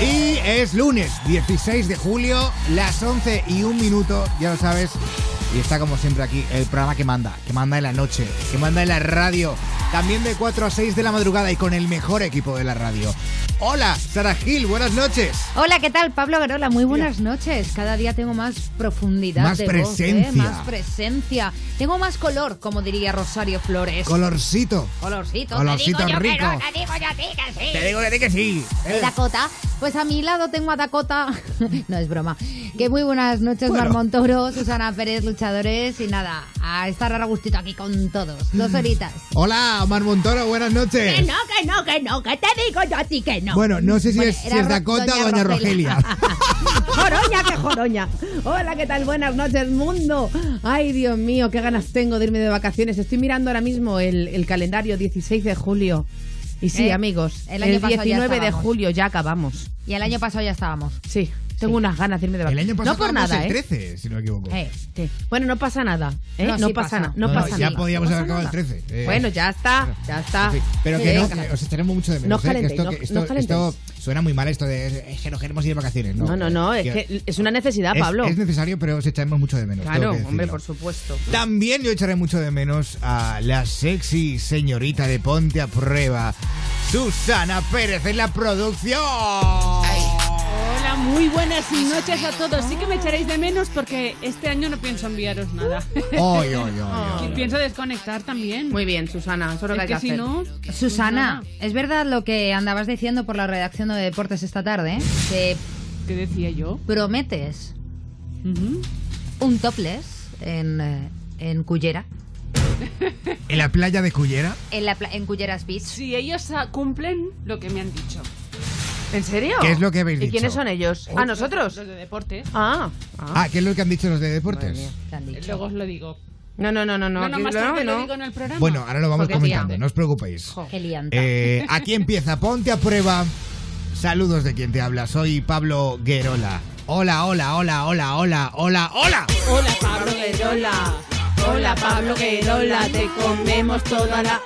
Y es lunes 16 de julio, las 11 y un minuto, ya lo sabes. Y está como siempre aquí el programa que manda, que manda en la noche, que manda en la radio. También de 4 a 6 de la madrugada y con el mejor equipo de la radio. Hola, Sara Gil, buenas noches. Hola, ¿qué tal? Pablo Garola, muy buenas noches. Cada día tengo más profundidad Más de voz, ¿eh? presencia. más presencia. Tengo más color, como diría Rosario Flores. Colorcito. Colorcito, Colorcito te digo yo rico. que no, te digo yo a ti que sí. Te digo que sí, que sí. Eh, Dakota, pues a mi lado tengo a Dakota. no es broma. Que muy buenas noches, Bueno. Mar Montoro, Susana Pérez, luchadores. Y nada, a estar a gustito aquí con todos. Dos horitas. Hola, Omar Montoro, buenas noches. Que no, que no, que no, que te digo yo a ti que no. Bueno, no sé si Bueno, es, si es Dakota o doña Doña Rogelia. Joroña, que joroña. Hola, ¿qué tal? Buenas noches, mundo. Ay, Dios mío, qué ganas tengo de irme de vacaciones. Estoy mirando ahora mismo el, el calendario 16 de julio. Y sí, Eh, amigos, el el, año pasado ya 19 de julio ya acabamos. Y el año pasado ya estábamos. Sí, tengo unas ganas de irme de El vacaciones. año pasado no por nada, el ¿eh? 13, si no me equivoco. Eh. Bueno, no pasa nada, ¿eh? No, No, sí pasa, pasa. nada, no No, pasa ya nada. podíamos No haber acabado el nada. 13. eh. Bueno, ya está, ya está. En fin, Pero que Sí, no, que os echaremos mucho de menos. No eh, que calentéis, esto, no- que esto, no esto calentéis. suena muy mal esto de es que no queremos ir de vacaciones. No, No, no, no, es que es una necesidad, es- Pablo. Es, necesario, pero os echaremos mucho de menos. Claro, hombre, por supuesto. También yo echaré mucho de menos a la sexy señorita de Ponte a Prueba, Susana Pérez en la producción. Hola, muy buenas noches a todos. Sí que me echaréis de menos porque este año no pienso enviaros nada. Ay, ay, ay, Y ay. pienso desconectar también. Muy bien, Susana, eso es lo que es hay que si hacer. no... Susana, ¿es verdad lo que andabas diciendo por la redacción de deportes esta tarde? Que ¿Qué decía yo? prometes un topless en, eh, en Cullera, En la playa de Cullera. en, la pla- en Culleras Beach. Si ellos cumplen lo que me han dicho. ¿En serio? ¿Qué es lo que habéis ¿Y dicho? quiénes son ellos? ¿A nosotros? Los de deportes. Ah, ah. Ah, ¿qué es lo que han dicho los de deportes? te han dicho. Luego os lo digo. No, no, no, no, no. No, no, aquí- más no, tarde lo no. digo en el programa. Bueno, ahora lo vamos Porque comentando, tía. no os preocupéis. Qué lianta. Eh, aquí empieza, ponte a prueba. Saludos de quien te habla, soy Pablo Guerola. Hola, hola, hola, hola, hola, hola, hola. Hola, Pablo Guerola. Hola, Pablo Guerola. Te comemos toda la...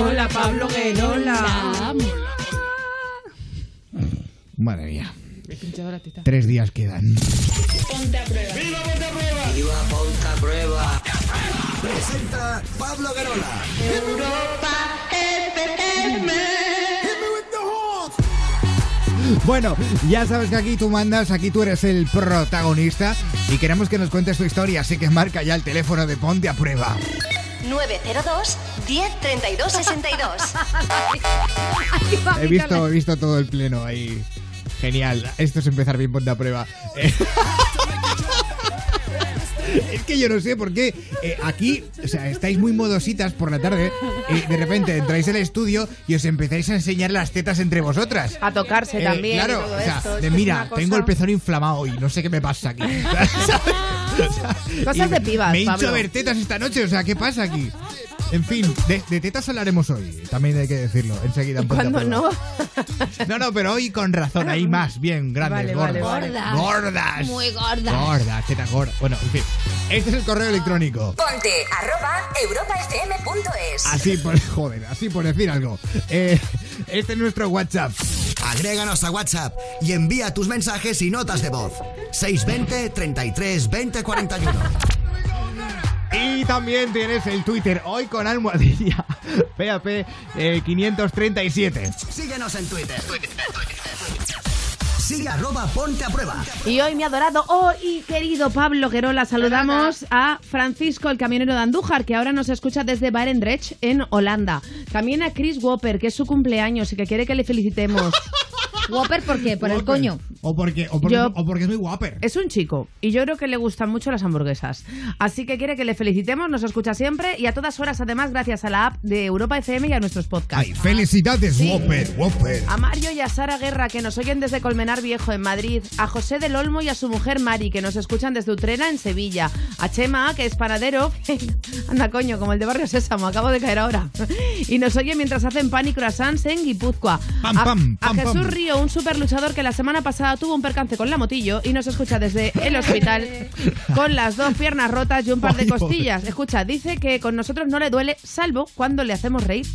Hola, Pablo Guerola. Madre mía, He pinchado la teta. tres días quedan. Presenta Pablo Guerola. Bueno, ya sabes que aquí tú mandas, aquí tú eres el protagonista y queremos que nos cuentes tu historia, así que marca ya el teléfono de Ponte a Prueba. 902 10 32 62. He visto, he visto todo el pleno ahí. Genial, esto es empezar bien, Ponte a Prueba. Eh, Es que yo no sé por qué eh, aquí, o sea, estáis muy modositas por la tarde y de repente entráis al estudio y os empezáis a enseñar las tetas entre vosotras. A tocarse Eh, también. Claro, todo o sea, esto. Es de mira, tengo el pezón inflamado y no sé qué me pasa aquí. Cosas de pibas, Me hincho a ver tetas esta noche, o sea, ¿qué pasa aquí? En fin, de, de tetas hablaremos hoy, también hay que decirlo, enseguida. en ¿Cuándo no? No, no, pero hoy con razón, hay más, bien, grandes, Vale, gordas. vale, vale. Gordas. Muy gordas. Gordas, tetas gordas. Bueno, en fin, este es el correo electrónico. Ponte arroba europafm.es. Así por, joder, así por decir algo. Eh, este es nuestro WhatsApp. Agréganos a WhatsApp y envía tus mensajes y notas de voz. 620 33 20 41. Y también tienes el Twitter hoy con almohadilla PAP eh, 537. Síguenos en Twitter. Sigue arroba ponte a prueba. Y hoy, mi adorado oh, y querido Pablo Guerola, saludamos a Francisco, el camionero de Andújar, que ahora nos escucha desde Barendrecht, en Holanda. También a Chris Whopper, que es su cumpleaños y que quiere que le felicitemos. Whopper, ¿por qué? Por el coño. o porque, o porque, Yo- o porque es muy guaper. Es un chico y yo creo que le gustan mucho las hamburguesas. Así que quiere que le felicitemos, nos escucha siempre y a todas horas, además, gracias a la app de Europa FM y a nuestros podcasts. Ay, felicidades, Sí. Whopper, Whopper. A Mario y a Sara Guerra, que nos oyen desde Colmenar Viejo, en Madrid. A José del Olmo y a su mujer Mari, que nos escuchan desde Utrera, en Sevilla. A Chema, que es panadero. Anda, coño, como el de Barrio Sésamo, acabo de caer ahora. Y nos oye mientras hacen pan y croissants en Guipúzcoa. Pam, a, pam, a pam, Jesús pam. Río, un super luchador que la semana pasada tuvo un percance con la motillo y nos escucha desde el hospital con las dos piernas rotas y un par de costillas. Escucha, dice que con nosotros no le duele, salvo cuando le hacemos reír.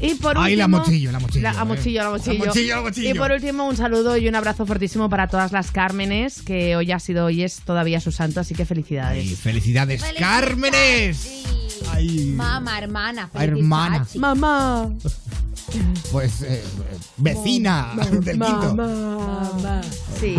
Y por Ay, la último, mochillo, la mochillo, La, eh. a mochillo, la mochillo. La mochillo, la mochillo. Y por último, un saludo y un abrazo fortísimo para todas las Cármenes, que hoy ha sido y es todavía su santo, así que felicidades. Ay, felicidades, Cármenes. Sí. Ay. Hermana. Hermana. felicidades. Mamá. Pues eh, vecina del quinto. Mamá. Sí.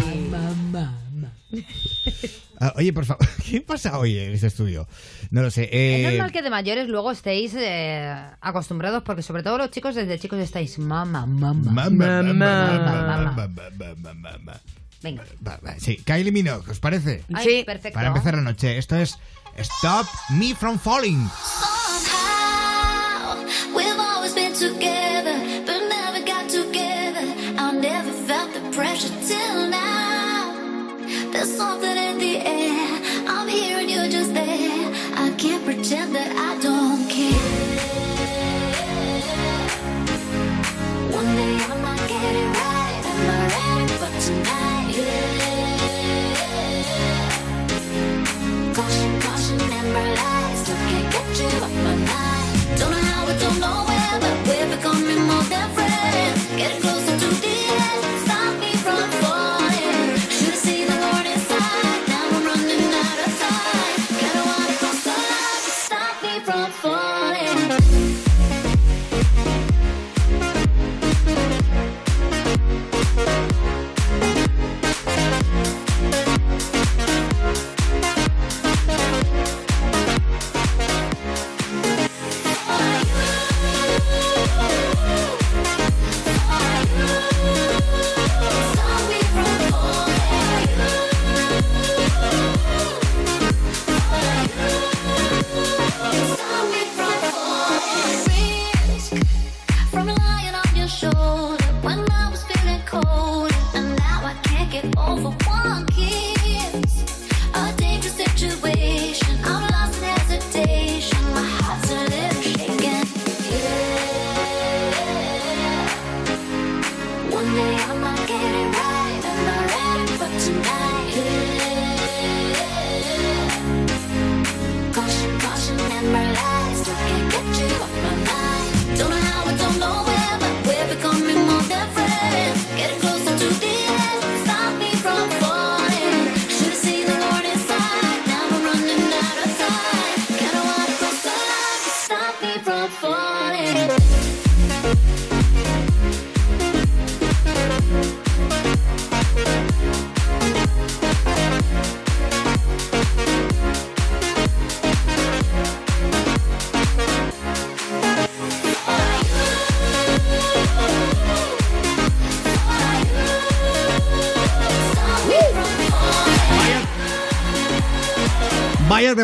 Ah, oye, por favor, ¿qué pasa hoy en este estudio? No lo sé. eh, Es normal que de mayores luego estéis eh, acostumbrados, porque sobre todo los chicos desde chicos estáis mamá, mamá. Mamá, mamá, Mamá. mamá, mamá, mamá. Venga. Va, va, Sí, Kylie Minogue, ¿os parece? Ay, Sí. perfecto. Para empezar la noche, esto es Stop Me From Falling. Something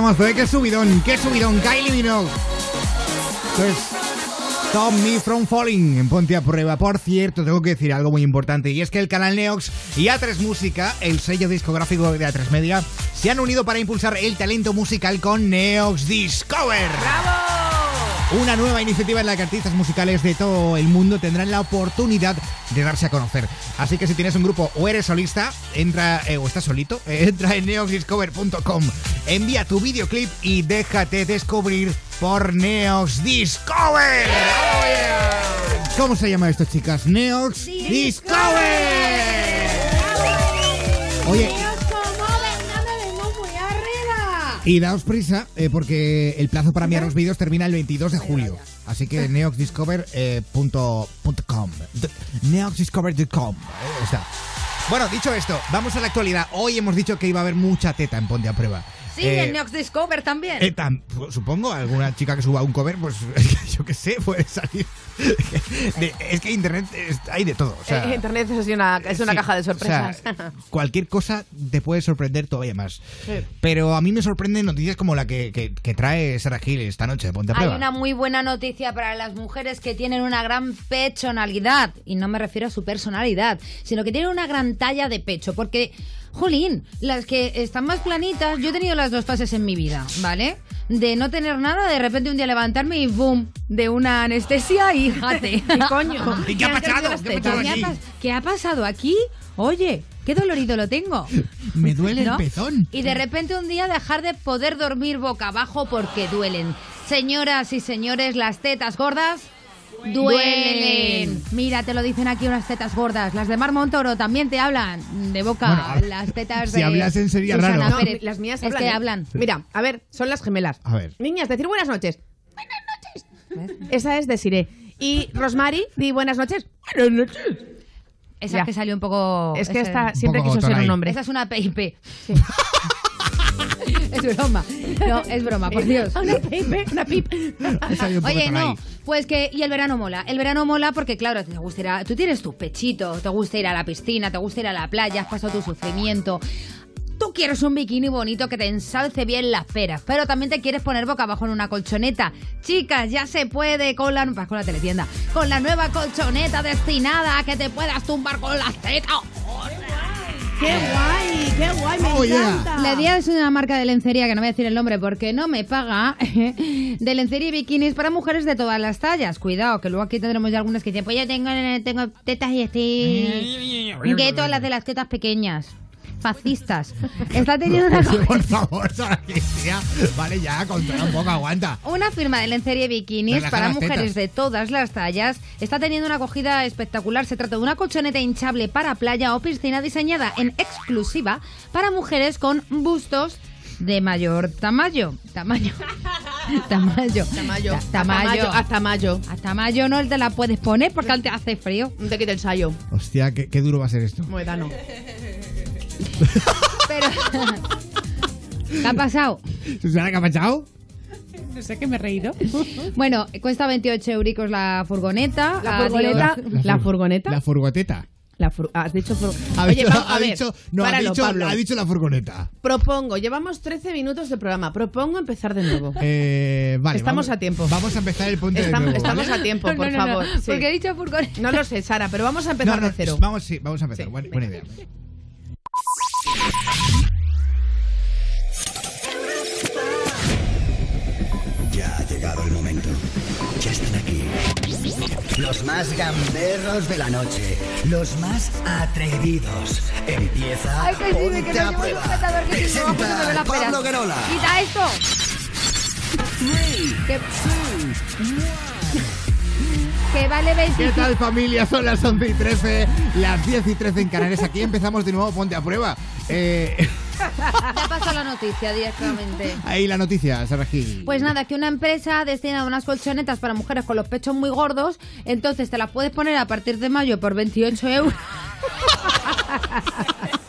temazo, ¿eh? ¡Qué subidón! ¡Qué subidón! Kylie Minogue. Esto es Stop Me From Falling en Ponte a Prueba. Por cierto, tengo que decir algo muy importante y es que el canal Neox y A3 Música, el sello discográfico de A3 Media, se han unido para impulsar el talento musical con Neox Discover. Una nueva iniciativa en la que artistas musicales de todo el mundo tendrán la oportunidad de darse a conocer. Así que si tienes un grupo o eres solista, entra eh, o estás solito, eh, entra en neoxdiscover.com, envía tu videoclip y déjate descubrir por Neox Discover. Oh, yeah. ¿Cómo se llama esto, chicas? Neox Discover. Oye, Y daos prisa, eh, porque el plazo para enviar los vídeos termina el 22 de julio. Así que neoxdiscover.com. neoxdiscover.com. Eh, está. Bueno, dicho esto, vamos a la actualidad. Hoy hemos dicho que iba a haber mucha teta en Ponte a Prueba. Sí, Eh, en Neox Discover también. Eh, tam- supongo, alguna chica que suba un cover, pues yo qué sé, puede salir. De- es que internet es- hay de todo. O sea, Eh, Internet es una, es una sí, caja de o sea, sorpresas. cualquier cosa te puede sorprender todavía más. Sí. Pero a mí me sorprenden noticias como la que, que- que trae Sara Gil esta noche. Ponte a Hay prueba. una muy buena noticia para las mujeres que tienen una gran pechonalidad. Y no me refiero a su personalidad, sino que tienen una gran talla de pecho. Porque, jolín, las que están más planitas, yo he tenido las dos fases en mi vida, ¿vale? De no tener nada, de repente un día levantarme y boom, de una anestesia y jate. ¿Y coño? ¿Y qué ha ¿Qué han crecido pasado? ¿Qué ha pasado ¿Qué ha, aquí? pas- qué ha pasado aquí? Oye, qué dolorido lo tengo. Me duele ¿No? el pezón. Y de repente un día dejar de poder dormir boca abajo porque duelen. Señoras y señores, las tetas gordas duelen. Duelen. Mira, te lo dicen aquí unas tetas gordas. Las de Mar Montoro también te hablan de boca. Bueno, a- las tetas si de hablasen sería Susana raro. No, las mías es hablan. que ¿eh? hablan. Mira, a ver, son las gemelas. A ver. Niñas, decir buenas noches. Buenas noches. Esa es de Siré. Y Rosmary, di buenas noches. Buenas noches. Esa Ya. que salió un poco. Es que esta siempre quiso ser un hombre. Esa es una PIP. es broma. No, es broma, por Dios. Una pip, una pip. Oye, no, ahí. Pues que y el verano mola. El verano mola porque claro, te gusta ir a- tú tienes tu pechito, te gusta ir a la piscina, te gusta ir a la playa, has pasado tu sufrimiento. Tú quieres un bikini bonito que te ensalce bien las peras, pero también te quieres poner boca abajo en una colchoneta. Chicas, ya se puede con la, con la teletienda, con la nueva colchoneta destinada a que te puedas tumbar con las tetas. ¡Qué guay! ¡Qué guay! ¡Me Oh, yeah. encanta! La idea es una marca de lencería, que no voy a decir el nombre porque no me paga, de lencería y bikinis para mujeres de todas las tallas. Cuidado, que luego aquí tendremos ya algunas que dicen, pues yo tengo, tengo tetas y estoy... que todas las de las tetas pequeñas. Fascistas. Está teniendo una, Por favor, Sara Cristina. Vale, ya, controla un poco, aguanta. una firma de lencería y bikinis Relaja para mujeres tetas. de todas las tallas. Está teniendo una acogida espectacular. Se trata de una colchoneta hinchable para playa o piscina diseñada en exclusiva para mujeres con bustos de mayor tamaño. Tamaño. Tamaño. Tamayo. Ta- Hasta Tamaño. mayo. Hasta mayo. Hasta mayo no te la puedes poner porque antes hace frío. Te quito el sayo. Hostia, qué, qué duro va a ser esto. Moedano. Pero. ¿Qué ha pasado? ¿Susana, qué ha pasado? No sé qué me he reído. Bueno, cuesta 28 euricos la furgoneta. La furgoneta. ¿La fur- furgoneta? La furgoteta. La fur- has dicho fur- Ha Oye, dicho, vamos ha ver. dicho- no, ha páralo, dicho, Pablo. ha dicho la furgoneta. Propongo, llevamos 13 minutos de programa. Propongo empezar de nuevo. Eh, vale, Estamos vamos- a tiempo. Vamos a empezar el puente Estamos, de nuevo, estamos ¿vale? a tiempo, No, por no, no, favor. Sí. Porque he dicho furgoneta. No lo sé, Sara, pero vamos a No, empezar no, de cero. vamos, sí, vamos a empezar. Sí. Buena, buena idea. Ya ha llegado el momento. Ya están aquí. Los más gamberros de la noche. Los más atrevidos. Empieza Ay, que sí, Ponte que a un Prueba. si no, no me Presenta. Pablo Guerola. ¡Quita esto! Que, que vale ¿Qué 25. tal familia? Son las 11 y 13, las 10 y 13 en Canarias. Aquí empezamos de nuevo, ponte a prueba. Eh, Ya pasó la noticia directamente. ahí la noticia, Sara Gil. Pues nada, que una empresa destina unas colchonetas para mujeres con los pechos muy gordos, entonces te las puedes poner a partir de mayo por 28 euros.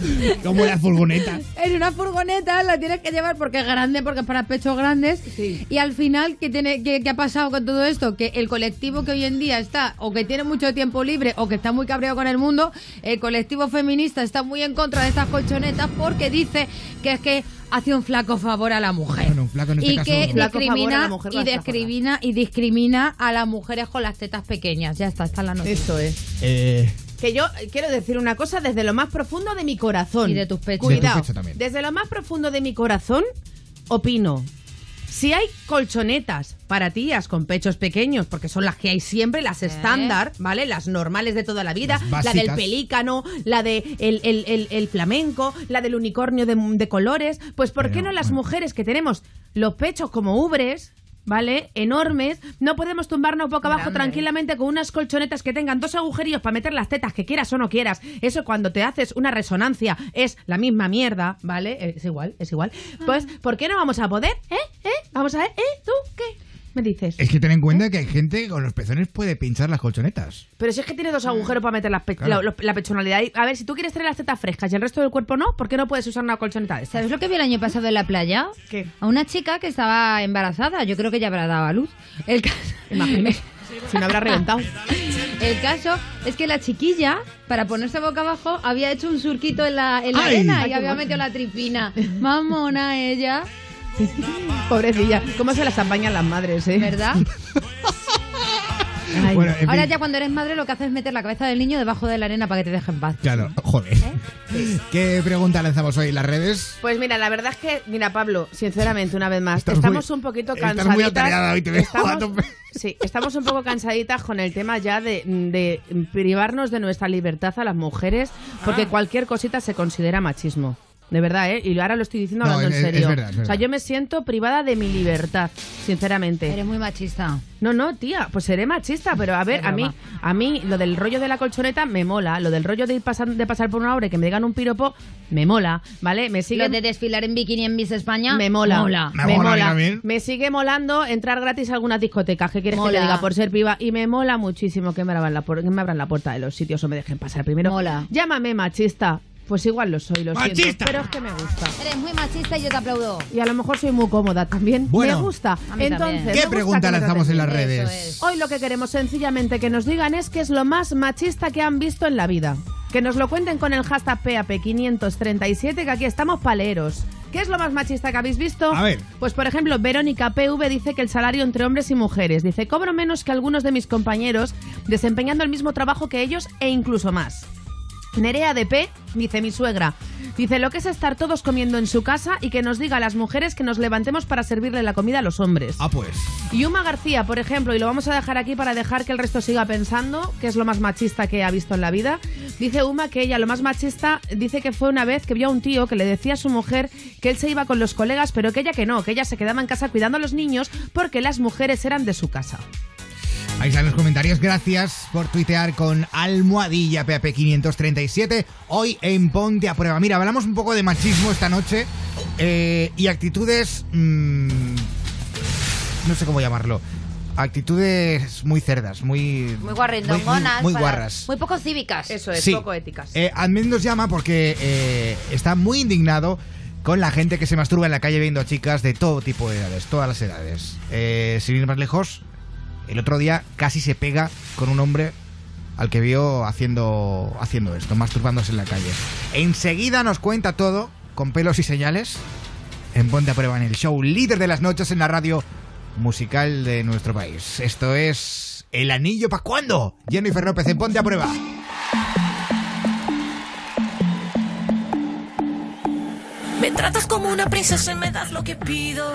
Como la furgoneta. En una furgoneta la tienes que llevar porque es grande, porque es para pechos grandes. Sí. Y al final, ¿qué, tiene, qué, qué ha pasado con todo esto? Que el colectivo que hoy en día está, o que tiene mucho tiempo libre, o que está muy cabreado con el mundo, el colectivo feminista está muy en contra de estas colchonetas porque dice que es que hace un flaco favor a la mujer. Bueno, un flaco en este y caso- que Flaco favor a discrimina, la mujer y discrimina y discrimina a las mujeres con las tetas pequeñas. Ya está, está la noticia. Eso es. Eh, Que yo quiero decir una cosa desde lo más profundo de mi corazón. Y de tus pechos. De tu Cuidado. pecho también. Desde lo más profundo de mi corazón, opino. Si hay colchonetas para tías con pechos pequeños, porque son las que hay siempre, las estándar, ¿vale? Las normales de toda la vida, la del pelícano, la de el, el- el- el flamenco, la del unicornio de, de colores, pues ¿por qué Pero, no las bueno. mujeres que tenemos los pechos como ubres, ¿vale? Enormes, no podemos tumbarnos boca abajo tranquilamente con unas colchonetas que tengan dos agujerillos para meter las tetas que quieras o no quieras. Eso cuando te haces una resonancia es la misma mierda, ¿vale? Es igual, es igual. Pues, ¿por qué no vamos a poder? ¿Eh? ¿Eh? Vamos a ver, ¿eh? ¿Tú qué? Me dices? Es que ten en cuenta que hay gente que con los pezones puede pinchar las colchonetas. Pero si es que tiene dos agujeros para meter las pe- Claro. la, la pechonalidad. A ver, si tú quieres tener las tetas frescas y el resto del cuerpo no, ¿por qué no puedes usar una colchoneta? ¿Sabes lo que vi el año pasado en la playa? ¿Qué? A una chica que estaba embarazada. Yo creo que ya habrá dado a luz. El caso, Imagínate. si no habrá reventado. el caso es que la chiquilla, para ponerse boca abajo, había hecho un surquito en la, en la arena y había metido la tripina. Mamona ella, Pobrecilla. ¿Cómo se las apañan las madres, eh? ¿verdad? Ay. Bueno, en Ahora fin. ya cuando eres madre lo que haces es meter la cabeza del niño debajo de la arena para que te deje en paz. Claro, joder. ¿Qué pregunta lanzamos hoy en las redes? Pues mira, la verdad es que, mira, Pablo, sinceramente, una vez más, Estás estamos muy- un poquito estás cansaditas. muy atareada hoy, te estamos, sí, estamos un poco cansaditas con el tema ya de, de privarnos de nuestra libertad a las mujeres, porque Ah. cualquier cosita se considera machismo. De verdad, ¿eh? Y ahora lo estoy diciendo No, hablando es- en es serio. verdad, es O sea, yo me siento privada de mi libertad, sinceramente. Eres muy machista. No, no, tía, pues seré machista, pero a ver, a mí, a mí lo del rollo de la colchoneta me mola, lo del rollo de ir pasar, de pasar por una hora y que me digan un piropo me mola, ¿vale? Me Lo sigue de desfilar en bikini en Miss España. me mola, Mola. Me mola. Me sigue molando entrar gratis a algunas discotecas, ¿qué quieres que te diga por ser piba? Y me mola muchísimo que me abran la, que me abran la puerta de los sitios o me dejen pasar primero. Mola. Llámame machista, pues igual lo soy, lo ¡Machista! siento, pero es que me gusta. Eres muy machista y yo te aplaudo. Y a lo mejor soy muy cómoda también. Bueno. me gusta. A mí Entonces, también. ¿Qué gusta pregunta lanzamos en las redes? es. Hoy lo que queremos sencillamente que nos digan es qué es lo más machista que han visto en la vida. Que nos lo cuenten con el hashtag PAP537, que aquí estamos paleros. ¿Qué es lo más machista que habéis visto? A ver. Pues por ejemplo, Verónica PV dice que el salario entre hombres y mujeres. Dice, cobro menos que algunos de mis compañeros desempeñando el mismo trabajo que ellos e incluso más. Nerea de P, dice mi suegra, dice lo que es estar todos comiendo en su casa y que nos diga a las mujeres que nos levantemos para servirle la comida a los hombres. Ah, pues. Y Uma García, por ejemplo, y lo vamos a dejar aquí para dejar que el resto siga pensando, que es lo más machista que ha visto en la vida. Dice Uma que ella lo más machista dice que fue una vez que vio a un tío que le decía a su mujer que él se iba con los colegas, pero que ella que no, que ella se quedaba en casa cuidando a los niños porque las mujeres eran de su casa. Ahí están los comentarios. Gracias por tuitear con almohadilla PAP537. Hoy en Ponte a Prueba. Mira, hablamos un poco de machismo esta noche eh, y actitudes. mm, no sé cómo llamarlo. Actitudes muy cerdas, muy. Muy guarrindongonas. Muy, muy para- guarras. Muy poco cívicas. Eso es, Sí. poco éticas. Eh, Admin nos llama porque eh, está muy indignado con la gente que se masturba en la calle viendo a chicas de todo tipo de edades, todas las edades. Eh, sin ir más lejos, el otro día casi se pega con un hombre al que vio haciendo, haciendo esto, masturbándose en la calle. Enseguida nos cuenta todo, con pelos y señales, en Ponte a Prueba en el show líder de las noches en la radio musical de nuestro país. Esto es El Anillo para cuándo. Jennifer López en Ponte a Prueba. Me tratas como una princesa y me das lo que pido.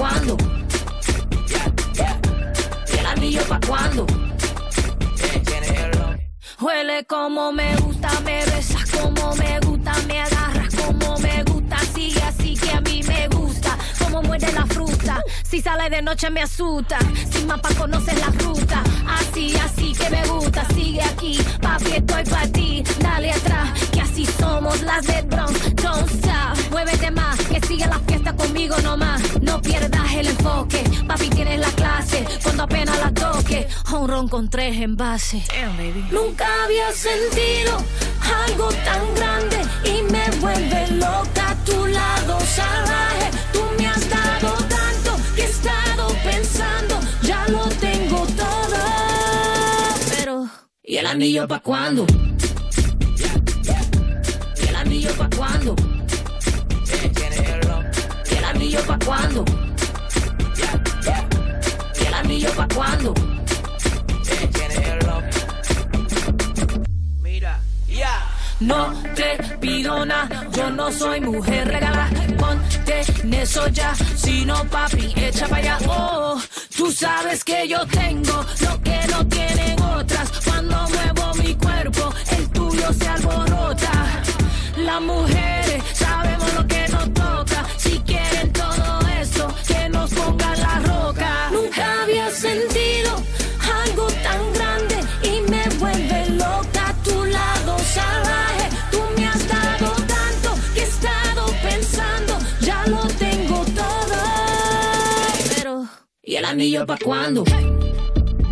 Cuándo? ¿Y el anillo pa' cuándo? Huele como me gusta, me besas como me gusta, me agarras como me gusta, sigue así que a mí me gusta, como muerde la fruta, si sale de noche me asusta, sin mapa conoces la ruta, así, así que me gusta, sigue aquí, papi estoy para ti, dale atrás, que así somos las de Bronx, don't stop, muévete más, siga la fiesta conmigo nomás, no pierdas el enfoque, papi tienes la clase, cuando apenas la toque, un ron con tres envases. Nunca había sentido algo tan grande y me vuelve loca a tu lado salvaje. Tú me has dado tanto que he estado pensando, ya lo tengo todo. Pero, ¿y el anillo pa' cuándo? ¿Y el anillo pa' cuándo? ¿Y el anillo pa' cuándo? ¿Y el anillo pa' cuándo? No te pido nada, yo no soy mujer regalada. ponte en eso ya. Si no, papi, echa para allá. Oh, tú sabes que yo tengo lo que no tienen otras. Cuando muevo mi cuerpo, el tuyo se alborota. Las mujeres sabemos lo que nos toca. Anillo pa' cuándo?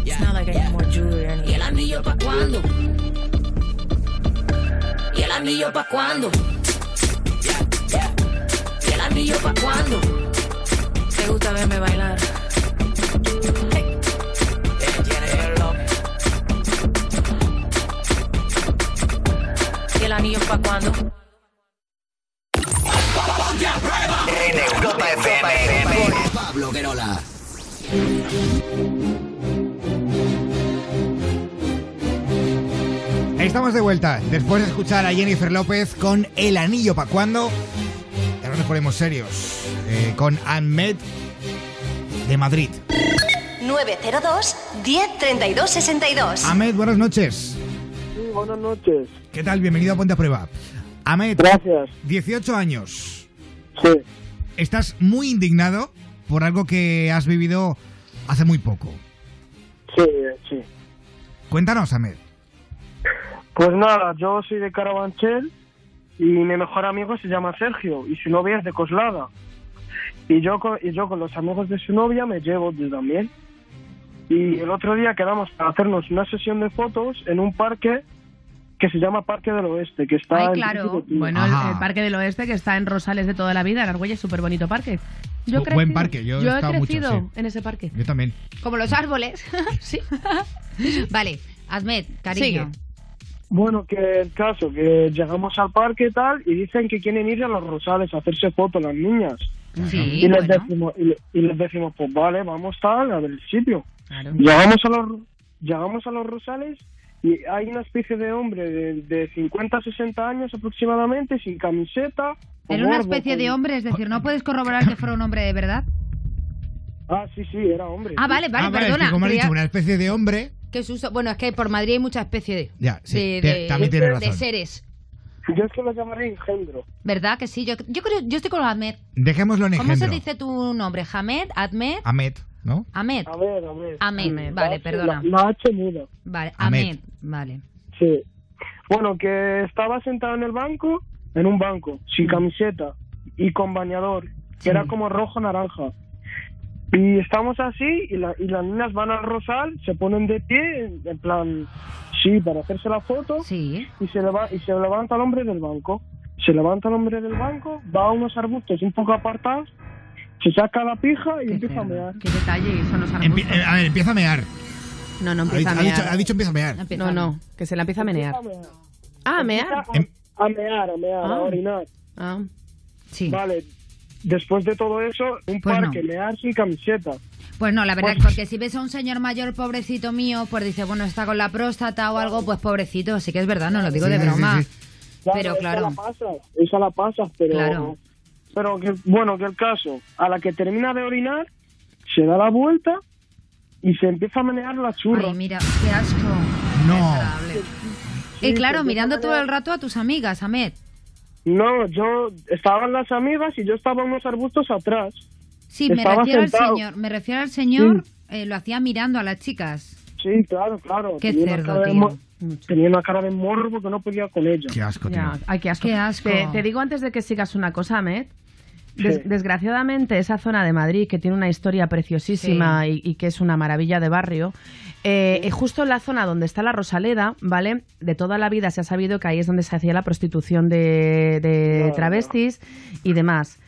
It's not like I need more jewelry or anything. ¿Y el anillo pa' cuándo? ¿Y el anillo pa' cuándo? ¿Y el anillo pa' cuándo? ¿Te gusta verme bailar? ¿Y el anillo pa' cuándo? En Europa FM. Pablo Querola. Estamos de vuelta después de escuchar a Jennifer López con El Anillo pa' cuando. Ahora nos ponemos serios eh, con Ahmed de Madrid. 902 1032 62. Ahmed, buenas noches. Sí, buenas noches. ¿Qué tal? Bienvenido a Ponte a Prueba. Ahmed, Gracias. 18 años. Sí, Estás muy indignado por algo que has vivido hace muy poco. sí, sí. Cuéntanos, Ahmed. Pues nada, yo soy de Carabanchel y mi mejor amigo se llama Sergio y su novia es de Coslada. Y yo con, y yo con los amigos de su novia me llevo yo también. Y el otro día quedamos para hacernos una sesión de fotos en un parque que se llama Parque del Oeste, que está Ay, en claro. Pío. Bueno, el, el Parque del Oeste que está en Rosales de toda la vida, en Argüelles, súper bonito parque. Yo he Bu- buen crecido- parque, yo he he estado mucho, crecido sí. en ese parque. Yo también. Como los árboles. Sí. vale, Ahmed, cariño. Bueno, que el caso, que llegamos al parque y tal, y dicen que quieren ir a los Rosales a hacerse fotos las niñas. Sí, y, les bueno. decimos, y, le- y les decimos, pues vale, vamos tal, a ver el sitio. Claro. Llegamos a los llegamos a los Rosales y hay una especie de hombre de, de 50 60 años aproximadamente, sin camiseta. Era una especie de hombre, es decir, ¿no puedes corroborar que fuera un hombre de verdad? Ah, sí, sí, era hombre. Ah, vale, vale, ah, vale, es perdona. que como has dicho, una especie de hombre. Qué susto. Bueno, es que por Madrid hay mucha especie de, Ya, sí, de, también seres. Yo es que lo llamaré engendro. ¿Verdad que sí? Yo, yo creo, yo estoy con Ahmed. Dejémoslo en ¿Cómo se dice tu nombre? ¿Hamed? ¿Ahmed? Ahmed, ¿no? Ahmed. Ahmed, La vale, H- perdona. La, la H muda. Vale, Ahmed. Ahmed. Vale. Sí. Bueno, que estaba sentado en el banco, en un banco, sin camiseta y con bañador, que era como rojo-naranja. Y estamos así y, la- y las niñas van al rosal, se ponen de pie, en, en plan, sí, para hacerse la foto, Sí. y se, leva- y se levanta el hombre del banco. Se levanta el hombre del banco, va a unos arbustos un poco apartados, se saca la pija y Qué empieza a mear. Qué detalle, son los Empie- eh, a ver, empieza a mear. No, no Ha empieza dicho, a ha dicho- mear. ha dicho empieza a mear. No, no, que se la empieza a menear. Empieza a mear. Ah, a mear. Em- A, a mear, a mear, Ah. a orinar. Ah. Sí. Vale, después de todo eso, un Pues parque, no. mear sin camiseta. Pues no, la verdad, Pues- porque si ves a un señor mayor, pobrecito mío, pues dice, bueno, está con la próstata o algo, pues pobrecito, sí que es verdad, no lo digo Sí, de sí, sí, broma. sí. Pero esa claro. la pasas, esa la pasas, pero... Claro. Pero que, bueno, que el caso, a la que termina de orinar, se da la vuelta y se empieza a menear la churra. Ay, mira, qué asco. No. Sí, Y claro, se mirando todo el rato a tus amigas, Ahmed. No, yo estaban las amigas y yo estaba en unos arbustos atrás. Sí, me refiero al señor, me refiero al señor, eh, lo hacía mirando a las chicas. Sí, claro, claro. Qué cerdo, tío. Tenía una cara de morro porque no podía con ella. Qué asco, tío. Ya, ay, qué asco. Qué asco. Te, te digo antes de que sigas una cosa, Ahmed. Des- Sí. Desgraciadamente, esa zona de Madrid, que tiene una historia preciosísima y, y que es una maravilla de barrio, eh, eh, justo en la zona donde está la Rosaleda, ¿vale? De toda la vida se ha sabido que ahí es donde se hacía la prostitución de, travestis y demás.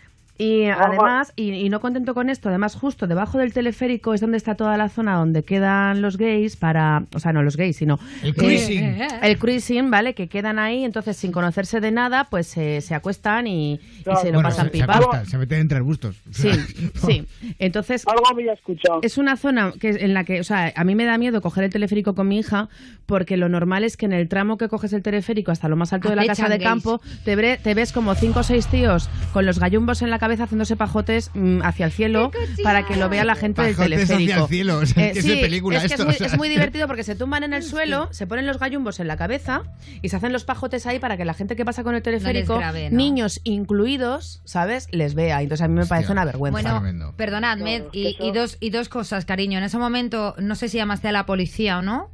Y Ah, además, y, y no contento con esto, además justo debajo del teleférico es donde está toda la zona donde quedan los gays para, o sea, no los gays, sino El eh, cruising. el cruising, ¿vale? Que quedan ahí, entonces sin conocerse de nada, pues se- se acuestan y, y se lo Bueno, pasan se, se pipa. acuestan, se meten entre arbustos. Sí, sí. Entonces, Algo había escuchado. es una zona que en la que, o sea, a mí me da miedo coger el teleférico con mi hija porque lo normal es que en el tramo que coges el teleférico hasta lo más alto de la casa de gays. campo te, bre- te ves como cinco o seis tíos con los gallumbos en la cabeza haciéndose pajotes mm, hacia el cielo para que lo vea la gente del Pajotes hacia teleférico. el cielo, o sea, Eh, que es sí, de película es que esto, es muy, o sea. es muy divertido porque se tumban en el suelo, se ponen los gallumbos en la cabeza y se hacen los pajotes ahí para que la gente que pasa con el teleférico, grabe, ¿no? niños incluidos, ¿sabes? Les vea. Entonces a mí me parece una vergüenza. Bueno, Tremendo. perdonad, Med, Claro, y, es que y eso- dos, y dos cosas, cariño. En ese momento, no sé si llamaste a la policía o no.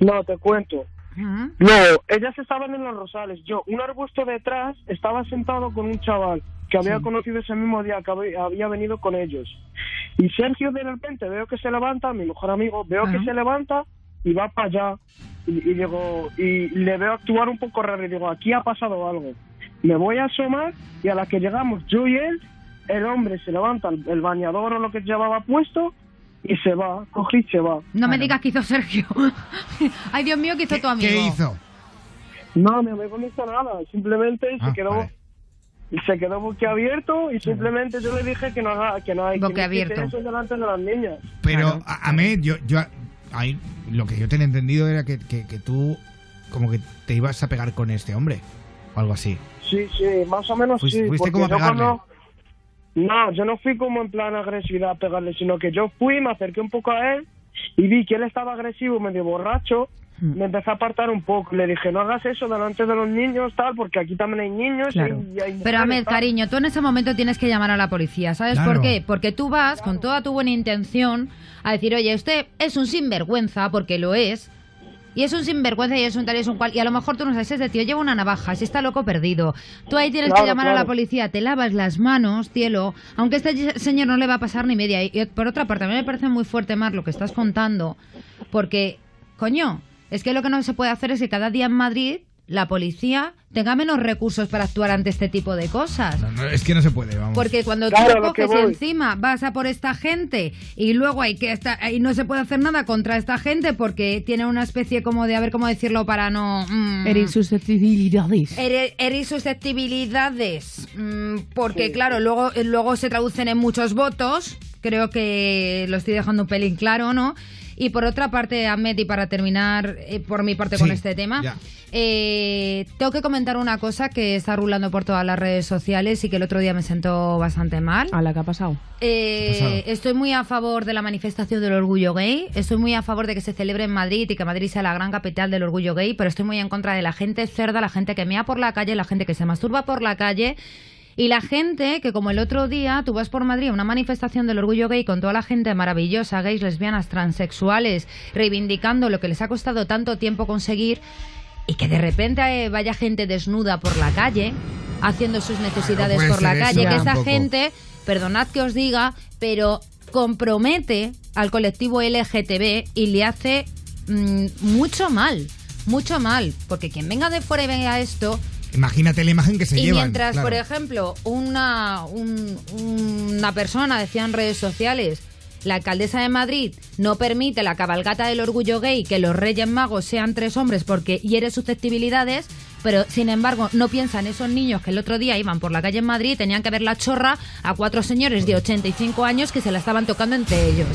No, te cuento. Ujú. No, ellas estaban en los rosales. Yo, un arbusto detrás, estaba sentado con un chaval que había conocido ese mismo día, que había, había venido con ellos. Y Sergio de repente veo que se levanta, mi mejor amigo, veo Ajá. que se levanta y va para allá. Y, y digo, y le veo actuar un poco raro y digo, aquí ha pasado algo. Me voy a asomar y a la que llegamos yo y él, el hombre se levanta el, el bañador o lo que llevaba puesto y se va, coge y se va. No me digas que hizo Sergio. Ay, Dios mío, que hizo tu amigo. ¿Qué hizo? No, mi amigo no hizo nada, simplemente Ah, se quedó vale. Se quedó boquiabierto y simplemente yo le dije que no haga que no hay Boquiabierto. eso delante de las niñas. Pero, Claro. a, Ahmed, yo, yo, ahí, lo que yo tenía entendido era que, que, que tú como que te ibas a pegar con este hombre o algo así. Sí, sí, más o menos Fuiste- sí. fuiste como a yo pegarle. cuando- No, yo no fui como en plan agresividad a pegarle, sino que yo fui, me acerqué un poco a él y vi que él estaba agresivo, medio borracho. Me empecé a apartar un poco. Le dije, no hagas eso delante de los niños, tal, porque aquí también hay niños Claro. y, Pero Ahmed, tal. cariño, tú en ese momento tienes que llamar a la policía. ¿Sabes Claro. por qué? Porque tú vas con toda tu buena intención a decir, oye, usted es un sinvergüenza, porque lo es. Y es un sinvergüenza y es un tal y es un cual. Y a lo mejor tú no sabes, ese tío lleva una navaja, si está loco perdido. Tú ahí tienes que Claro, llamar a la policía, te lavas las manos, cielo. Aunque a este señor no le va a pasar ni media. Y por otra parte, a mí me parece muy fuerte, Mar, lo que estás contando. Porque, coño, es que lo que no se puede hacer es que cada día en Madrid la policía tenga menos recursos para actuar ante este tipo de cosas. No, no, es que no se puede, vamos. Porque cuando Claro, tú lo coges y encima vas a por esta gente y luego hay que estar, y no se puede hacer nada contra esta gente porque tiene una especie como de, a ver cómo decirlo para no... mm, Eres susceptibilidades. Ere- Eres susceptibilidades. mm, porque, claro, luego, luego se traducen en muchos votos. Creo que lo estoy dejando un pelín claro, ¿no? Y por otra parte, Ahmed, y para terminar eh, por mi parte con este tema, eh, tengo que comentar una cosa que está rulando por todas las redes sociales y que el otro día me sentó bastante mal. A la que ha pasado. Eh, ¿Qué ha pasado? estoy muy a favor de la manifestación del orgullo gay, estoy muy a favor de que se celebre en Madrid y que Madrid sea la gran capital del orgullo gay, pero estoy muy en contra de la gente cerda, la gente que mea por la calle, la gente que se masturba por la calle y la gente que como el otro día tú vas por Madrid a una manifestación del orgullo gay con toda la gente maravillosa, gays, lesbianas, transexuales, reivindicando lo que les ha costado tanto tiempo conseguir y que de repente eh, vaya gente desnuda por la calle haciendo sus necesidades por la calle, que esa gente, perdonad que os diga, pero compromete al colectivo LGTB y le hace mm, mucho mal, mucho mal, porque quien venga de fuera y vea esto, Imagínate la imagen que se y llevan. mientras, claro. por ejemplo, una, un- una persona decía en redes sociales, la alcaldesa de Madrid no permite la cabalgata del orgullo gay, que los reyes magos sean tres hombres porque hiere susceptibilidades, pero sin embargo no piensan esos niños que el otro día iban por la calle en Madrid y tenían que ver la chorra a cuatro señores de 85 años que se la estaban tocando entre ellos.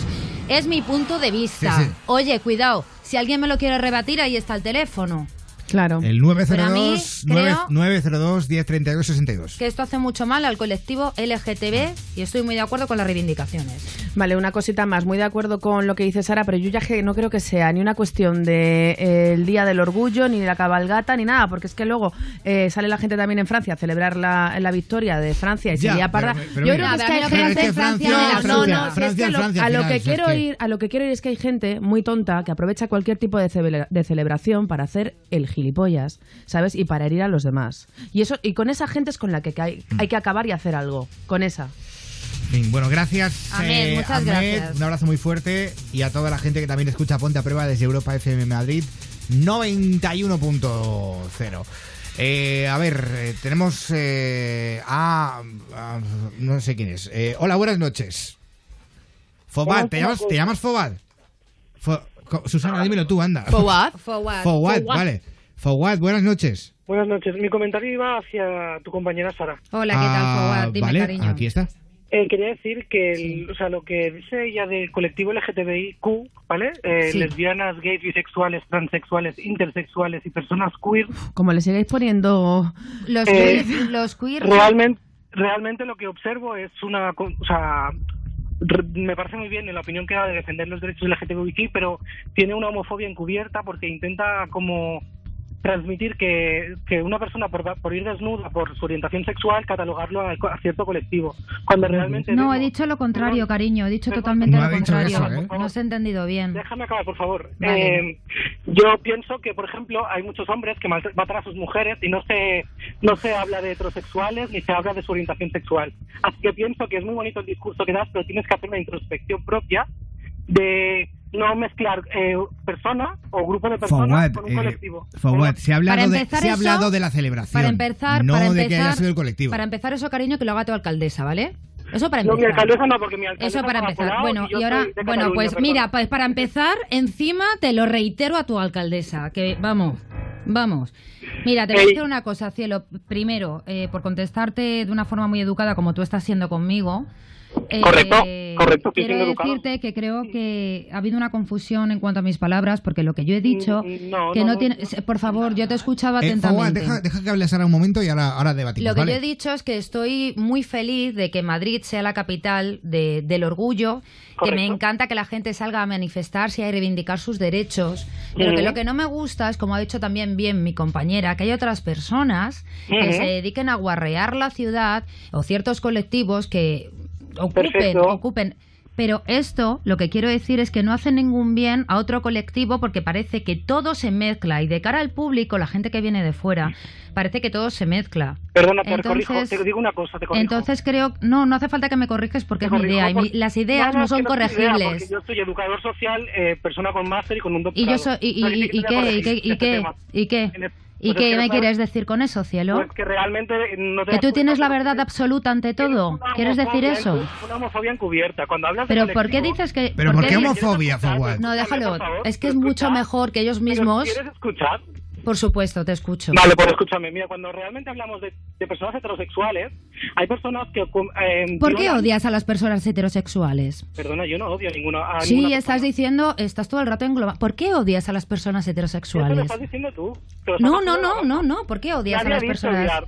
Es mi punto de vista. Sí, sí. Oye, cuidado, si alguien me lo quiere rebatir, ahí está el teléfono. Claro. El Pero a mí 902 creo- 902 1032 62. que esto hace mucho mal al colectivo LGTB y estoy muy de acuerdo con las reivindicaciones. Vale, una cosita más. Muy de acuerdo con lo que dice Sara, pero yo ya que no creo que sea ni una cuestión de eh, el Día del Orgullo, ni de la cabalgata, ni nada, porque es que luego eh, sale la gente también en Francia a celebrar la, la victoria de Francia y Ya, se lía parda. pero- pero yo mira. creo que es que hace Francia no, no, es es a lo, que es quiero ir, a lo que quiero ir es que hay gente muy tonta que aprovecha cualquier tipo de, cele- de celebración para hacer el gilipollas, ¿sabes? Y para herir a los demás. Y eso y con esa gente es con la que hay, hay que acabar y hacer algo. Con esa. Bueno, gracias. eh, Ahmed, muchas Ahmed, gracias. Un abrazo muy fuerte y a toda la gente que también escucha Ponte a Prueba desde Europa FM Madrid 91.0. Eh, a ver, eh, tenemos eh, a, a- No sé quién es. Eh, hola, buenas noches. Fobad, ¿te llamas, ¿cómo ¿te llamas Fobad? Fo- Susana, dímelo tú, anda. Forward. Fobad, vale. Fobad, buenas noches. Buenas noches. Mi comentario iba hacia tu compañera Sara. Hola, ¿qué tal, Ah, Forward? Dime, vale, cariño. aquí está. Eh, quería decir que el- o sea, lo que dice ella del colectivo LGTBIQ, ¿vale? Eh, Sí. Lesbianas, gays, bisexuales, transexuales, intersexuales y personas queer, Como le sigáis poniendo... Los, Eh, queer, los queer... realmente, realmente lo que observo es una... co- O sea, me parece muy bien en la opinión que da de defender los derechos LGTBIQ, pero tiene una homofobia encubierta porque intenta como transmitir que, que una persona por, por ir desnuda por su orientación sexual catalogarlo a, a cierto colectivo cuando realmente No, he dicho lo contrario, cariño. He dicho totalmente No lo contrario. eso, ¿eh? No se ha entendido bien. Déjame acabar, por favor. Vale. Eh, yo pienso que, por ejemplo, hay muchos hombres que maltratan a sus mujeres y no se, no se habla de heterosexuales ni se habla de su orientación sexual. Así que pienso que es muy bonito el discurso que das, pero tienes que hacer una introspección propia de no mezclar eh, persona o grupo de personas Fawad, con un eh, colectivo. Fawad, se ha hablado, Para de, empezar se ha eso- hablado de la celebración. Para empezar, no para de empezar, que haya sido el colectivo. Para empezar eso, cariño, que lo haga tu alcaldesa, ¿vale? Eso para No, mi empezar. alcaldesa no, porque mi alcaldesa Eso para empezar. Bueno, y ahora, bueno, Cataluña, pues perdón. mira, pues para empezar, encima te lo reitero a tu alcaldesa, que vamos, vamos. Mira, te voy a decir una cosa, cielo. Primero, eh, por contestarte de una forma muy educada como tú estás siendo conmigo. Eh, Correcto, correcto, estoy Quiero educado. decirte que creo que ha habido una confusión en cuanto a mis palabras, porque lo que yo he dicho, Mm, no, que no, no, no, tiene... no. Por favor, yo te he escuchado Eh, atentamente. deja, deja que hable Sara un momento y ahora, ahora debatimos. Lo que ¿vale? yo he dicho es que estoy muy feliz de que Madrid sea la capital de- del orgullo, que me encanta que la gente salga a manifestarse y a reivindicar sus derechos, pero que lo que no me gusta es, como ha dicho también bien mi compañera, que hay otras personas que se dediquen a guarrear la ciudad o ciertos colectivos que ocupen, Perfecto. ocupen pero esto, lo que quiero decir es que no hace ningún bien a otro colectivo porque parece que todo se mezcla y de cara al público, la gente que viene de fuera, parece que todo se mezcla. Perdona, te Entonces- corrijo, te digo una cosa, te corrijo. Entonces creo, no, no hace falta que me corriges porque Te es mi idea y mi- las ideas no, son no tu idea, corregibles. porque yo soy educador social, eh, persona con máster y con un Y doctorado. yo soy, y, y- y- y qué, y qué, y este qué, tema. y qué, y pues es qué que me quieres decir con eso, cielo. Pues que realmente no te Que tú tienes la verdad absoluta ante todo. ¿Quieres decir eso? Una homofobia encubierta. Cuando hablas de Pero ¿por qué dices que... Pero ¿por qué dices- homofobia, Fawad? No, déjalo. Por favor, Es que ¿me es mucho mejor que ellos mismos... ¿Quieres escuchar? Por supuesto, te escucho. Vale, pues escúchame, mira, cuando realmente hablamos de, de personas heterosexuales, hay personas que... eh, ¿Por qué odias a las personas heterosexuales? Perdona, yo no odio a ninguna... A Sí, ninguna estás persona. diciendo, estás todo el rato englobado. ¿Por qué odias a las personas Eso lo heterosexuales? estás diciendo tú. Estás No, no, no, no, no. ¿Por qué odias a Nadie ha las personas? odiar.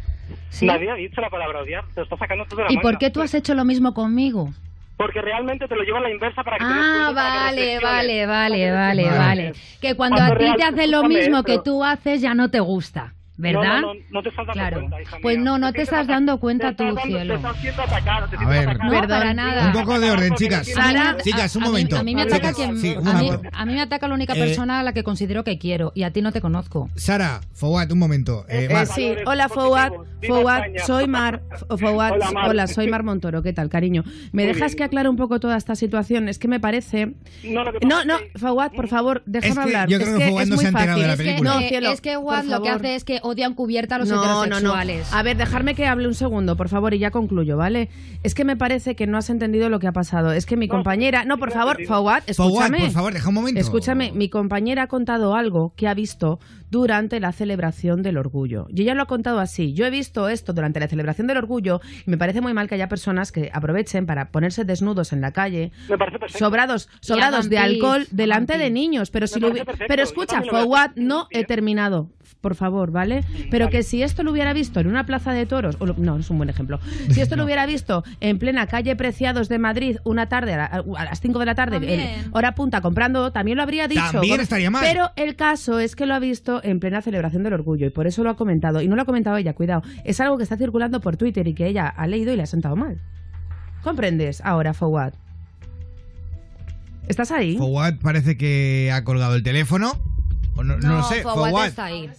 ¿Sí? Nadie ha dicho la palabra odiar. Te lo estás sacando tú de la ¿Y manga. por qué tú has hecho lo mismo conmigo? Porque realmente te lo llevo a la inversa para que te des Ah, cuenta, vale, vale, vale, vale, vale. Que cuando, Cuando a ti te hacen lo mismo que tú haces, ya no te gusta, ¿verdad? No, no, no, no te estás dando Claro. cuenta, hija Pues mía. no, no te estás dando cuenta tú, dando- cielo. Te estás siendo atacada, te A ver. atacada. No, Perdón. para nada. Un poco de orden, chicas. Sara, Chicas, un a mí- momento. A mí, me ataca Chicas, quien, sí, a, mí, a mí me ataca la única Eh, persona a la que considero que quiero y a ti no te conozco. Sara, Fawad, un momento. Eh, Eh, sí, hola Fowad, España. soy Mar, F- Fowad, Hola, Mar. hola, soy Mar Montoro, ¿qué tal, cariño? ¿Me Muy dejas bien. que aclare un poco toda esta situación? Es que me parece... No, No, no, por favor, déjame hablar. yo creo es que es no muy se ha enterado fácil. de la Es que, película. eh, cielo, es que por Watt lo que hace es que odia encubierta a los No, no, no. heterosexuales. A ver, dejarme que hable un segundo, por favor, y ya concluyo, ¿vale? Es que me parece que no has entendido lo que ha pasado. Es que mi No, compañera... No, por he favor. Fawad, Fawad, escúchame. por favor, deja un momento. Escúchame, mi compañera ha contado algo que ha visto durante la celebración del orgullo. Y ella lo ha contado así. Yo he visto esto durante la celebración del orgullo y me parece muy mal que haya personas que aprovechen para ponerse desnudos en la calle, Me parece perfecto. sobrados, sobrados de alcohol delante de niños. Pero si lo Pero yo escucha, Fawad, no he terminado. Por favor, ¿vale? Pero vale. que si esto lo hubiera visto en una plaza de toros, o lo- no, es un buen ejemplo. Si esto lo hubiera visto en plena calle Preciados de Madrid una tarde a, la- a las 5 de la tarde, También. en hora punta comprando, también lo habría dicho. También estaría mal. Pero el caso es que lo ha visto en plena celebración del orgullo y por eso lo ha comentado. Y no lo ha comentado ella, cuidado. Es algo que está circulando por Twitter y que ella ha leído y le ha sentado mal. ¿Comprendes ahora, Fawad? ¿Estás ahí? Fawad parece que ha colgado el teléfono. O no, no lo sé, Fawad Fawad está ahí.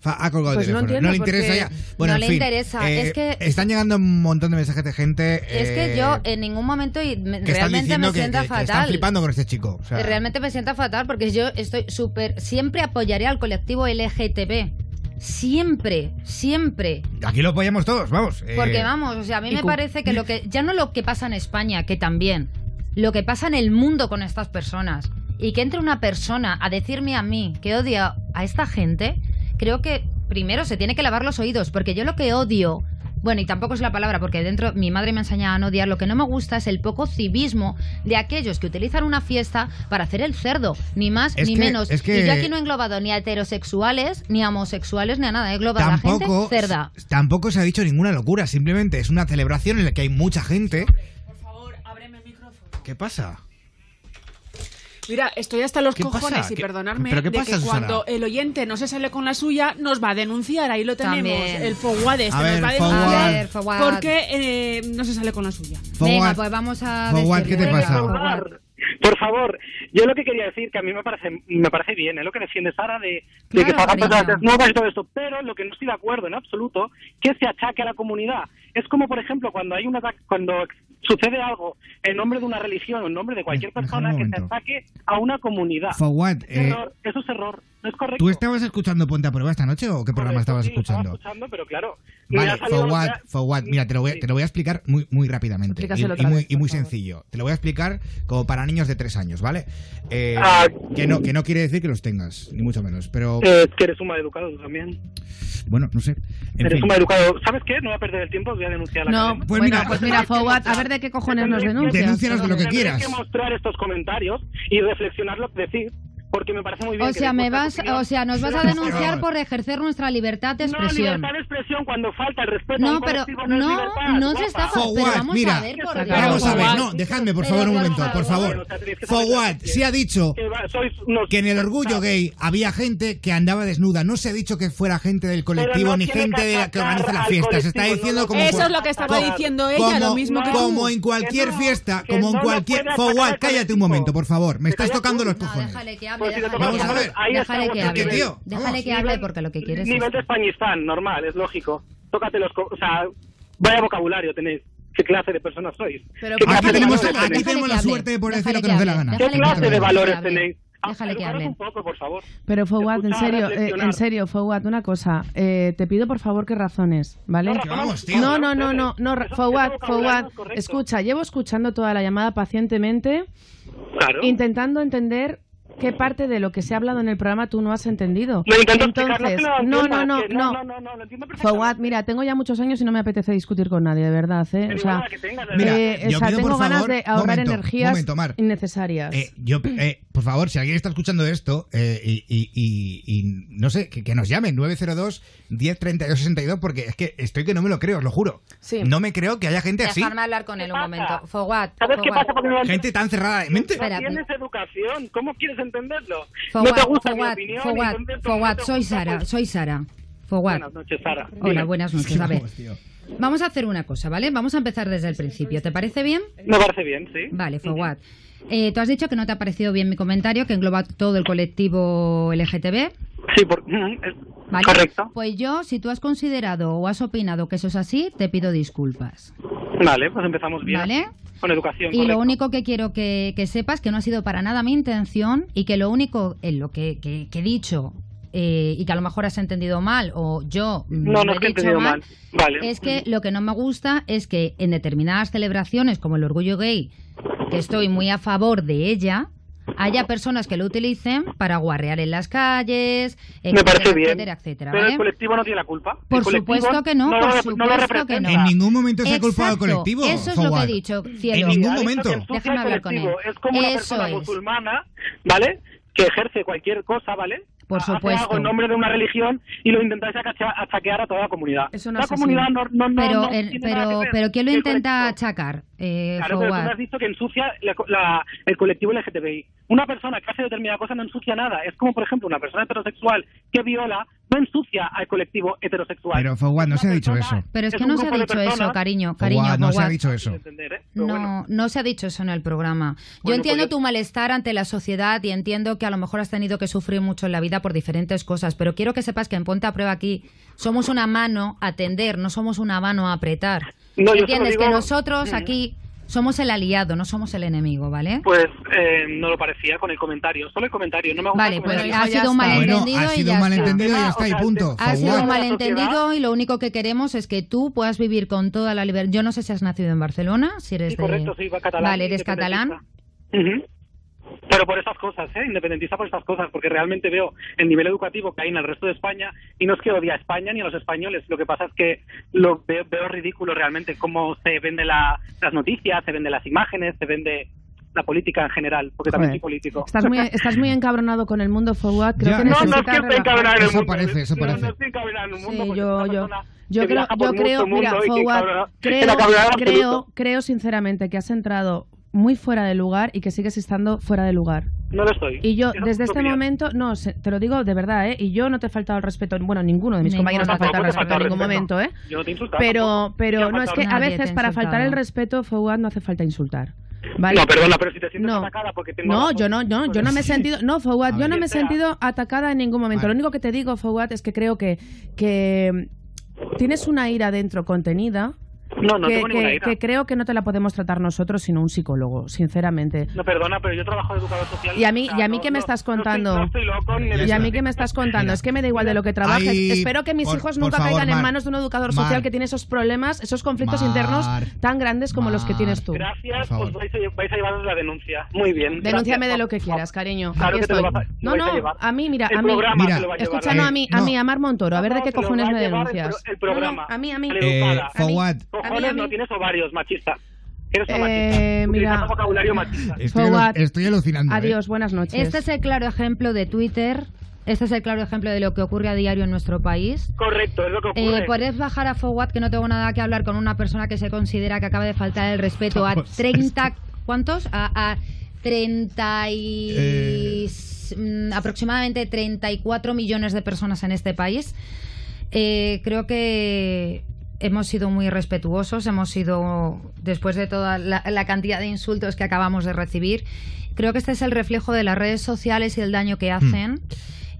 fa- ha colgado Pues el no teléfono. entiendo le interesa ya. Bueno, No en le fin, interesa, eh, es que- Están llegando un montón de mensajes de gente. Es que eh, yo en ningún momento y me- que están realmente me que, sienta que- que están fatal. flipando con este chico. o sea, Realmente me sienta fatal porque yo estoy súper. Siempre apoyaré al colectivo LGTB. siempre, siempre. Aquí lo apoyamos todos, vamos. eh, Porque vamos, o sea, a mí me parece que lo que ya no lo que pasa en España, que también, lo que pasa en el mundo con estas personas y que entre una persona a decirme a mí que odia a esta gente, creo que primero se tiene que lavar los oídos, porque yo lo que odio bueno, y tampoco es la palabra, porque dentro mi madre me enseñaba a no odiar. Lo que no me gusta es el poco civismo de aquellos que utilizan una fiesta para hacer el cerdo, ni más Es ni que- menos. es que- Y yo aquí no he englobado ni a heterosexuales, ni a homosexuales, ni a nada. He englobado a la gente cerda. tampoco se ha dicho ninguna locura, simplemente es una celebración en la que hay mucha gente. Por favor, ábreme el micrófono. ¿Qué pasa? Mira, estoy hasta los ¿Qué cojones pasa? y ¿Qué- perdonarme pero qué de pasa, que Susana? cuando el oyente no se sale con la suya nos va a denunciar. Ahí lo tenemos. También. El Fowad este A ver, nos va a denunciar A ver, Fowad. porque eh, no se sale con la suya. Venga, pues vamos a decirle. ¿qué te pasa? Por favor, yo lo que quería decir, que a mí me parece me parece bien, es lo que defiende Sara de, de que Claro, hagan cariño. personas desnudas y todo esto, pero lo que no estoy de acuerdo en absoluto, que se achaque a la comunidad. Es como, por ejemplo, cuando hay un ataque, cuando sucede algo en nombre de una religión o en nombre de cualquier Déjame persona que se ataque a una comunidad. Fawad, Es eh, error, eso es error, no es correcto. ¿tú estabas escuchando Ponte a Prueba esta noche o qué programa Correcto, estabas sí, estaba escuchando? escuchando, pero claro. Vale, ha- Fawad, mira, te lo voy, a- te lo voy a explicar muy, muy rápidamente. Y, y muy, vez, y muy sencillo. Te lo voy a explicar como para niños de tres años, ¿vale? Eh, Ah. que, no, que no quiere decir que los tengas, ni mucho menos. Pero, Eh, que eres un maleducado tú también. bueno, no sé. En eres fin. un maleducado. ¿Sabes qué? No voy a perder el tiempo, os voy a denunciar a la No, cadena. Pues bueno, mira, pues mira, Fowad, a ver de qué cojones nos denuncias. Denúncianos de lo que quieras. que mostrar estos comentarios y reflexionar lo que decís, porque me parece muy bien. O sea, me vas, opinión. o sea, nos vas a denunciar por ejercer nuestra libertad de No, expresión. libertad de expresión cuando falta el respeto a No, un pero no, no, libertad, no se está. Pero vamos mira, a ver por. Vamos a ver, no, dejadme, por favor, un momento, por favor. que- sí ha dicho que en el orgullo gay había gente que andaba desnuda. No se ha dicho que fuera gente del colectivo no ni gente que de la que organiza la al fiesta. Se está diciendo no, no, como Eso es lo que estaba diciendo ella, como, lo mismo que como en cualquier no, fiesta, como no en cualquier al cállate un momento, por favor. Me ¿Te estás tocando los No, cojones. Déjale que hable, Pues si te déjale toca que Vamos a hable. ver. Ahí está Déjale que hable. tío, Déjale que hable porque lo que quieres es Nivel de Españistán, normal, es lógico. Tócate los... O sea, vaya vocabulario tenéis. ¿Qué clase de personas sois? Pero ¿Qué ¿por clase Aquí tenemos, aquí tenemos la suerte de poder decir lo que nos dé la gana. ¿Qué déjale que clase de hable, valores tenéis? Ah, Déjale que educaros hable. un poco, por favor. Pero Fowad, en serio, eh, en serio, Fowad, una cosa. eh, te pido por favor que razones, ¿vale? No, Que vamos, tío. No, no, no, no, no, correcto. escucha, llevo escuchando toda la llamada pacientemente, Claro. intentando entender qué parte de lo que se ha hablado en el programa tú no has entendido. Explicar, Entonces, no, no, no, no, no. no, no, no, mira, tengo ya muchos años y no me apetece discutir con nadie, de verdad, ¿eh? O sea, tengo por ganas favor, de ahorrar momento, energías momento, Mar. innecesarias. Eh, yo, eh, por favor, si alguien está escuchando esto eh, y, y- y- y no sé, que, que nos llamen 902 1032 62 porque es que estoy que no me lo creo, os lo juro. Sí. No me creo que haya gente así, Dejarme hablar con él un momento. No gente tan cerrada de mente. no tienes educación. ¿Cómo quieres entenderlo? Fowad, no te gusta mi Fowad, opinión. Pues, Fowad, no te soy Sara, pues- soy Sara. Fowad. Buenas noches, Sara. Hola, Dime. buenas noches. A ver, Vamos, tío. vamos a hacer una cosa, ¿vale? Vamos a empezar desde el principio. ¿Te parece bien? Me parece bien, sí. Vale, Fowad. Eh, tú has dicho que no te ha parecido bien mi comentario, que engloba todo el colectivo LGTB. Sí, por... mm, es ¿Vale? correcto. Pues yo, si tú has considerado o has opinado que eso es así, te pido disculpas. Vale, pues empezamos bien. ¿Vale? Con educación. Y lo único que quiero que, que sepas que no ha sido para nada mi intención y que lo único en lo que, que- que he dicho eh, y que a lo mejor has entendido mal o yo No, no he es que he dicho entendido mal, mal. Vale. es que lo que no me gusta es que en determinadas celebraciones como el orgullo gay, que estoy muy a favor de ella, haya personas que lo utilicen para guarrear en las calles, Me etcétera, parece bien. etcétera, etcétera, Pero ¿vale? el colectivo no tiene la culpa. Por supuesto que no, lo por supuesto lo que no. En ningún momento se ha culpado al colectivo. Eso es lo que he dicho, En cielo. ningún Ha dicho momento. Déjame hablar con él. Es como una Eso persona es. musulmana, ¿vale? Que ejerce cualquier cosa, ¿vale? Por Hace supuesto. algo en nombre de una religión y lo intentáis achaquear a toda la comunidad. Eso no la es así. comunidad no, no, no, Pero, no el- pero, pero ¿quién lo intenta achacar, eh, Claro, pero tú has dicho que ensucia la- la- el colectivo LGTBI. Una persona que hace determinada cosa no ensucia nada. Es como, por ejemplo, una persona heterosexual que viola no ensucia al colectivo heterosexual. Pero, Fawad, no se ha dicho eso. Pero es que no se ha dicho eso, cariño, cariño, no se ha dicho eso. ¿eh? No, no se ha dicho eso en el programa. Yo Bueno, entiendo pues yo- tu malestar ante la sociedad y entiendo que a lo mejor has tenido que sufrir mucho en la vida por diferentes cosas, pero quiero que sepas que en Ponte a Prueba aquí somos una mano a tender, no somos una mano a apretar. No, ¿Entiendes? digo- Que nosotros aquí Somos el aliado, no somos el enemigo, ¿vale? Pues eh, no lo parecía con el comentario, solo el comentario, no me gusta Vale, el pues ha sido un Bueno, malentendido ha y sido malentendido y ya O está, y sea, punto. Ha sido un malentendido y lo único que queremos es que tú puedas vivir con toda la libertad. Yo no sé si has nacido en Barcelona, si eres Sí, de... correcto, sí, va catalán. Vale, eres catalán. Ujú. Pero por esas cosas, ¿eh? Independentista por estas cosas, porque realmente veo el nivel educativo que hay en el resto de España y no es que odie a España ni a los españoles. Lo que pasa es que lo veo, veo ridículo realmente cómo se vende la- las noticias, se venden las imágenes, se vende la política en general, porque también soy político. Estás muy, estás muy encabronado con el mundo forward. Creo Ya. que No, no, es que esté encabronado en el Eso mundo. parece, eso no, parece. No, estoy encabronado en el mundo. Sí, yo, yo, yo creo, yo creo, mira, Forward, creo, creo, creo sinceramente que has entrado muy fuera de lugar y que sigues estando fuera de lugar. No lo estoy. Y yo, Esa desde este opinión. momento, no, se- te lo digo de verdad, ¿eh? Y yo no te he faltado el respeto, bueno, ninguno de mis Ninguno. compañeros te ha faltado el respeto en ningún momento, ¿eh? Yo no te he insultado Pero, pero no, es que a veces para faltar el respeto, Fouad, no hace falta insultar. ¿vale? No, perdona, pero si te sientes No. atacada porque tengo No, yo no, no, yo no me he sentido, no, Fouad, yo no me he sentido atacada en ningún momento. Lo único que te digo, Fouad, es que creo que, que tienes una ira dentro contenida No, no que, tengo ninguna que- ira. que creo que no te la podemos tratar nosotros, sino un psicólogo, sinceramente. No, perdona, pero yo trabajo de educador social. Y a mí- o sea, y a mí no- qué me no- estás no estoy- contando? No estoy, loco ni Y a mí que me estás contando, Mira, es que me da igual de lo que trabajes. Espero que mis por- hijos nunca favor, caigan en Mar, manos de un educador Mar. social que tiene esos problemas, esos conflictos Mar, internos tan grandes como los que tienes tú. Gracias, os vais a, vais a llevaros la denuncia. Muy bien. Denúnciame gracias. de lo que quieras, cariño. Claro Aquí que te lo estoy. vas a- no, vais a no, a mí, mira, a mí. Mira. Escucha, no, a mí, a mí, a Mar Montoro, a ver de qué cojones me denuncias. el programa. A mí, a mí. Eh. Fawad, Cojones, no tienes ovarios, machista. Eres una Eh, machista. mira. Vocabulario machista. estoy, Fawad. alu- estoy alucinando. ¿eh? Adiós, buenas noches. Este es el claro ejemplo de Twitter. Este es el claro ejemplo de lo que ocurre a diario en nuestro país. Correcto, es lo que Eh, ocurre. Podés bajar a Forward que no tengo nada que hablar con una persona que se considera que acaba de faltar el respeto a Vamos, 30... ¿Cuántos? A, a 30 y... Eh. mm, aproximadamente 34 millones de personas en este país. Eh, creo que hemos sido muy respetuosos, hemos sido, después de toda la, la cantidad de insultos que acabamos de recibir, creo que este es el reflejo de las redes sociales y el daño que hacen.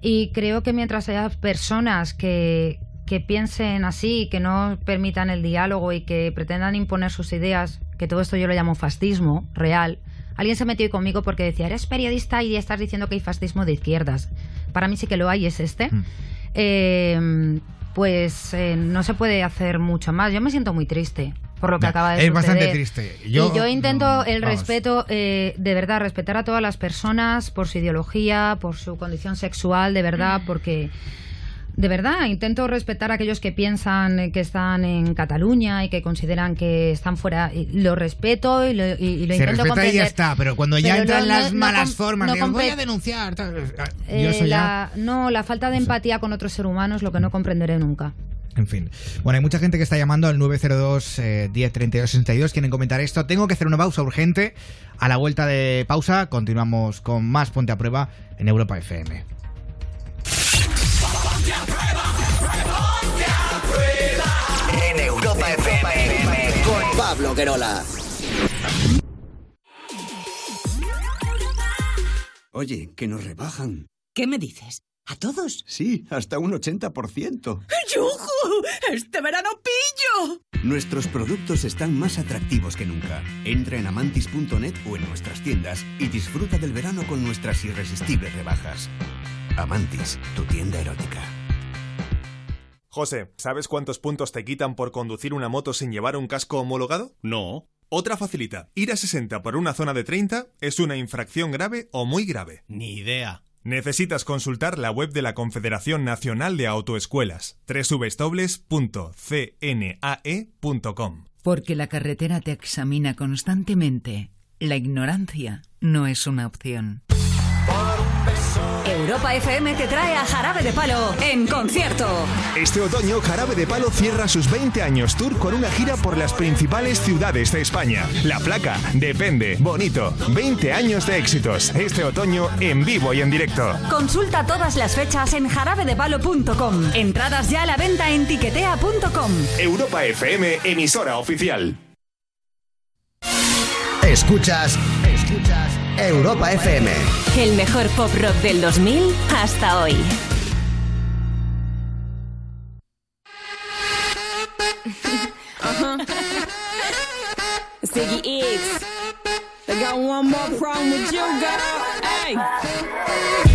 Y creo que mientras haya personas que, que piensen así, que no permitan el diálogo y que pretendan imponer sus ideas, que todo esto yo lo llamo fascismo real. Alguien se metió conmigo porque decía, eres periodista y estás diciendo que hay fascismo de izquierdas. Para mí sí que lo hay, es este. Mm. Eh, pues eh, no se puede hacer mucho más. Yo me siento muy triste por lo que acaba de es bastante suceder. triste. Yo- y yo intento mm, el vamos. respeto, eh, de verdad, respetar a todas las personas por su ideología, por su condición sexual, de verdad, porque de verdad intento respetar a aquellos que piensan eh, que están en Cataluña y que consideran que están fuera. y lo respeto y lo, y- y lo Se intento respeta y comprender. ya está, pero cuando ya entran no- las no- malas formas no de voy a denunciar, yo Eh, ya... la- no, la falta de empatía con otro ser humano es lo que no comprenderé nunca. En fin. Bueno, hay mucha gente que está llamando al 902 eh, 10 32 62. Quieren comentar esto. Tengo que hacer una pausa urgente. A la vuelta de pausa, continuamos con más Ponte a Prueba en Europa FM. Pablo Querola. Oye, que nos rebajan. ¿Qué me dices? ¿A todos? Sí, hasta un 80%. ¡Yujú! ¡Este verano pillo! Nuestros productos están más atractivos que nunca. Entra en amantis.net o en nuestras tiendas y disfruta del verano con nuestras irresistibles rebajas. Amantis, tu tienda erótica. José, ¿sabes cuántos puntos te quitan por conducir una moto sin llevar un casco homologado? No. Otra facilita. Ir a 60 por una zona de 30 es una infracción grave o muy grave. Ni idea. Necesitas consultar la web de la Confederación Nacional de Autoescuelas, www.cnae.com. Porque la carretera te examina constantemente. La ignorancia no es una opción. Europa FM te trae a Jarabe de Palo en concierto. Este otoño, Jarabe de Palo cierra sus 20 años tour con una gira por las principales ciudades de España. La placa, depende, bonito. 20 años de éxitos. Este otoño en vivo y en directo. Consulta todas las fechas en jarabedepalo.com. Entradas ya a la venta en tiquetea.com. Europa FM, emisora oficial. Escuchas, escuchas Europa FM. El mejor pop rock del 2000 hasta hoy. Ziggy X. They got one more problem with you, girl. Hey.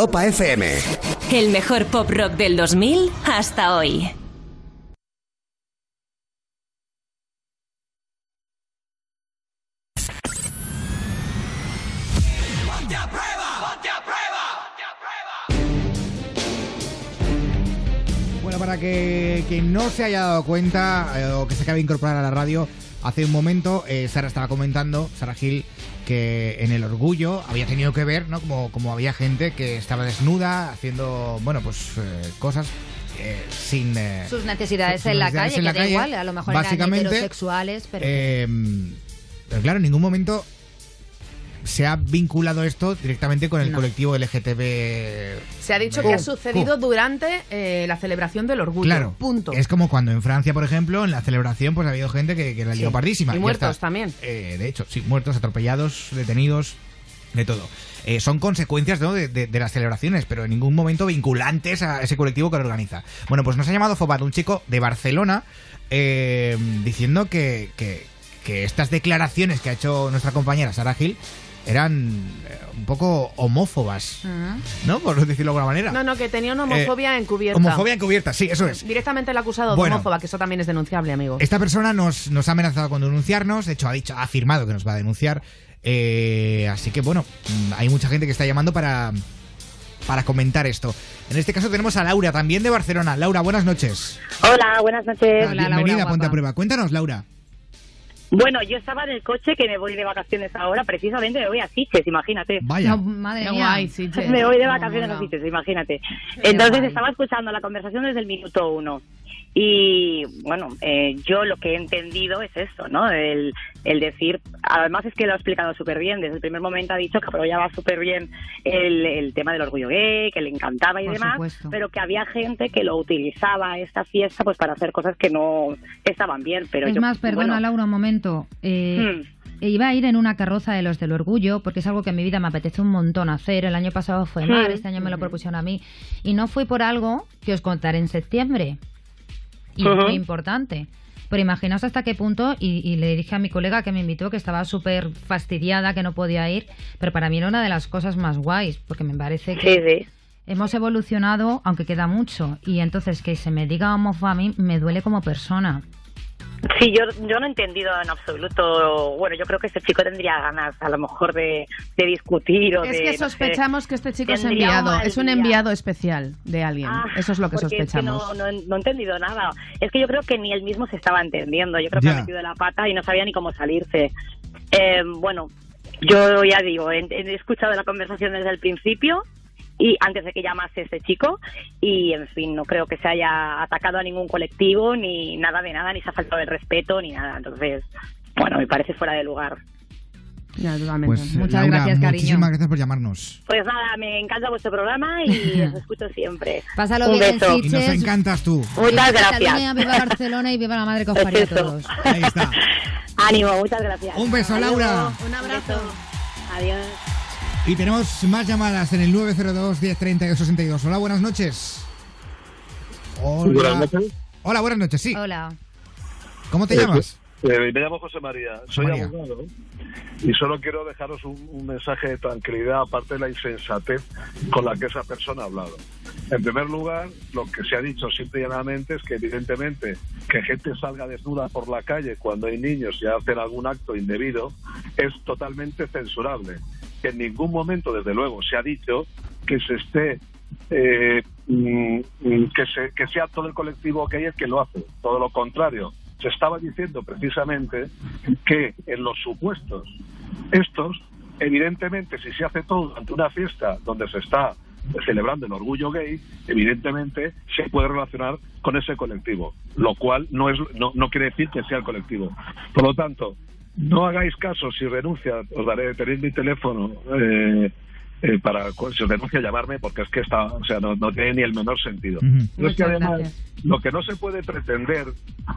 Europa FM. El mejor pop rock del 2000 hasta hoy. Bueno, para que quien no se haya dado cuenta eh, o que se acabe de incorporar a la radio, hace un momento eh, Sara estaba comentando, Sara Gil, que en el orgullo había tenido que ver, ¿no? Como, como había gente que estaba desnuda haciendo, bueno, pues eh, cosas eh, sin... eh, Sus necesidades sus en la calle, en la que da calle, igual, a lo mejor eran básicamente, heterosexuales, pero... eh, pero claro, en ningún momento se ha vinculado esto directamente con el No. colectivo LGTB. Se ha dicho que ha sucedido durante eh, la celebración del orgullo. Claro, Punto. es como cuando en Francia, por ejemplo, en la celebración, pues ha habido gente que, que la lió Sí. pardísima. Y muertos está. también. Eh, de hecho, sí, muertos, atropellados, detenidos, de todo. Eh, son consecuencias ¿no? de, de- de las celebraciones, pero en ningún momento vinculantes a ese colectivo que lo organiza. Bueno, pues nos ha llamado Fobat, un chico de Barcelona, eh, diciendo que, que- que estas declaraciones que ha hecho nuestra compañera Sara Gil eran eh, un poco homófobas, ¿no? Por decirlo de alguna manera. No, no, que tenía una homofobia Eh, encubierta. Homofobia encubierta, sí, eso es. Directamente el acusado Bueno. de homófoba, que eso también es denunciable, amigo. Esta persona nos, nos ha amenazado con denunciarnos, de hecho ha dicho, ha afirmado que nos va a denunciar. eh, así que bueno, mm, hay mucha gente que está llamando para, para comentar esto. En este caso tenemos a Laura, también de Barcelona. Laura, buenas noches. Hola, buenas noches. Bienvenida, ponte a prueba. Cuéntanos, Laura. Bueno, yo estaba en el coche que me voy de vacaciones ahora, precisamente me voy a Sitges, imagínate. Vaya. No, madre Qué mía. guay, Sitges. Me voy de vacaciones a Sitges, imagínate. Qué Entonces guay. estaba escuchando la conversación desde el minuto uno. Y bueno, eh, yo lo que he entendido es eso, ¿no? El, el decir, además es que lo ha explicado súper bien, desde el primer momento ha dicho que apoyaba súper bien el, el tema del orgullo gay, que le encantaba y Por demás, supuesto. pero que había gente que lo utilizaba esta fiesta pues para hacer cosas que no estaban bien. Pero es yo, más, perdona bueno, Laura un momento. Eh, Iba a ir en una carroza de los del orgullo porque es algo que en mi vida me apetece un montón hacer. El año pasado fue Sí. mal, este año me lo propusieron a mí. Y no fui por algo que os contaré en septiembre. Y muy importante. Pero imaginaos hasta qué punto, y, y le dije a mi colega que me invitó que estaba súper fastidiada, que no podía ir, pero para mí era una de las cosas más guays, porque me parece que Sí, sí. hemos evolucionado, aunque queda mucho, y entonces que se me diga homófoba a mí me duele como persona. Sí, yo, yo no he entendido en absoluto. Bueno, yo creo que este chico tendría ganas, a lo mejor, de, de discutir o Es de. que no sé, sospechamos que este chico es enviado, es un enviado especial de alguien. Ah, Eso es lo que porque es que sospechamos. no, no, he- no he entendido nada. Es que yo creo que ni él mismo se estaba entendiendo. Yo creo que Ya. ha metido la pata y no sabía ni cómo salirse. Eh, bueno, yo ya digo, he, he escuchado la conversación desde el principio y antes de que llamase este chico y en fin no creo que se haya atacado a ningún colectivo ni nada de nada ni se ha faltado el respeto ni nada entonces bueno me parece fuera de lugar Ya, totalmente. Pues, eh, Muchas Laura, gracias, cariño. Muchísimas gracias por llamarnos. Pues nada, me encanta vuestro programa y os escucho siempre. Pásalo Un bien, beso. Y nos encantas tú. Muchas Viva gracias. Cataluña, viva Barcelona y viva la madre que os parió a todos. Ahí está. Ánimo, muchas gracias. Un beso, Adiós. Laura. Un abrazo. Adiós. Y tenemos más llamadas en el 902 1032 62. Hola, buenas noches. Hola. Buenas noches. Hola, buenas noches, sí. Hola. ¿Cómo te Eh, llamas? eh, me llamo José María, soy María. abogado y solo quiero dejaros un, un mensaje de tranquilidad aparte de la insensatez con la que esa persona ha hablado. En primer lugar, lo que se ha dicho simple y llanamente es que evidentemente que gente salga desnuda por la calle cuando hay niños y hacen algún acto indebido es totalmente censurable. Que en ningún momento, desde luego, se ha dicho que se esté eh, mm, mm, que, se, que sea todo el colectivo que hay el que lo hace. Todo lo contrario. Se estaba diciendo precisamente que en los supuestos estos, evidentemente, si se hace todo durante una fiesta donde se está celebrando el orgullo gay, evidentemente se puede relacionar con ese colectivo, lo cual no, es, no, no quiere decir que sea el colectivo. Por lo tanto, no hagáis caso si renuncia, os daré, tenéis mi teléfono. eh, eh, para si os denuncia llamarme porque es que está o sea no, no tiene ni el menor sentido es que además gracias. lo que no se puede pretender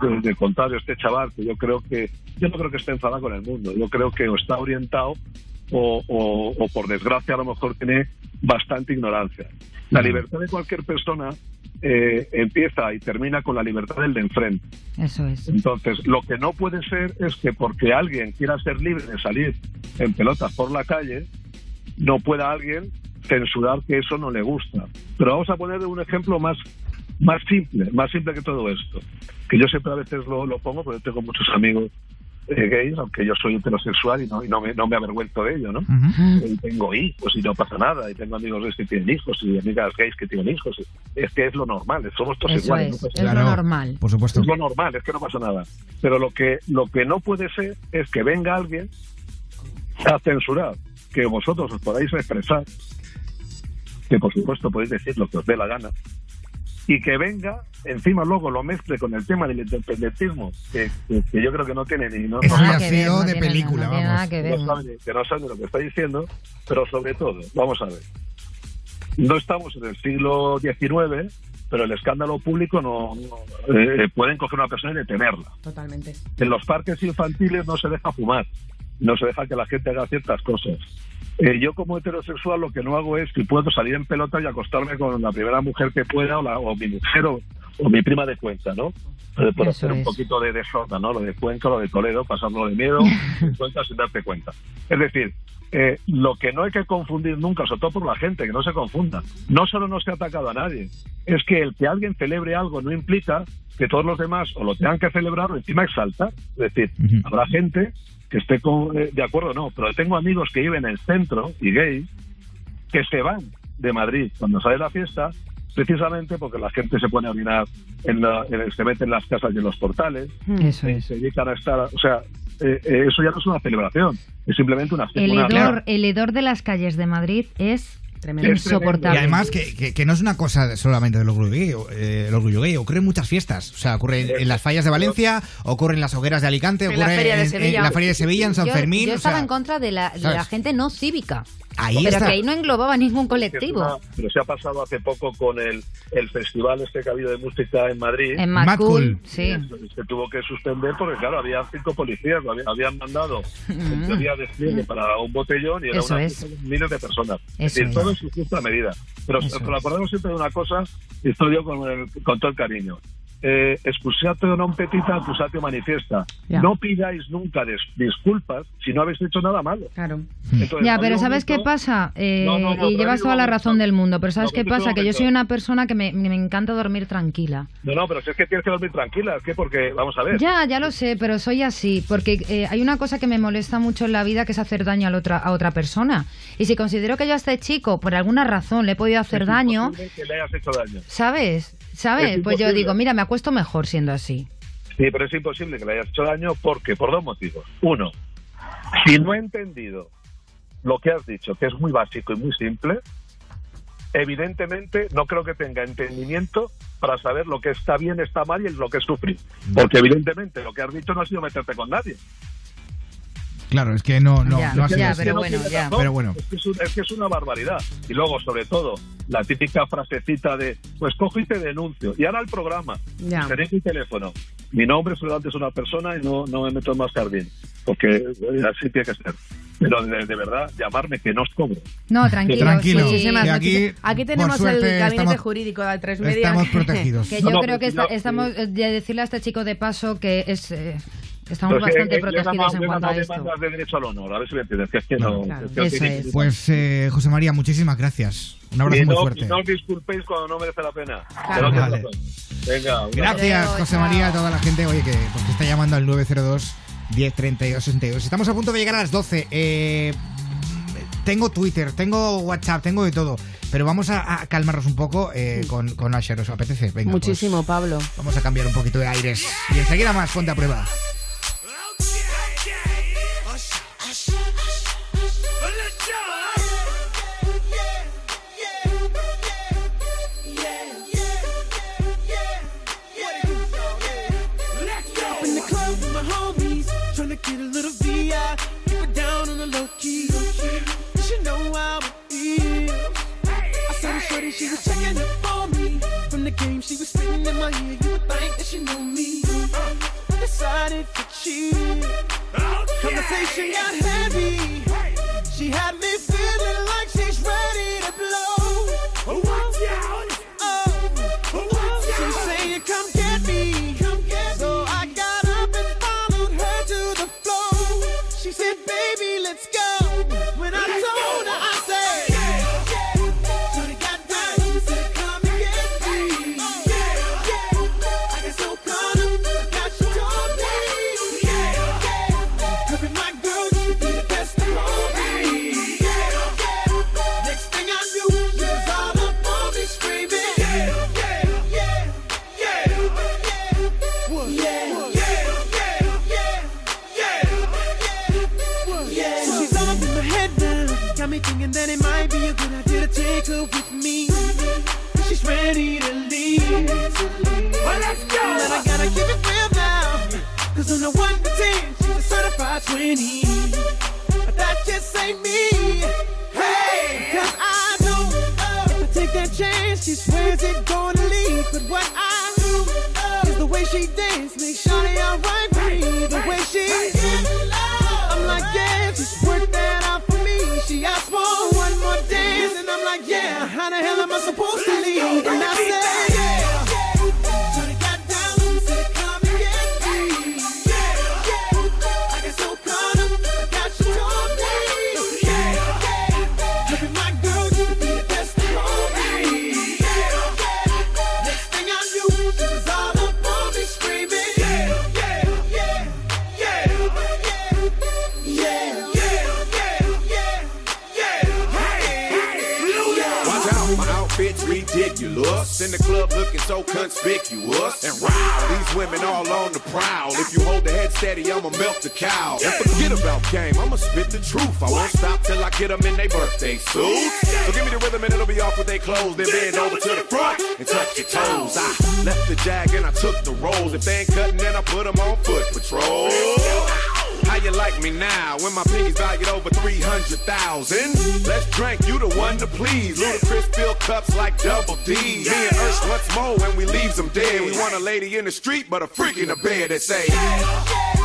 de, de contrario este chaval que yo creo que yo no creo que esté enfadado con el mundo yo creo que o está orientado o, o- o por desgracia a lo mejor tiene bastante ignorancia la libertad de cualquier persona eh, empieza y termina con la libertad del de enfrente Eso es. entonces, lo que no puede ser es que porque alguien quiera ser libre de salir en pelotas por la calle, no pueda alguien censurar que eso no le gusta. Pero vamos a poner un ejemplo más, más simple, más simple que todo esto, que yo siempre a veces lo, lo pongo porque tengo muchos amigos eh, gays, aunque yo soy heterosexual y no, y no, me, no me avergüenzo de ello, ¿no? Y tengo hijos y no pasa nada, y tengo amigos gays que tienen hijos y amigas gays que tienen hijos. Es que es lo normal, somos todos Eso iguales. es, no pasa es lo normal. Por supuesto. Es lo normal, es que no pasa nada. Pero lo que, lo que no puede ser es que venga alguien a censurar, que vosotros os podáis expresar, que por supuesto podéis decir lo que os dé la gana, y que venga, encima luego lo mezcle con el tema del independentismo, que, que- que yo creo que no tiene ni... No, Eso no ya ha sido no de tiene- película, no vamos. que ver. no sabe, que no sabe lo que está diciendo, pero sobre todo, vamos a ver, no estamos en el siglo XIX, pero el escándalo público no, no- eh, pueden coger a una persona y detenerla. Totalmente. En los parques infantiles no se deja fumar, no se deja que la gente haga ciertas cosas. Eh, yo como heterosexual lo que no hago es que puedo salir en pelota y acostarme con la primera mujer que pueda o, la, o mi mujer o, o mi prima de cuenta, ¿no? Eh, Eso hacer un es. poquito de desorden, ¿no? Lo de Cuenca, lo de Toledo, pasarlo de miedo, en cuenta sin darte cuenta. Es decir, eh, lo que no hay que confundir nunca, sobre todo por la gente, que no se confunda. No solo no se ha atacado a nadie, es que el que alguien celebre algo no implica que todos los demás o lo tengan que celebrar o encima exaltar. Es decir, habrá gente que esté con- eh, de acuerdo o no, pero tengo amigos que viven en el centro y gays que se van de Madrid cuando sale la fiesta precisamente porque la gente se pone a orinar, en la- en el- se mete en las casas y en los portales, Eso y es. se dedican a estar, o sea, eh, eh, eso ya no es una celebración, es simplemente una El una- hedor, el hedor de las calles de Madrid es Tremendo. Es insoportable. Y además que, que- que no es una cosa solamente del orgullo gay, eh, el orgullo gay, ocurre en muchas fiestas. O sea, ocurre en, en las fallas de Valencia, ocurre en las hogueras de Alicante, En la ocurre Feria de en, Sevilla. en la Feria de Sevilla, en San yo, Fermín. yo o estaba sea, en contra de la, de la gente no cívica. Ahí pero está. que ahí no englobaba ningún colectivo. una- pero se ha pasado hace poco con el, el festival este que ha habido de música en Madrid. En Cool. sí. Se tuvo que suspender porque, claro, había cinco policías, lo habían, habían mandado en teoría despliegue para un botellón y era una miles de personas. Eso es decir, es. todo en su justa medida. Pero, pero acordemos siempre de una cosa, y estoy yo con, el- con todo el cariño. Eh, excusatio non petita, accusatio manifiesta. Ya. No pidáis nunca des- disculpas si no habéis hecho nada malo. Claro. Entonces, Ya, pero ¿sabes qué pasa? Eh, No, no, no, y llevas toda la razón del mundo, pero ¿sabes qué pasa? Que yo soy una persona que me, me encanta dormir tranquila. No, no, pero si es que tienes que dormir tranquila, es que porque, vamos a ver. Ya, ya lo sé, pero soy así, porque eh, hay una cosa que me molesta mucho en la vida que es hacer daño a, la otra, a otra persona. Y si considero que yo a este chico, por alguna razón, le he podido hacer daño, imposible que le hayas hecho daño. ¿sabes? ¿Sabes? Es Pues yo digo, mira, me acuesto mejor siendo así. Sí, pero es imposible que le hayas hecho daño porque por dos motivos. Uno, si no he entendido lo que has dicho, que es muy básico y muy simple, evidentemente no creo que tenga entendimiento para saber lo que está bien, está mal y lo que es sufrir. Porque evidentemente lo que has dicho no ha sido meterte con nadie. Claro, es que no, no, Ya, no ha sido ya, pero bueno, ya. Pero bueno. Es que es, un- es que es una barbaridad. Y luego, sobre todo, la típica frasecita de, pues cojo y te denuncio. Y ahora el programa. Tenéis mi teléfono. Mi nombre solamente es una persona y no, no me meto en más jardín. Porque eh, así tiene que ser. Pero de, de verdad, llamarme que no os cobro. No, tranquilo. Tranquilo. Aquí, Aquí, tenemos suerte, el gabinete estamos- jurídico de tres media. estamos protegidos. Que yo No, creo que estamos eh, de decirle a este chico de paso que es eh, estamos Pues, bastante protegidos en cuanto a esto. de derecho al honor, a ver si me entiendes. Que es que no, Claro, es que eso es. Pues eh, José María, muchísimas gracias. Un abrazo y muy no, fuerte. y no os disculpéis cuando no merece la pena. Claro. Pero Vale. Venga, Gracias. José María, a toda la gente oye, que, pues, que está llamando al 902 1032 62. Estamos a punto de llegar a las 12. Eh, tengo Twitter, tengo WhatsApp, tengo de todo. Pero vamos a, a calmarnos un poco eh, con, con Asher. ¿Os apetece? Venga, pues, Muchísimo, Pablo. vamos a cambiar un poquito de aires. Y enseguida más, ponte a prueba. She was checking up on me. From the game, she was spitting in my ear. You would think that she knew me. I decided to cheat. Oh, Conversation got heavy. She had me feeling like in the street, but a freak in the bed that say,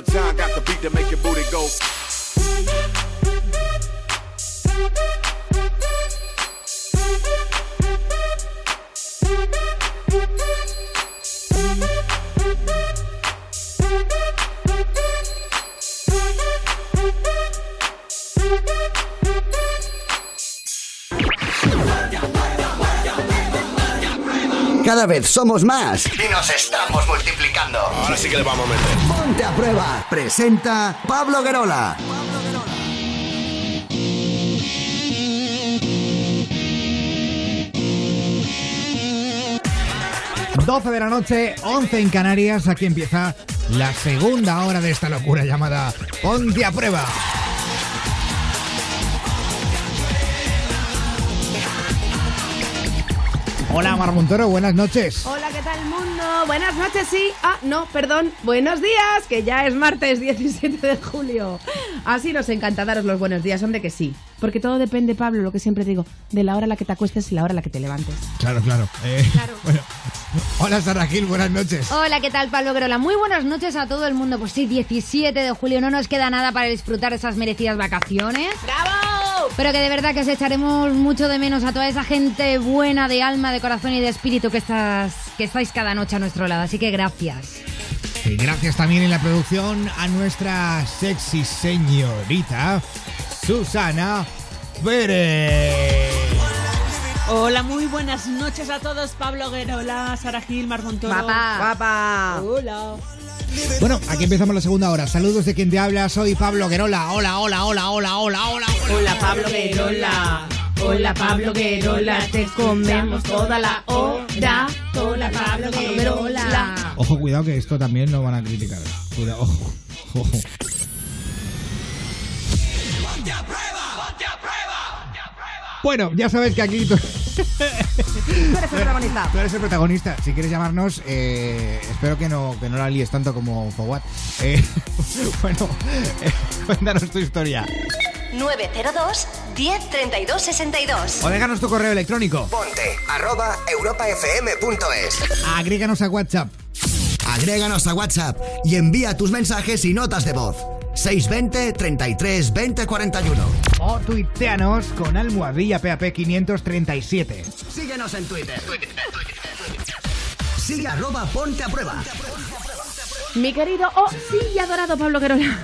Got the beat to make booty go. Cada vez somos más y nos estamos sí que le vamos a meter. Ponte a prueba. Presenta Pablo Guerola. 12 de la noche, 11 en Canarias. Aquí empieza la segunda hora de esta locura llamada Ponte a prueba. Hola Mar Montoro, buenas noches. Hola. Buenas noches, sí. Ah, no, perdón. Buenos días, que ya es martes 17 de julio. Así nos encanta daros los buenos días, hombre, que sí. Porque todo depende, Pablo, lo que siempre digo, de la hora a la que te acuestes y la hora a la que te levantes. Claro, claro. Eh, bueno. Hola Sara Gil, buenas noches. Hola, ¿qué tal, Pablo Grola? Muy buenas noches a todo el mundo. Pues sí, 17 de julio, no nos queda nada para disfrutar de esas merecidas vacaciones. ¡Bravo! Pero que de verdad que os echaremos mucho de menos a toda esa gente buena de alma, de corazón y de espíritu que, estás, que estáis cada noche a nuestro lado. Así que gracias. Y gracias también en la producción a nuestra sexy señorita Susana Pérez. Hola, muy buenas noches a todos. Pablo Guerola, Sara Gil, Mar Montoro. Guapa. Guapa. Hola. Bueno, aquí empezamos la segunda hora. Saludos de quien te habla, soy Pablo Guerola. Hola, hola, hola, hola, hola, hola. Hola, Pablo Guerola. Hola, Pablo Guerola. Te comemos toda la hora. Hola, Pablo Guerola. Ojo, cuidado que esto también lo van a criticar. Cuidado, ojo, ojo. Bueno, ya sabes que aquí tú, eres el protagonista. tú eres el protagonista. Si quieres llamarnos, eh, espero que no, que no la líes tanto como Fowat. Eh, bueno, eh, cuéntanos tu historia. 902 10 32 62. O déjanos tu correo electrónico. Ponte arroba europafm.es. Agréganos a WhatsApp. Agréganos a WhatsApp y envía tus mensajes y notas de voz. 620 33 20 41. O tuiteanos con almohadilla PAP 537. Síguenos en Twitter. Sigue arroba ponte a prueba. Mi querido, oh, sí, y adorado Pablo Guerola.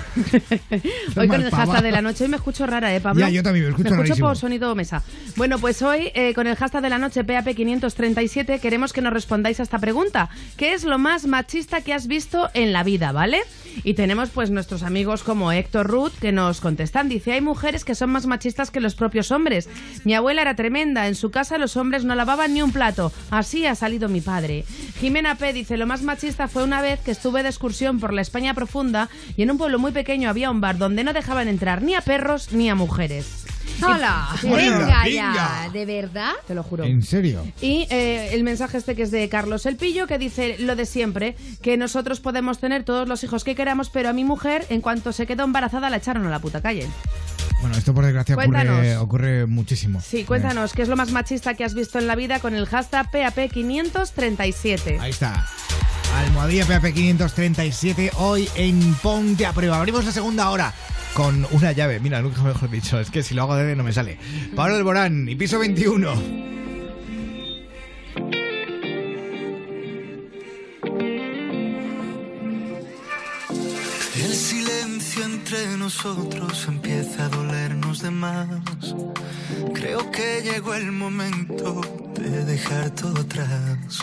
hoy con el hashtag de la noche hoy me escucho rara, ¿eh, Pablo? Ya, yo también me escucho rarísimo. por sonido mesa. Bueno, pues hoy eh, con el hashtag de la noche PAP537 queremos que nos respondáis a esta pregunta. ¿Qué es lo más machista que has visto en la vida, vale? Y tenemos pues nuestros amigos como Héctor Ruth que nos contestan. Dice, hay mujeres que son más machistas que los propios hombres. Mi abuela era tremenda. En su casa los hombres no lavaban ni un plato. Así ha salido mi padre. Jimena P. dice, lo más machista fue una vez que estuve de excursión por la España profunda y en un pueblo muy pequeño había un bar donde no dejaban entrar ni a perros ni a mujeres. ¡Hola! Sí, Venga venga. ya, ¿de verdad? Te lo juro. ¿En serio? Y eh, el mensaje este que es de Carlos El Pillo, que dice lo de siempre, que nosotros podemos tener todos los hijos que queramos, pero a mi mujer, en cuanto se quedó embarazada, la echaron a la puta calle. Bueno, esto por desgracia ocurre, ocurre muchísimo. Sí, cuéntanos, ¿qué es lo más machista que has visto en la vida con el hashtag PAP537? Ahí está. Almohadilla PAP 537 hoy en Ponte a Prueba. Abrimos la segunda hora con una llave. Mira, nunca mejor dicho. Es que si lo hago de no me sale. Pablo Alborán y piso 21. El silencio entre nosotros empieza a dolernos de más. Creo que llegó el momento de dejar todo atrás.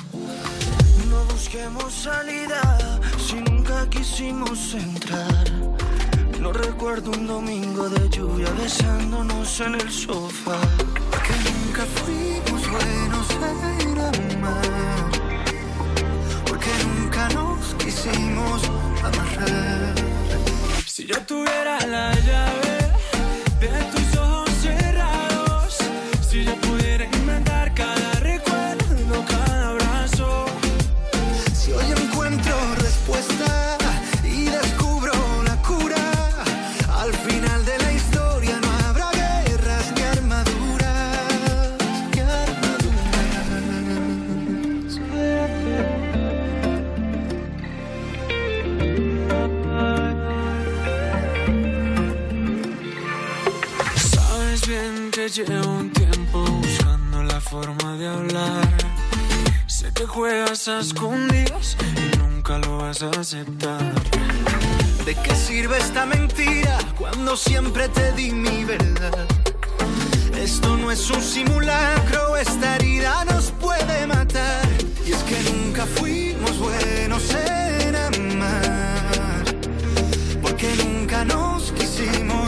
No busquemos salida si nunca quisimos entrar. No recuerdo un domingo de lluvia besándonos en el sofá. Que nunca fuimos buenos en amar. Porque nunca nos quisimos amarrar. Si yo tuviera la llave juegas a y nunca lo vas a aceptar. ¿De qué sirve esta mentira cuando siempre te di mi verdad? Esto no es un simulacro, esta herida nos puede matar. Y es que nunca fuimos buenos en amar, porque nunca nos quisimos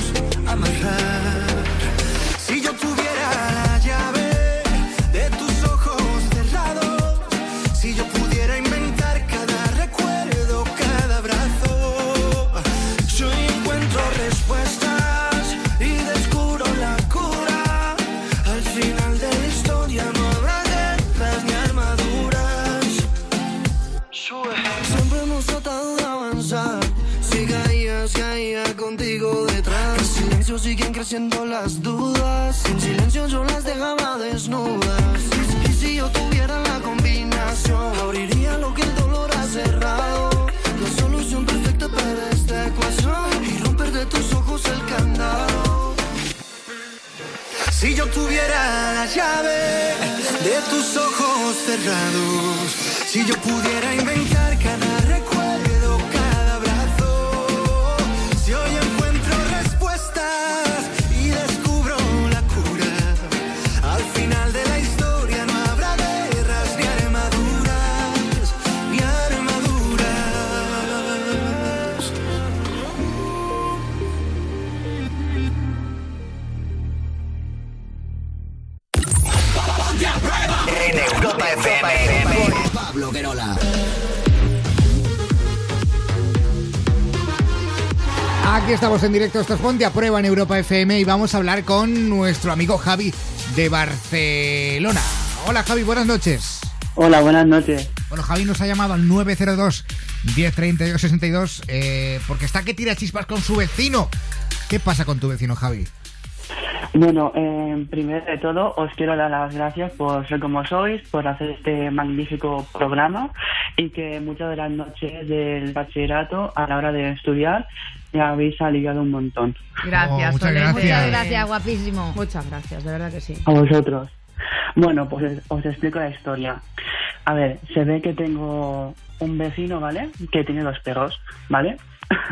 la llave de tus ojos cerrados, si yo pudiera inventar Aquí estamos en directo, esto es Ponte a Prueba en Europa FM y vamos a hablar con nuestro amigo Javi de Barcelona. Hola Javi, buenas noches. Hola, buenas noches. Bueno, Javi nos ha llamado al 902 1032 62 eh, porque está que tira chispas con su vecino. ¿Qué pasa con tu vecino, Javi? Bueno, eh, primero de todo os quiero dar las gracias por ser como sois, por hacer este magnífico programa y que muchas de las noches del bachillerato a la hora de estudiar me habéis aliviado un montón. Gracias, Oh, muchas gracias. Muchas gracias, guapísimo. Muchas gracias, de verdad que sí. A vosotros. Bueno, pues es- os explico la historia. A ver, se ve que tengo un vecino, ¿vale? Que tiene dos perros, ¿vale?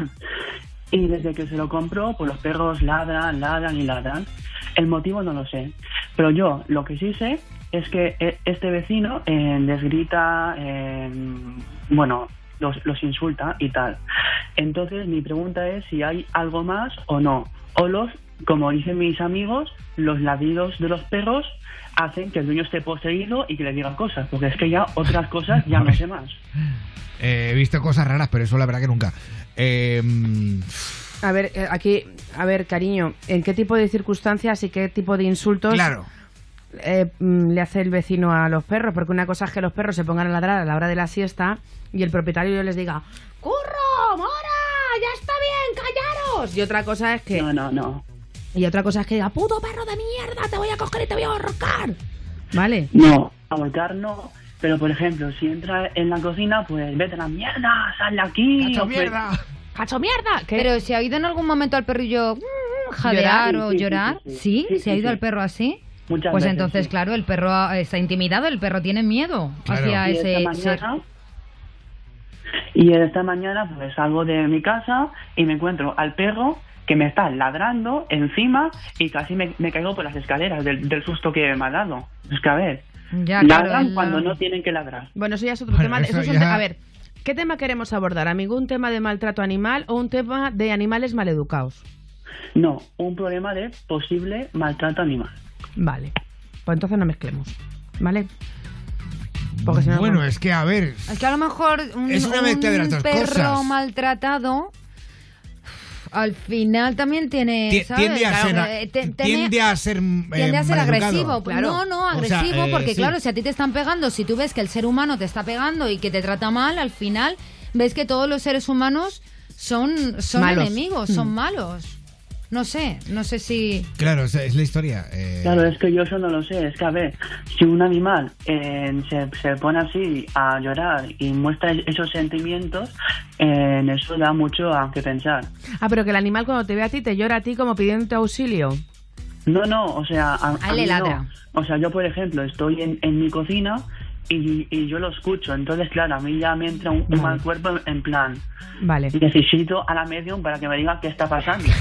y desde que se lo compro, pues los perros ladran, ladran y ladran. El motivo no lo sé. Pero yo lo que sí sé es que e- este vecino eh, les grita, eh, bueno, los, los insulta y tal. Entonces mi pregunta es si hay algo más o no. O los, como dicen mis amigos, los ladridos de los perros hacen que el dueño esté poseído y que le digan cosas. Porque es que ya otras cosas ya no sé más. Eh, he visto cosas raras, pero eso la verdad que nunca. Eh, A ver, eh, aquí, a ver, cariño, ¿en qué tipo de circunstancias y qué tipo de insultos claro. eh, mm, le hace el vecino a los perros? Porque una cosa es que los perros se pongan a ladrar a la hora de la siesta y el propietario les diga ¡Curro! ¡Mora! ¡Ya está bien! ¡Callaros! Y otra cosa es que... No, no, no. Y otra cosa es que diga ¡Puto perro de mierda! ¡Te voy a coger ¿Vale? No, ahorcar no. Pero por ejemplo, si entra en la cocina, pues vete a la mierda, sal de aquí. ¡Cacho pues- mierda! ¡Cacho mierda! ¿Qué? Pero si ha oído en algún momento al perrillo mm, jadear Llorar, o sí, sí, llorar, sí, ¿sí? sí. Sí, ¿Se ha sí. al perro así? Muchas pues veces, entonces, sí. claro, el perro está intimidado, el perro tiene miedo Claro. hacia Y ese esta ser. mañana, y esta mañana pues salgo de mi casa y me encuentro al perro que me está ladrando encima y casi me, me caigo por las escaleras del, del susto que me ha dado. Es que a ver, Ya, claro, ladran cuando no- no tienen que ladrar. Bueno, eso ya es otro Bueno, tema. eso eso es ya- A ver, ¿qué tema queremos abordar, amigo? ¿Un tema de maltrato animal o un tema de animales maleducados? No, un problema de posible maltrato animal. Vale. Pues entonces no mezclemos. ¿Vale? Porque si no, bueno, no- es que a ver. Es que a lo mejor un, Es una mezcla de las un dos perro cosas. maltratado al final también tiene, ti- ¿sabes? Tiende a Claro, ser, eh, tiene- tiende a ser, eh, tiende a ser maleducado. agresivo. Pues No, no, O sea, agresivo, eh, porque sí. claro, si a ti te están pegando, si tú ves que el ser humano te está pegando y que te trata mal, al final ves que todos los seres humanos son, son Malos. enemigos, son Mm. malos. No sé, no sé si... Claro, es, es la historia. eh, Claro, es que yo eso no lo sé. Es que, a ver, si un animal eh, se, se pone así a llorar y muestra esos sentimientos, eh, eso da mucho a que pensar. Ah, pero que el animal cuando te ve a ti te llora a ti como pidiéndote auxilio. No, no, o sea, a, A a él le mí no. ladra. O sea, yo, por ejemplo, estoy en, en mi cocina y, y yo lo escucho. Entonces, claro, a mí ya me entra un, un mal cuerpo en plan, Vale. necesito a la medium para que me diga qué está pasando.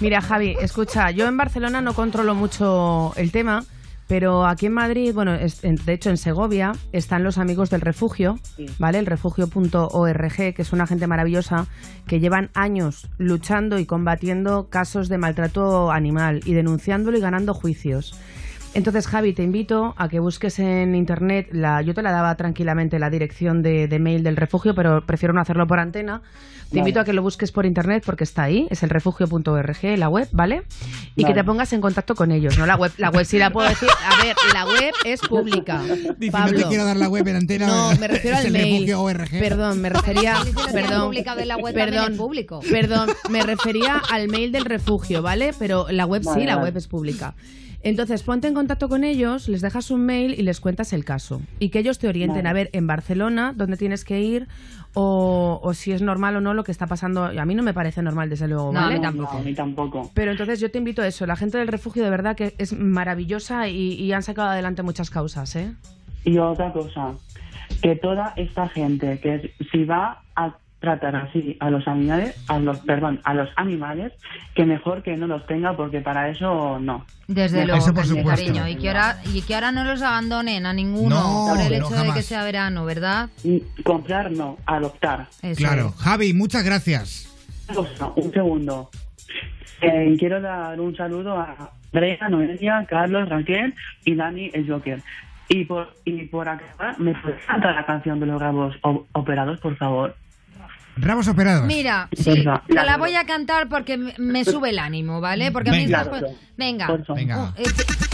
Mira, Javi, escucha, yo en Barcelona no controlo mucho el tema, Pero aquí en Madrid, bueno, es- en- de hecho en Segovia, están los amigos del refugio, ¿vale? El refugio.org, que es una gente maravillosa que llevan años luchando y combatiendo casos de maltrato animal y denunciándolo y ganando juicios. Entonces, Javi, te invito a que busques en internet, la, yo te la daba tranquilamente la dirección de, de mail del refugio, pero prefiero no hacerlo por antena. Te Vale. invito a que lo busques por internet porque está ahí, es el refugio.org, la web, ¿vale? Y que te pongas en contacto con ellos, ¿no? La web, la web sí la puedo decir. A ver, la web es pública. Dice, Pablo. no te quiero dar la web en antena. No, me refiero es al el mail. refugio ORG. Perdón, me refería. Perdón, en la web, perdón, público. Perdón, me refería al mail del refugio, ¿vale? Pero la web sí, Vale, la web es pública. Entonces, ponte en contacto con ellos, les dejas un mail y les cuentas el caso. Y que ellos te orienten Vale. a ver en Barcelona dónde tienes que ir o, o si es normal o no lo que está pasando. A mí no me parece normal, desde luego, No, a ¿vale? mí tampoco. No, a mí tampoco. Pero entonces yo te invito a eso. La gente del refugio de verdad que es maravillosa y, y han sacado adelante muchas causas, ¿eh? Y otra cosa, que toda esta gente que si va a tratar así a los animales, a los, perdón, a los animales, que mejor que no los tenga porque para eso no. Desde Mejor luego, no. cariño. Y que, ahora, y que ahora no los abandonen a ninguno No, por el no, hecho de que sea verano, ¿verdad? Y Comprar no, adoptar. Eso Claro. es. Javi, muchas gracias. Un segundo. Eh, quiero dar un saludo a Andrea, Noelia, Carlos, Raquel y Dani, el Joker. Y por, y por acabar, ¿me puedes cantar la canción de los rabos operados, por favor? Rabos operados. Mira, sí, Porfa. te la voy a cantar porque me- sube el ánimo, ¿vale? Porque a mí Venga. Venga. Porfa. Venga. Uh, eh,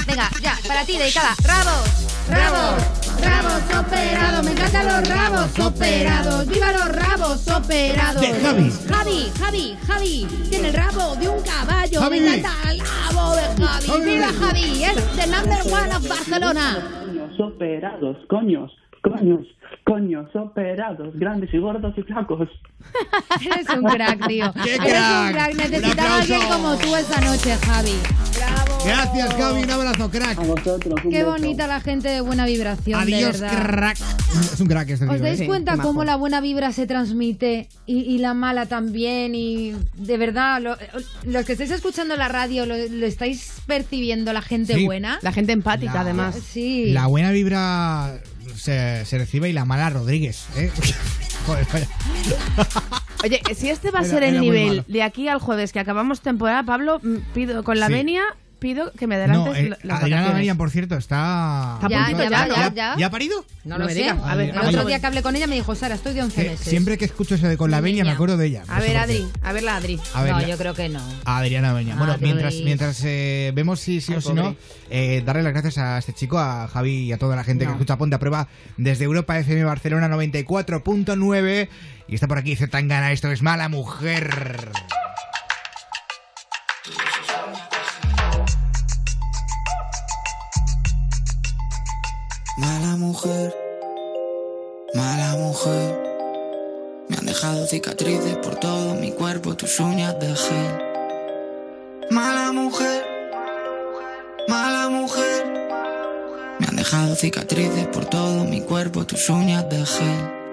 venga, ya, para ti, dedicada. ¡Rabos! ¡Rabos! ¡Rabos operados! ¡Me encantan los rabos operados! ¡Viva los rabos operados! De Javi. Javi, Javi, Javi. Tiene el rabo de un caballo. Javi. Me encanta el rabo de Javi. Javi. ¡Viva Javi! Es the number one of Barcelona. Coños operados, coños, coños, coños operados, grandes y gordos y flacos. Eres un crack, tío. ¡Qué Eres crack! un crack. Necesitaba alguien como tú esta noche, Javi. Bravo. Gracias, Javi. Un abrazo, crack. A vosotros, un Qué beso. bonita la gente de buena vibración, de Adiós, verdad. crack. Es un crack este ¿Os dais ¿eh? cuenta majo. cómo la buena vibra se transmite y, y la mala también? Y de verdad, lo- los que estáis escuchando la radio, ¿lo, lo estáis percibiendo la gente Sí. buena? La gente empática, La- además. Sí. La buena vibra se, se recibe y la mala Rodríguez, ¿eh? Joder, vaya. Oye, si este va a Era- ser el nivel de aquí al jueves que acabamos temporada, Pablo, mm, pido con la Sí. venia, pido que me No, adelantes eh, la- las Adriana. Marian, por cierto, está... Está Ya, ya, ya, ya, ¿no? ya. ¿Ya ha parido? No No lo sé. digas. A ver, el otro día que hablé con ella me dijo, Sara, estoy de 11 Eh, meses. siempre que escucho eso de con la veña me acuerdo de ella. A No ver, Adri, a ver la Adri. A ver, no, la- yo creo que no. Adriana Beña. Bueno, Adri. mientras, mientras eh, vemos si sí Ay, o si no, eh, darle las gracias a este chico, a Javi y a toda la gente que No. escucha Ponte a Prueba desde Europa FM Barcelona 94.9. Y está por aquí, Tangana, esto es mala mujer. Mala mujer, mala mujer. Me han dejado cicatrices por todo mi cuerpo, tus uñas de gel. Mala mujer, mala mujer. Me han dejado cicatrices por todo mi cuerpo, tus uñas de gel.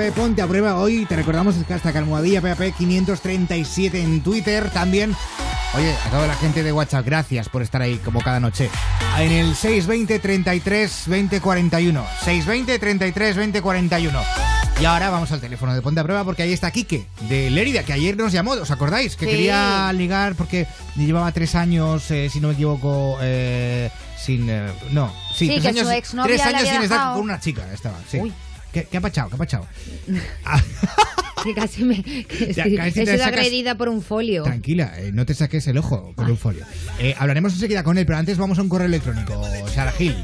PAP, ponte a prueba hoy. Te recordamos el hashtag almohadilla PAP 537 en Twitter. También, oye, a toda la gente de WhatsApp, gracias por estar ahí como cada noche. En el 620 33 20 41. 620 33 20 41. Y ahora vamos al teléfono de Ponte a Prueba porque ahí está Quique, de Lérida, que ayer nos llamó, ¿os acordáis? Que Sí. quería ligar porque llevaba tres años, eh, si no me equivoco, eh, sin... eh, no, sí, Sí, tres que años, su exnovia tres años sin estar con una chica. Estaba, sí. Uy. ¿Qué, ¿Qué ha pachado? ¿Qué ha pachado? Que casi me. que Ya, sí, casi he sido sacas- agredida por un folio. Tranquila, eh, no te saques el ojo con un folio. Eh, hablaremos enseguida con él, pero antes vamos a un correo electrónico. Sara Gil.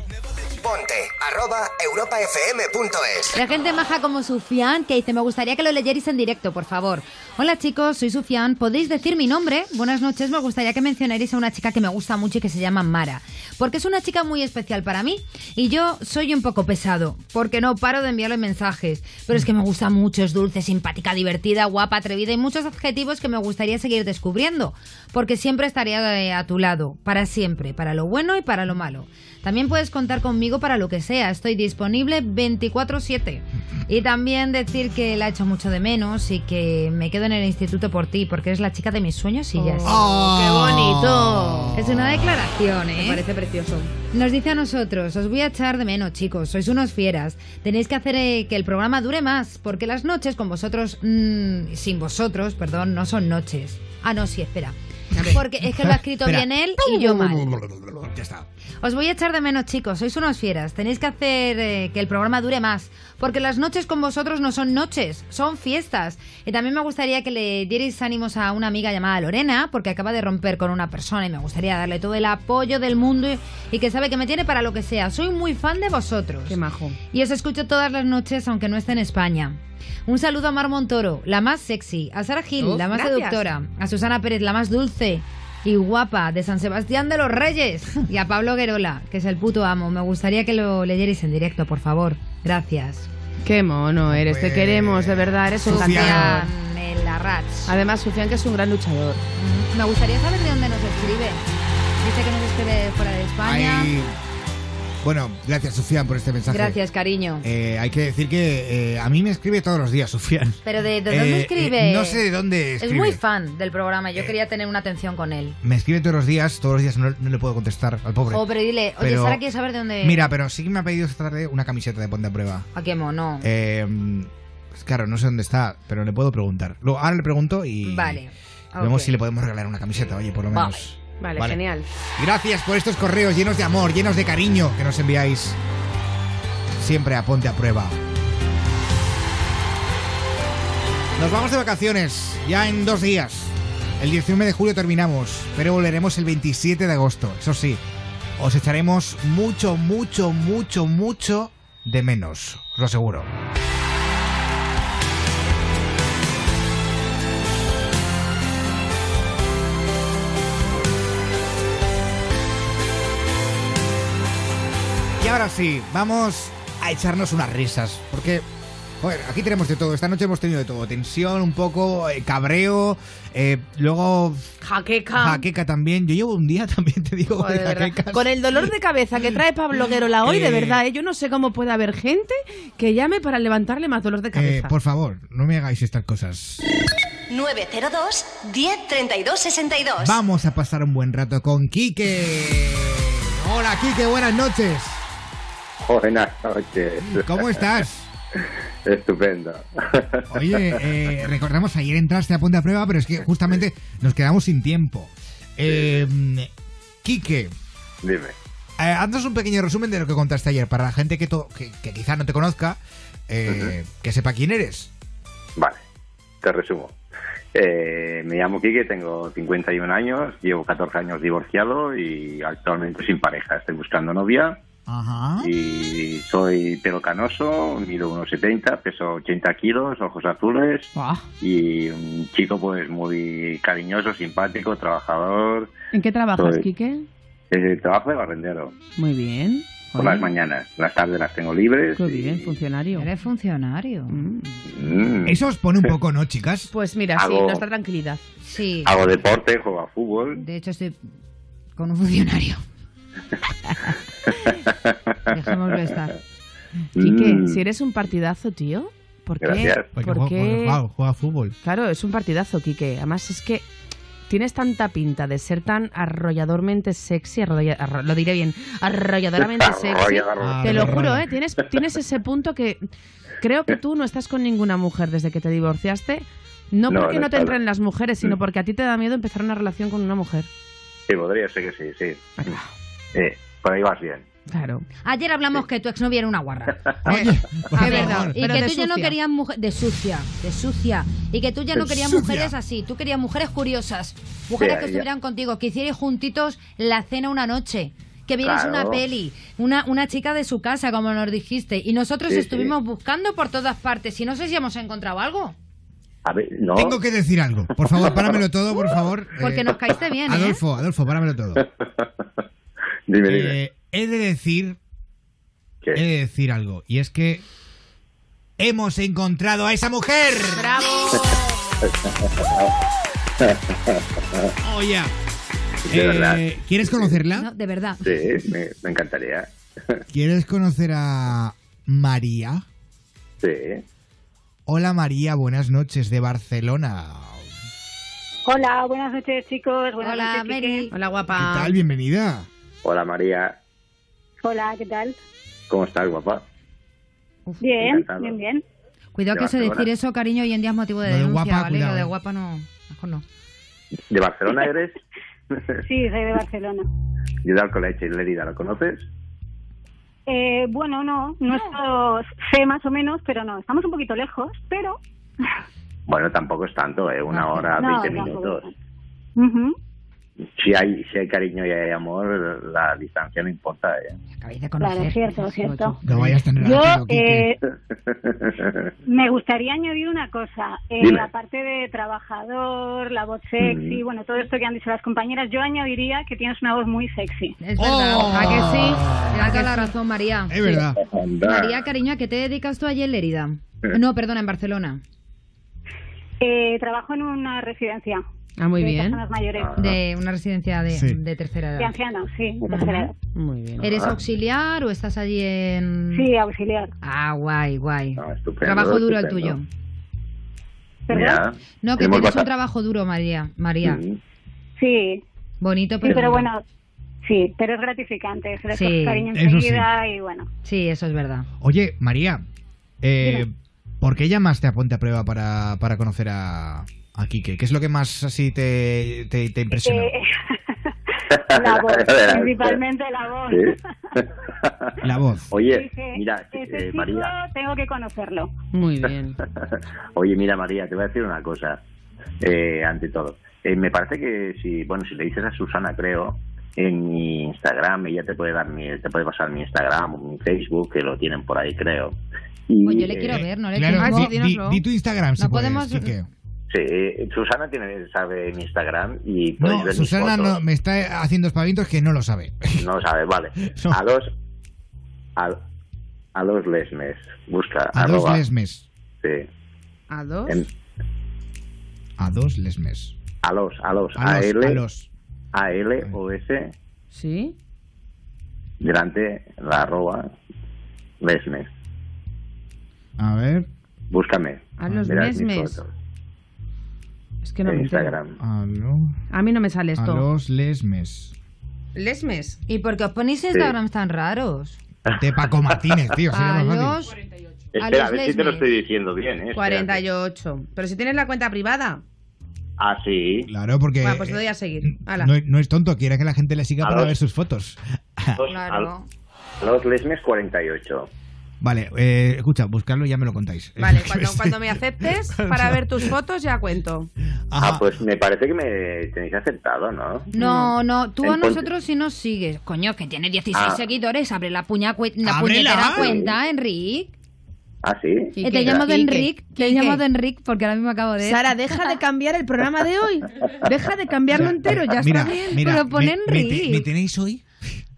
Ponte arroba europafm.es. La gente maja como Sufian que dice, me gustaría que lo leyerais en directo, por favor. Hola chicos, soy Sufian, ¿podéis decir mi nombre? Buenas noches, me gustaría que mencionarais a una chica que me gusta mucho y que se llama Mara, porque es una chica muy especial para mí y yo soy un poco pesado, porque no paro de enviarle mensajes, pero es que me gusta mucho, es dulce, simpática, divertida, guapa, atrevida y muchos adjetivos que me gustaría seguir descubriendo, porque siempre estaría eh, a tu lado, para siempre, para lo bueno y para lo malo. También puedes contar conmigo para lo que sea. Estoy disponible 24/7. Y también decir que la echo mucho de menos y que me quedo en el instituto por ti, porque eres la chica de mis sueños y ya está. Oh, ¡Qué bonito! Es una declaración, ¿eh? Me parece precioso. Nos dice a nosotros, os voy a echar de menos, chicos, sois unos fieras. Tenéis que hacer eh, que el programa dure más, porque las noches con vosotros, mm, sin vosotros, perdón, no son noches. Ah, no, sí, espera. Porque es que lo ha escrito bien él y yo mal. Ya está. Os voy a echar de menos, chicos. Sois unos fieras. Tenéis que hacer eh, que el programa dure más. Porque las noches con vosotros no son noches, son fiestas. Y también me gustaría que le dierais ánimos a una amiga llamada Lorena, porque acaba de romper con una persona y me gustaría darle todo el apoyo del mundo y, y que sabe que me tiene para lo que sea. Soy muy fan de vosotros. Qué majo. Y os escucho todas las noches, aunque no esté en España. Un saludo a Mar Montoro, la más sexy, a Sara Gil, la más gracias. seductora, a Susana Pérez, la más dulce y guapa de San Sebastián de los Reyes, y a Pablo Guerola, que es el puto amo. Me gustaría que lo leyerais en directo, por favor. Gracias. Qué mono eres, te queremos, de verdad, eres un campeón. Además, Sufian, que es un gran luchador. Me gustaría saber de dónde nos escribe. Dice que nos escribe fuera de España. Ahí- Bueno, gracias, Sufian, por este mensaje. Gracias, cariño. Eh, hay que decir que eh, a mí me escribe todos los días, Sufian. Pero de, de Eh, dónde eh, escribe. no sé de dónde Es escribe. muy fan del programa. Yo quería tener una atención con él. Me escribe todos los días, todos los días no, no le puedo contestar al pobre. Oh, pero dile, oye, Pero- Sara quiere saber de dónde. Mira, pero sí que me ha pedido esta tarde una camiseta de Ponte a Prueba. ¿A qué mono? Eh, pues claro, no sé dónde está, pero le puedo preguntar. Luego, ahora le pregunto y Vale. vemos si le podemos regalar una camiseta, oye, por lo menos. Vale, Vale. genial. Gracias por estos correos llenos de amor, llenos de cariño que nos enviáis siempre a Ponte a Prueba. Nos vamos de vacaciones, ya en dos días. El 19 de julio terminamos, pero volveremos el 27 de agosto. Eso sí, os echaremos mucho, mucho, mucho, mucho de menos. Os lo aseguro. Y ahora sí, vamos a echarnos unas risas. Porque, joder, aquí tenemos de todo. Esta noche hemos tenido de todo. Tensión, un poco, eh, cabreo. eh, luego, Jaqueca. jaqueca también. Yo llevo un día también, te digo, Joder, de de. Con el dolor de cabeza que trae Pablo Guerola hoy, de Eh, verdad, ¿eh? yo no sé cómo puede haber gente que llame para levantarle más dolor de Eh, cabeza. por favor, no me hagáis estas cosas. 902 10 32 62. Vamos a pasar un buen rato con Quique. Hola, Quique, buenas noches. Buenas noches. ¿Cómo estás? Estupendo. Oye, eh, recordamos, ayer entraste a Ponte a Prueba, pero es que justamente nos quedamos sin tiempo. Eh, Quique, Dime. eh, haznos un pequeño resumen de lo que contaste ayer, para la gente que, que, que quizá no te conozca, eh, que sepa quién eres. Vale, te resumo. Eh, me llamo Quique, tengo 51 años, llevo 14 años divorciado y actualmente sin pareja. Estoy buscando novia Ajá. y soy pelo canoso, mido unos 70, peso 80 kilos, ojos azules y un chico pues muy cariñoso, simpático, trabajador. ¿En qué trabajas, Soy- Quique? Eh, trabajo de barrendero Muy bien. por Oye, las mañanas, las tardes las tengo libres. Qué bien, funcionario. Eres funcionario. Mm. Eso os pone un poco, ¿no, chicas? Pues mira, sí, Hago- nuestra tranquilidad. Sí. Hago deporte, juego a fútbol. De hecho, estoy con un funcionario. Dejémoslo estar. Quique, Mm. si eres un partidazo, tío, ¿por qué? Gracias. Porque ¿Por juega, qué? juega- juega fútbol. Claro, es un partidazo, Quique. Además, es que tienes tanta pinta de ser tan arrolladormente sexy, arrolla- arro- lo diré bien, arrolladoramente sexy. Te lo juro, ¿eh? Tienes, tienes ese punto que creo que tú no estás con ninguna mujer desde que te divorciaste. No No, porque no no te entren las mujeres, sino Mm. porque a ti te da miedo empezar una relación con una mujer. Sí, podría ser que sí, sí. Eh, por ahí vas bien. Claro. Ayer hablamos que tu exnovia era una guarra. Oye, A ver, favor. y que tú ya no querías mujeres de sucia, de sucia, y que tú ya no De querías sucia. mujeres así, tú querías mujeres curiosas, mujeres Sí, que ya. estuvieran contigo, que hicierais juntitos la cena una noche. Que vierais Claro. una peli, una, una chica de su casa, como nos dijiste. Y nosotros Sí, estuvimos buscando por todas partes. Y no sé si hemos encontrado algo. A ver, no. Tengo que decir algo. Por favor, páramelo todo, por favor. Porque Eh, nos caíste bien, ¿eh? Adolfo, Adolfo, páramelo todo. Dime, dime. Eh, he de decir. ¿Qué? He de decir algo. Y es que. ¡Hemos encontrado a esa mujer! ¡Oh, ya! De Eh, verdad. ¿Quieres conocerla? No, de verdad. Sí, me, me encantaría. ¿Quieres conocer a María? Sí. Hola María, buenas noches de Barcelona. Hola, buenas noches chicos. Buenas Hola, noches, Mary. Hola, ¿Qué guapa. tal? Bienvenida. Hola María, Hola, ¿qué tal? ¿cómo estás, guapa? Bien, Encantado. bien, bien. Cuidado De que eso de Barcelona. decir eso, cariño, hoy en día es motivo de Lo de denuncia, guapa, ¿vale? cuidado, Lo de eh. guapa no, mejor no. ¿De Barcelona eres? Sí, soy de Barcelona. Yo de Alcoleche y Lérida, ¿lo conoces? Eh, bueno, no, no esto sé más o menos, pero no, estamos un poquito lejos, pero... Bueno, tampoco es tanto, ¿eh? Una hora, No, 20 tampoco minutos. Si hay, si hay cariño y hay amor, la distancia no importa, ¿eh? Acabáis de Claro, conocer. cierto, cierto. No vayas tan Yo rápido, Quique. eh, me gustaría añadir una cosa. Eh, Dime. aparte de trabajador, la voz sexy, Mm. bueno, todo esto que han dicho las compañeras, yo añadiría que tienes una voz muy sexy. Es verdad. Oh. ¿A que sí? Tienes toda la razón, María. Es verdad. Anda. María, cariño, ¿a qué te dedicas tú allí en Lérida? No, perdona, en Barcelona. Eh, trabajo en una residencia. Ah, muy de bien. personas mayores. De una residencia de, Sí. de tercera De edad. ancianos, sí, de tercera edad. Muy bien. ¿Eres auxiliar o estás allí en...? Sí, auxiliar. Ah, guay, guay. No, estupendo, Trabajo duro el tuyo. Mira, No, que tienes un trabajo duro, María. María. Sí, Bonito, sí, pero... pero duro. bueno, sí, pero es gratificante. Se Sí, cariño eso sí. enseguida y bueno. Sí, eso es verdad. Oye, María, eh. ¿por qué llamaste a Ponte a Prueba para, para conocer a, a Quique? ¿Qué es lo que más así te, te, te impresionó? Eh, la voz, principalmente la voz. Sí. La voz. Oye, Dije, mira, ese eh, chico María. tengo que conocerlo. Muy bien. Oye, mira, María, te voy a decir una cosa. Eh, ante todo, Eh, me parece que si, bueno, si le dices a Susana, creo, en mi Instagram, ella te puede dar mi, te puede pasar mi Instagram o mi Facebook, que lo tienen por ahí, creo. Y, Pues yo le eh, quiero ver, no le Claro, tengo. di, di- di tu Instagram, si No puedes, podemos-. Sí, Susana tiene, sabe mi Instagram y podéis No, ver mis Susana fotos. no, me está haciendo espavientos que no lo sabe. No lo sabe, vale. A los a, a los lesmes. Busca A dos lesmes. Sí. ¿A dos? En- A dos lesmes. a los, a los, A a, los, L, a los. A L o S ¿Sí? delante la arroba lesmes. A ver. Búscame. A los lesmes. Fotos Es que no en me entero. Instagram. A, lo- A mí no me sale a esto. los lesmes. Lesmes. ¿Y por qué os ponéis Instagrams tan raros? De Paco Martínez, tío. A los... Espera, a los ver si te lo estoy diciendo bien, ¿eh? Espérate. 48. Pero si tienes la cuenta privada. Ah, sí. Claro, porque Bueno, pues te doy a seguir. Hala. no, no es tonto, quiere que la gente le siga A para los- ver sus fotos. Los, Claro. a los lesmes 48. Vale, eh, escucha, buscarlo y ya me lo contáis. Vale, cuando, cuando me aceptes para ver tus fotos ya cuento. Ah, pues me parece que me tenéis aceptado, ¿no? No, no, tú a nosotros sí nos sigues. Coño, que tiene 16 Ah. seguidores. Abre la, puña la puñetera cuenta, Enric. Ah, sí. Eh, te he llamado Quique. Enric, te he Quique. llamado Enric porque ahora mismo acabo de... Sara, deja de cambiar el programa de hoy. Deja de cambiarlo entero, ya mira, está bien. mira, Pero pon me, me Enric. te- me tenéis hoy?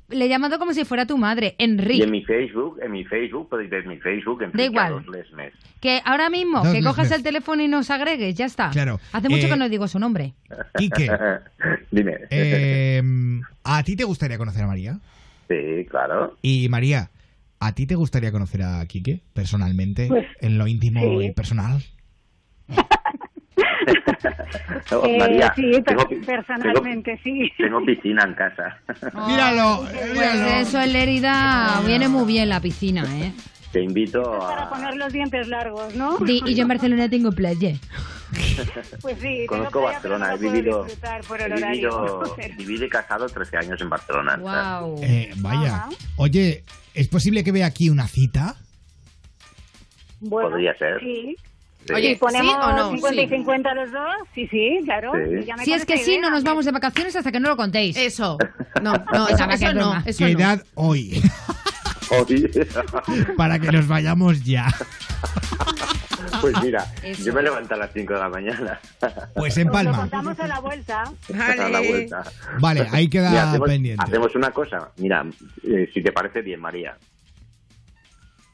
Le he llamado como si fuera tu madre, Y Enric. en mi Facebook, en mi Facebook, podéis ver mi Facebook, en Da igual. lesmes. Que ahora mismo, Dos que cojas lesmes. el teléfono y nos agregues, ya está. Claro. Hace mucho Eh, que no digo su nombre. Quique, Dime. eh, ¿a ti te gustaría conocer a María? Sí, claro. Y María, ¿a ti te gustaría conocer a Quique personalmente? Pues, en lo íntimo sí. y personal. No, Eh, María, sí, tengo, personalmente sí. tengo piscina en casa. Míralo, Pues eso en Lérida viene muy bien la piscina, ¿eh? Te invito Para a... poner los dientes largos, ¿no? Y yo en Barcelona tengo playa. Pues sí, Conozco tengo playa, pero Barcelona, no he vivido, por el he vivido, viví de casado 13 años en Barcelona. Wow. Eh, vaya. Oye, ¿es posible que vea aquí una cita? Bueno, Podría ser. Sí. Sí. Oye, ponemos ¿sí o no? 50 y Sí. 50 los dos, sí, sí, claro. Sí. Ya me Si es que sí, idea. no nos vamos de vacaciones hasta que no lo contéis. Eso. No, no, eso, eso es no. Eso no. Quedad hoy Oye, para que nos vayamos ya. pues mira, Eso. yo me levanto a las 5 de la mañana. Pues en Palma. contamos a la vuelta. a la Vale. vuelta. Vale, ahí queda Mira, hacemos, pendiente. hacemos una cosa. Mira, eh, si te parece bien, María.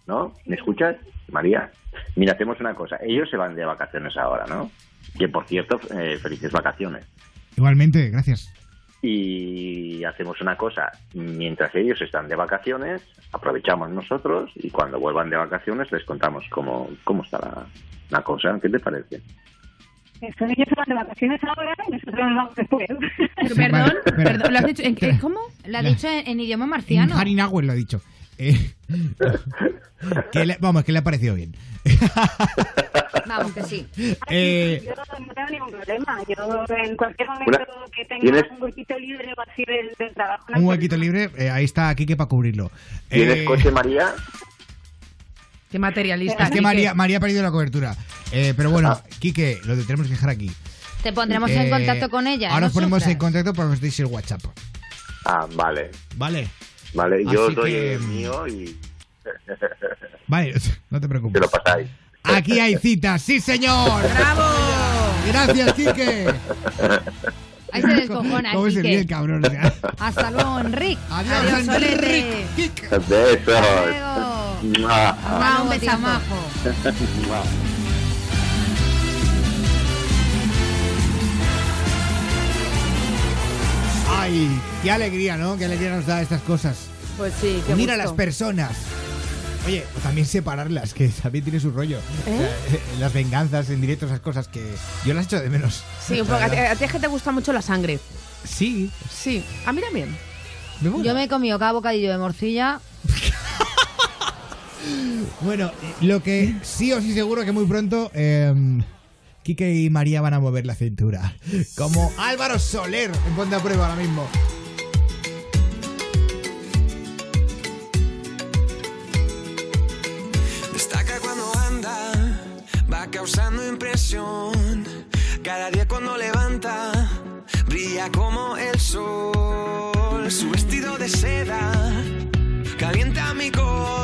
¿No? ¿Me escuchas, María? Mira, hacemos una cosa. Ellos se van de vacaciones ahora, ¿no? Que por cierto, eh, felices vacaciones. Igualmente, gracias. Y hacemos una cosa. Mientras ellos están de vacaciones, aprovechamos nosotros y cuando vuelvan de vacaciones les contamos cómo, cómo está la, la cosa. ¿Qué te parece? Eso, ellos se van de vacaciones ahora y nosotros nos vamos después. Perdón, perdón, ¿lo has dicho? ¿En qué? ¿Cómo? Lo ha dicho en, en idioma marciano. Harry Nahuel lo ha dicho. Eh, que le- vamos, que le ha parecido bien. Vamos, que sí. Eh, Yo no tengo ningún problema. Yo en cualquier momento Una- que tenga ¿Tienes- un huequito libre o así del, del trabajo. un huequito libre, eh, ahí está Quique para cubrirlo. ¿Tienes Eh, coche, María? Qué materialista. Es que. María, María ha perdido la cobertura. Eh, pero bueno, Quique, lo tenemos que dejar aquí. Te pondremos en contacto con ella. Ahora no os ponemos en sufras. contacto para que os deis el WhatsApp. Ah, vale. Vale, Vale, yo Así doy que- el mío y vale, no te te preocupes. lo pasáis. Aquí hay citas, sí señor. ¡Bravo! Gracias, Quique. Ahí se descojona, ¿Cómo se Quique. ríe el cabrón? O sea, Hasta luego, Enric. Adiós, Adiós. Solete. Besos. luego. Mua. Un Luego, Ay, qué alegría, ¿no? Qué alegría nos da estas cosas. Pues sí, qué Unir a gusto. las personas. Oye, o también separarlas, que también tiene su rollo. O sea, eh, las venganzas en directo, esas cosas que yo las echo de menos. Sí, poco. A ti, a ti es que te gusta mucho la sangre. Sí, Sí. A mí también. me mola. Yo me he comido cada bocadillo de morcilla. Bueno, lo que sí o sí seguro que muy pronto eh, Quique y María van a mover la cintura. Como Álvaro Soler en Ponte a Prueba ahora mismo. Destaca cuando anda, va causando impresión. Cada día cuando levanta, brilla como el sol. Su vestido de seda calienta mi corazón.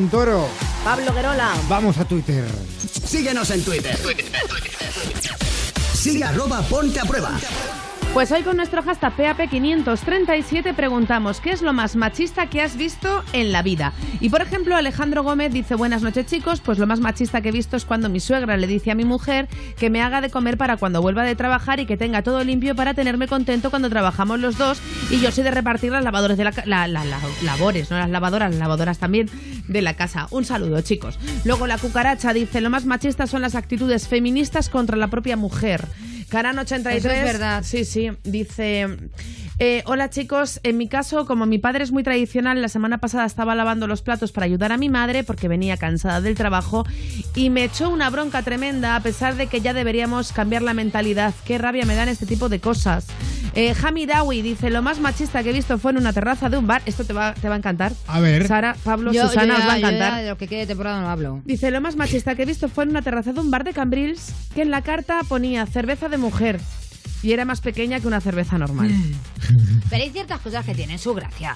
Montoro. Pablo Guerola. Vamos a Twitter. Síguenos en Twitter. Sigue arroba ponte a prueba. Pues hoy con nuestro hashtag PAP537 preguntamos ¿qué es lo más machista que has visto en la vida? Y por ejemplo Alejandro Gómez dice buenas noches chicos, pues lo más machista que he visto es cuando mi suegra le dice a mi mujer que me haga de comer para cuando vuelva de trabajar y que tenga todo limpio para tenerme contento cuando trabajamos los dos y yo soy de repartir las lavadores de la- la- la- labores, no las lavadoras, las lavadoras también de la casa. Un saludo chicos. Luego la cucaracha dice lo más machista son las actitudes feministas contra la propia mujer. Caran 83 Eso es verdad. Sí, sí. Dice. Eh, hola chicos, en mi caso, como mi padre es muy tradicional, la semana pasada estaba lavando los platos para ayudar a mi madre porque venía cansada del trabajo y me echó una bronca tremenda a pesar de que ya deberíamos cambiar la mentalidad. Qué rabia me dan este tipo de cosas. Eh, Hami Dawi dice, lo más machista que he visto fue en una terraza de un bar. Esto te va, te va a encantar. A ver. Sara, Pablo, Yo- Susana, yo os va a yo encantar. ya de lo que quede de temporada no hablo. Dice, lo más machista que he visto fue en una terraza de un bar de Cambrils que en la carta ponía cerveza de mujer y era más pequeña que una cerveza normal. Pero hay ciertas cosas que tienen su gracia.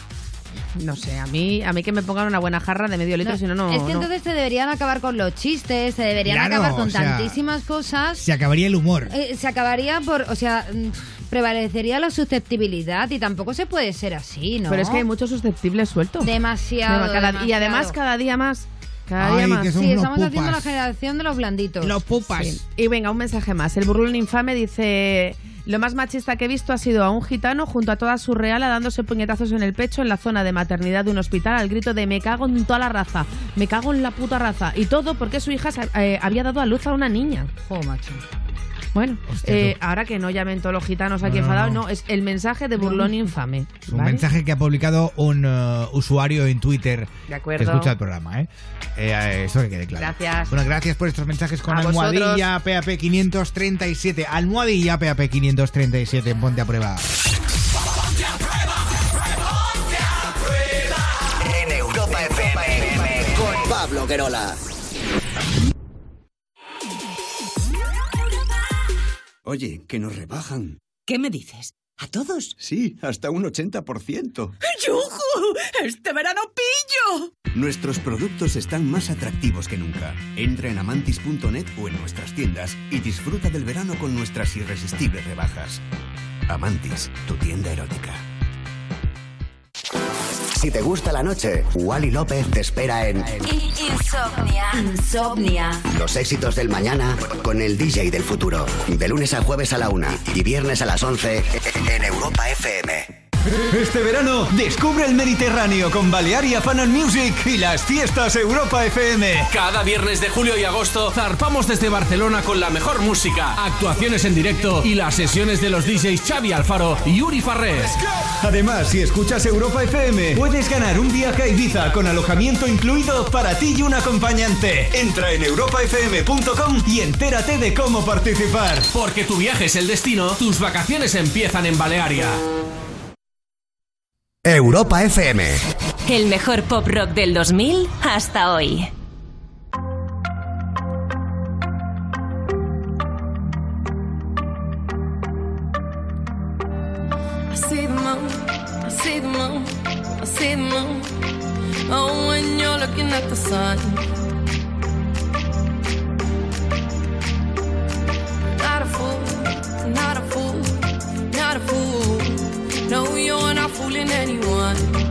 No sé, a mí, a mí que me pongan una buena jarra de medio litro, No, si no, no. es que no. entonces se deberían acabar con los chistes, se deberían Claro, acabar con o sea, tantísimas cosas. Se acabaría el humor. Eh, se acabaría por, o sea, mm, prevalecería la susceptibilidad y tampoco se puede ser así, ¿no? Pero es que hay muchos susceptibles sueltos. Demasiado, Cada- y demasiado. además cada día más. Cada Ay, día más. Sí, estamos haciendo la pupas. generación de los blanditos. Los pupas. Sí. Y venga, un mensaje más. El burlón infame dice... Lo más machista que he visto ha sido a un gitano junto a toda su reala dándose puñetazos en el pecho en la zona de maternidad de un hospital al grito de me cago en toda la raza, me cago en la puta raza. Y todo porque su hija eh, había dado a luz a una niña. Jo, macho. Bueno, eh, ahora que no llamen todos los gitanos aquí No, no, enfadados, no. no, es el mensaje de burlón infame. Un ¿vale? mensaje que ha publicado un eh, usuario en Twitter De acuerdo. que escucha el programa, ¿eh? Eh, eso que quede claro. Gracias. Bueno, gracias por estos mensajes con A almohadilla PAP 537. Almohadilla PAP 537 en Ponte a Prueba. En Europa FM con Pablo Querola. Oye, que nos rebajan. ¿Qué me dices? ¿A todos? Sí, hasta un 80%. ¡Yujú! ¡Este verano pillo! Nuestros productos están más atractivos que nunca. Entra en amantis.net o en nuestras tiendas y disfruta del verano con nuestras irresistibles rebajas. Amantis, tu tienda erótica. Si te gusta la noche, Wally López te espera en Insomnia. Insomnia. Los éxitos del mañana con el DJ del futuro. De lunes a jueves a la una y viernes a las 11 en Europa FM. Este verano descubre el Mediterráneo con Balearia Fan and Music y las fiestas Europa FM. Cada viernes de julio y agosto zarpamos desde Barcelona con la mejor música, actuaciones en directo y las sesiones de los DJs Xavi Alfaro y Uri Farrés. Además, si escuchas Europa FM, puedes ganar un viaje a Ibiza con alojamiento incluido para ti y un acompañante. Entra en europafm.com y entérate de cómo participar. Porque tu viaje es el destino, tus vacaciones empiezan en Balearia. Europa FM. El mejor pop rock del 2000 hasta hoy. I see the moon, I see the moon, I see the moon. Oh, when you're looking at the sun. Not a fool, not a fool, not a fool. No, you're not fooling anyone.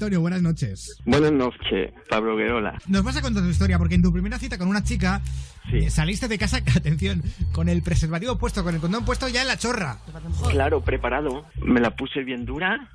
Antonio, buenas noches. Buenas noches, Pablo Guerola. Nos vas a contar tu historia porque en tu primera cita con una chica eh, saliste de casa, atención, con el preservativo puesto, con el condón puesto ya en la chorra. Claro, preparado. Me la puse bien dura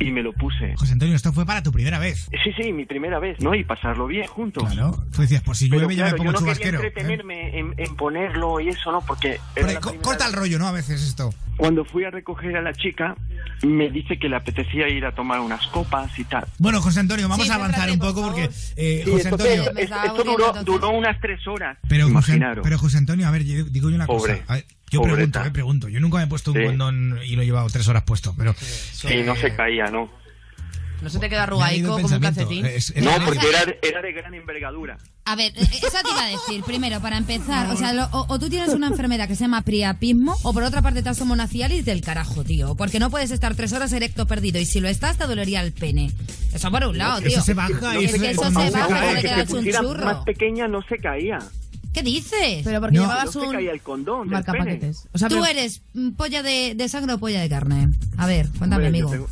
y me lo puse. José Antonio, esto fue para tu primera vez. Sí, sí, mi primera vez, ¿no? Y pasarlo bien juntos. Claro. Tú decías, pues si Pero llueve ya me pongo yo no chubasquero. quería ¿eh? entretenerme en, en ponerlo y eso, ¿no? Porque co- primera corta el rollo, ¿no? A veces esto. Cuando fui a recoger a la chica, me dice que le apetecía ir a tomar unas copas y tal. Bueno, José Antonio, vamos Sí, a avanzar un poco porque, eh, Sí, José Antonio... es- esto duró, duró unas tres horas. Pero José, imaginaros. pero José Antonio, a ver, yo digo yo una Pobre, cosa. A ver, yo pobreta. pregunto, eh, pregunto. Yo nunca me he puesto un Sí. condón y lo he llevado tres horas puesto, pero... Y no se caía, ¿no? No se te queda arrugaico como un calcetín. Es- es- No, porque era, de- era de gran envergadura. A ver, eh, eso te iba a decir, primero, para empezar, o sea, lo- o, o tú tienes una enfermedad que se llama priapismo, o por otra parte te has tomado una cialis del carajo, tío, porque no puedes estar tres horas erecto perdido, y si lo estás te dolería el pene. Eso por un lado, tío. Eso se baja y es eso- que eso se se baja, cae, te que queda pusiera churro. más pequeña no se caía. ¿Qué dices? Pero porque No. llevabas No se un caía el condón del pene. O sea, Tú pero- eres mm, polla de, de sangre o polla de carne. A ver, cuéntame, Hombre, yo amigo.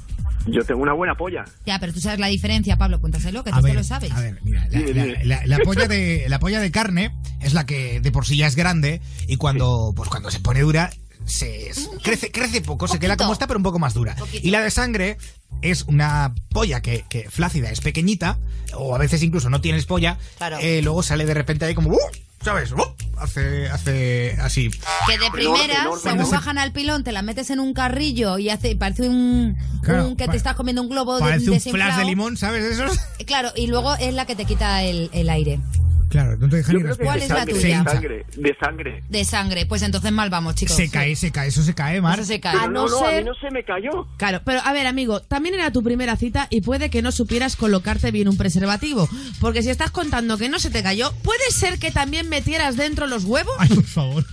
Yo tengo una buena polla. Ya, pero tú sabes la diferencia, Pablo, cuéntaselo, que tú A ver, lo sabes. a ver, mira, la, la- la- la polla de, la polla de carne es la que de por sí ya es grande y cuando, pues cuando se pone dura se crece, crece poco, se queda como está, pero un poco más dura. Y la de sangre es una polla que, que flácida, es pequeñita, o a veces incluso no tienes polla, Claro. eh, luego sale de repente ahí como, ¡uh! ¿sabes? ¡uh! Hace, hace así. Que de primera, según bajan al pilón, te la metes en un carrillo y hace parece un, Claro, un que te estás comiendo un globo de, Parece un flash de limón, ¿sabes? Esos. Claro, y luego es la que te quita el, el aire. Claro, no te dejan Yo ni respirar. ¿Cuál de es la sangre, tuya? De sangre, de sangre. De sangre. Pues entonces mal vamos, chicos. Se cae, se cae, eso se cae, Mar. Eso se cae. Pero A no, no no, a ser- mí no se me cayó. Claro, pero a ver, amigo, también era tu primera cita y puede que no supieras colocarte bien un preservativo. Porque si estás contando que no se te cayó, puede ser que también metieras dentro los huevos. Ay, por favor.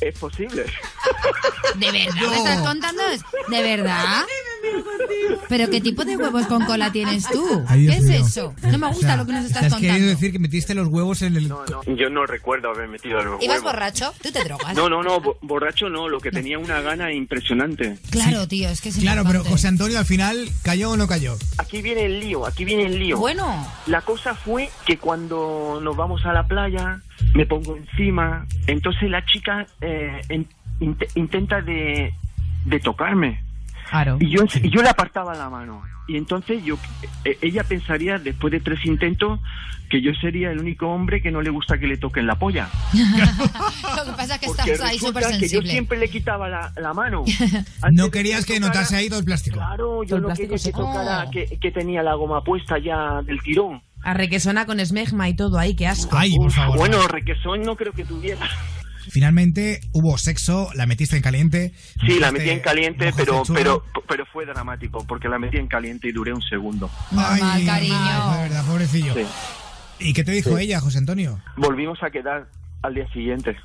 Es posible. ¿De verdad me estás contando? ¿De verdad? ¿Pero qué tipo de huevos con cola tienes tú? Ay, ¿Qué es mío. eso? No me gusta O sea, lo que nos estás Estás contando. decir que metiste los huevos en el. Yo no recuerdo haber metido los ¿Ibas huevos. borracho? ¿Tú te drogas? No, no, no, bo- borracho no, lo que tenía una gana impresionante. Claro, tío, es que es Claro, pero. José Antonio al final cayó o no cayó. Aquí viene el lío, aquí viene el lío. Bueno. La cosa fue que cuando nos vamos a la playa, me pongo encima, entonces la chica eh, in- int- intenta de, de tocarme. Claro. Y yo, y yo le apartaba la mano. Y entonces yo, eh, ella pensaría, después de tres intentos, que yo sería el único hombre que no le gusta que le toquen la polla. Lo que pasa es que Porque estás ahí súper resulta que yo sensible. siempre le quitaba la, la mano. No querías que notase ahí todo el plástico. Claro, yo no quería que tocara que, que tenía la goma puesta ya del tirón. Arre que suena con esmegma y todo ahí, qué asco. Ay, por favor. Bueno, requesón no creo que tuviera. Finalmente hubo sexo, la metiste en caliente. Sí, la metí en caliente, pero, pero, pero fue dramático, porque la metí en caliente y duré un segundo. Ay, cariño. ay, de verdad, pobrecillo. Sí. ¿Y qué te dijo Sí. ella, José Antonio? Volvimos a quedar al día siguiente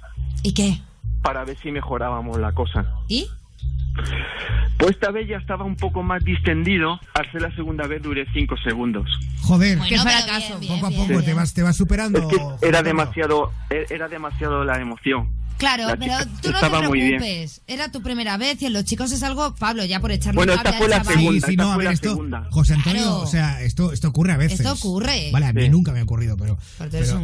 ¿Y qué? para ver si mejorábamos la cosa. ¿Y? Pues esta vez ya estaba un poco más distendido. Al ser la segunda vez duré cinco segundos. Joder, Bueno, Qué pero fracaso. bien, bien, poco a poco bien. te vas, te vas superando. Es que José era demasiado, e- era demasiado la emoción. Claro, La pero tú no estaba te muy bien. preocupes. Era tu primera vez y en los chicos es algo, Pablo, ya por echarle Bueno, esta fue la segunda. Sí, sí, esta no, a fue ver, la esto, segunda. José Antonio, Claro. o sea, esto, esto ocurre a veces. Esto ocurre. Vale, a mí Sí. nunca me ha ocurrido, pero.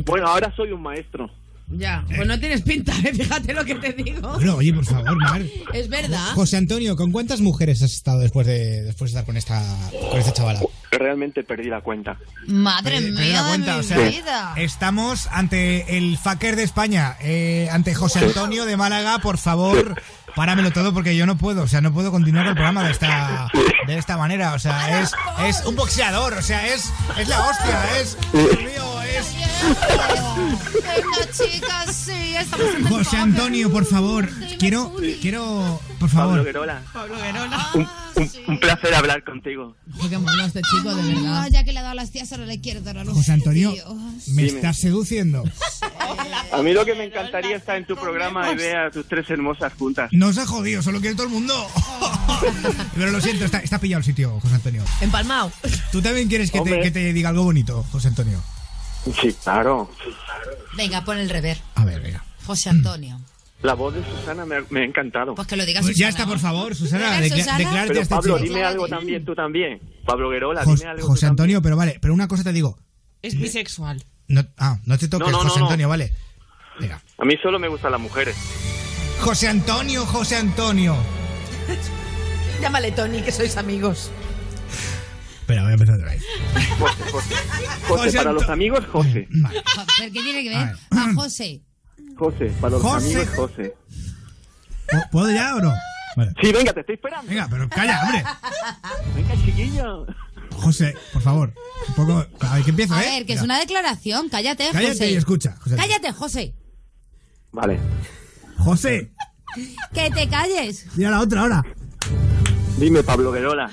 Bueno, ahora soy un maestro. Ya, pues no tienes pinta, ¿eh? fíjate lo que te digo. Bueno, oye, por favor, Mar. Es verdad. José Antonio, ¿con cuántas mujeres has estado después de, después de estar con esta, con esta chavala? Realmente perdí la cuenta. Madre mía das de cuenta, mi o sea, vida. Estamos ante el fucker de España, eh, ante José Antonio de Málaga, por favor, páramelo todo porque yo no puedo, o sea, no puedo continuar el programa de esta, de esta manera, o sea, es, es un boxeador, o sea, es, es la hostia, es, Dios mío, es... Venga, chicas, sí, estamos en José. Antonio, por favor, quiero, quiero, por Pablo favor, Guerola, Pablo Guerola. un, un- un placer hablar contigo. Qué mono este chico, de verdad. Ah, ya que le ha dado a las tías, ahora le quiero dar a los José Antonio, tíos. me Dime. estás seduciendo. A mí lo que me encantaría estar en tu programa y ver a tus tres hermosas juntas. No se ha jodido, solo quiere todo el mundo. Pero lo siento, está, está pillado el sitio, José Antonio. Empalmado. ¿Tú también quieres que te, que te diga algo bonito, José Antonio? Sí, claro. Venga, pon el rever. A ver, venga. José Antonio. La voz de Susana me ha, me ha encantado. Pues que lo digas Pues ya está, por favor, Susana, declárate a Pero este Pablo, chico. dime algo también, tú también. Pablo Guerola, Jos- dime algo. José tú también. Antonio, pero vale, pero una cosa te digo. Es bisexual. No, ah, no te toques, No, no, no, José no. Antonio, vale. Venga. A mí solo me gustan las mujeres. José Antonio, José Antonio. Llámale Tony, que sois amigos. Espera, voy a empezar otra vez. José, José. José, José para los amigos, José. Vale. ¿Pero qué tiene que A ver? ver. A José. José, para los José. amigos, José. ¿Pu- ¿Puedo ya o no? Vale. Sí, venga, te estoy esperando. Venga, pero calla, hombre. Venga, chiquillo. José, por favor. Un poco. A ver, que empiezo, A ¿eh? ver, que es una declaración. Cállate, Cállate José. y escucha. José. Cállate, José. Vale. José, Que te calles. y a la otra ahora. Dime, Pablo Guerola.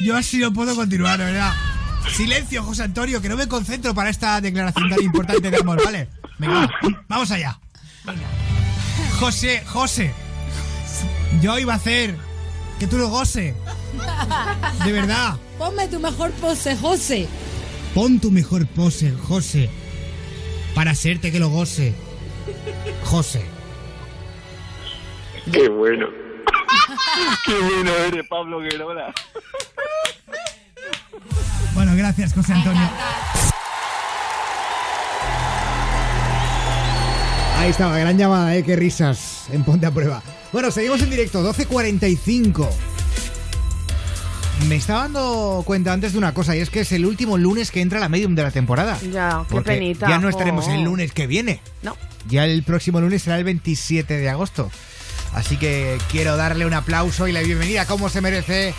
Yo así no puedo continuar, de verdad. Silencio, José Antonio, que no me concentro para esta declaración tan importante de amor, ¿vale? Venga, va, vamos allá. José, José, yo iba a hacer que tú lo goce. De verdad. Ponme tu mejor pose, José. Pon tu mejor pose, José, para hacerte que lo goce. José. Qué bueno. Qué bueno eres, Pablo Guerola. Bueno, gracias, José Antonio. Ahí estaba, gran llamada, ¿eh? Qué risas en Ponte a Prueba. Bueno, seguimos en directo, 12.45. Me estaba dando cuenta antes de una cosa, y es que es el último lunes que entra la medium de la temporada. Ya, qué Porque penita. ya no estaremos el lunes que viene. No. Ya el próximo lunes será el 27 de agosto. Así que quiero darle un aplauso y la bienvenida, como se merece,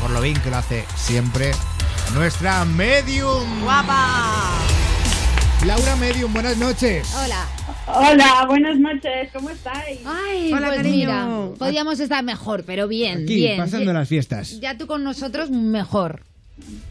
por lo bien que lo hace siempre, a nuestra medium. ¡Guapa! Laura Medium, buenas noches. Hola. Hola, buenas noches, ¿cómo estáis? Ay, Hola, pues cariño. mira, podríamos estar mejor, pero bien, Aquí, bien. pasando las fiestas. Ya tú con nosotros mejor.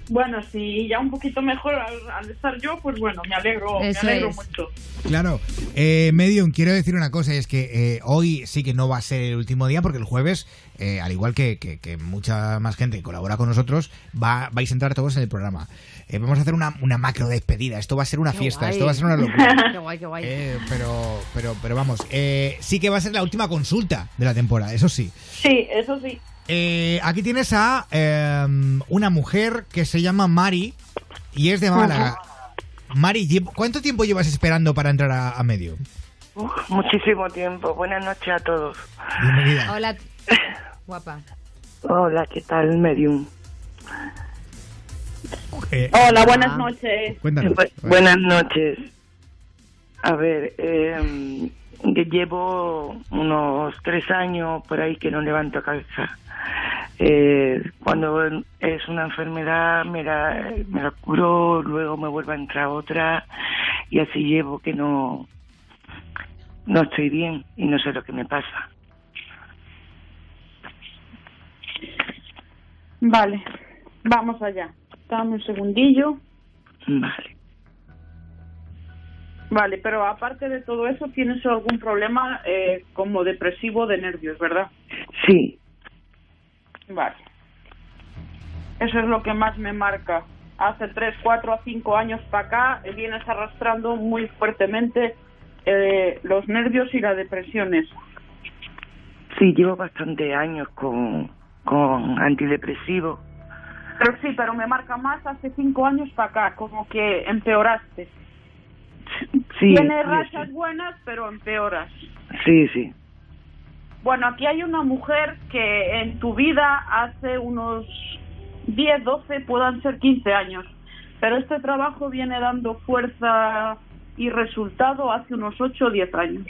Bueno, sí, ya un poquito mejor al, al estar yo, pues bueno, me alegro, Eso me alegro es. mucho. Claro, eh, Medium, quiero decir una cosa, y es que eh, hoy sí que no va a ser el último día, porque el jueves, eh, al igual que, que- que mucha más gente que colabora con nosotros, va, vais a entrar todos en el programa. Eh, vamos a hacer una, una macro despedida, esto va a ser una Qué fiesta, guay. esto va a ser una locura. Qué guay, qué guay. Eh, pero, pero, pero vamos, eh, sí que va a ser la última consulta de la temporada, eso sí. Sí, eso sí. Eh, aquí tienes a eh, una mujer que se llama Mari y es de Málaga. Mari, ¿cuánto tiempo llevas esperando para entrar a, a medio? Uf, muchísimo tiempo. Buenas noches a todos. Bienvenida. Hola, guapa. Hola, ¿qué tal, Medium? Eh, Hola, buenas noches. Cuéntanos. Bu- buenas noches. A ver, eh, llevo unos tres años por ahí que no levanto cabeza. Eh, cuando es una enfermedad me la, me la curo, luego me vuelve a entrar otra y así llevo que no, no estoy bien y no sé lo que me pasa. Vale, vamos allá. Dame un segundillo. Vale. Vale, pero aparte de todo eso, ¿tienes algún problema eh, como depresivo de nervios, verdad? Sí, Vale. Eso es lo que más me marca. Hace tres, cuatro a cinco años para acá eh, vienes arrastrando muy fuertemente eh, los nervios y la depresión esa. sí, llevo bastante años con, con antidepresivos. Pero sí, pero me marca más hace cinco años para acá, como que empeoraste. Sí, Tiene sí, rachas buenas, pero empeoras. sí, sí. Bueno, aquí hay una mujer que en tu vida hace unos 10, 12, puedan ser 15 años, pero este trabajo viene dando fuerza y resultado hace unos 8 o 10 años.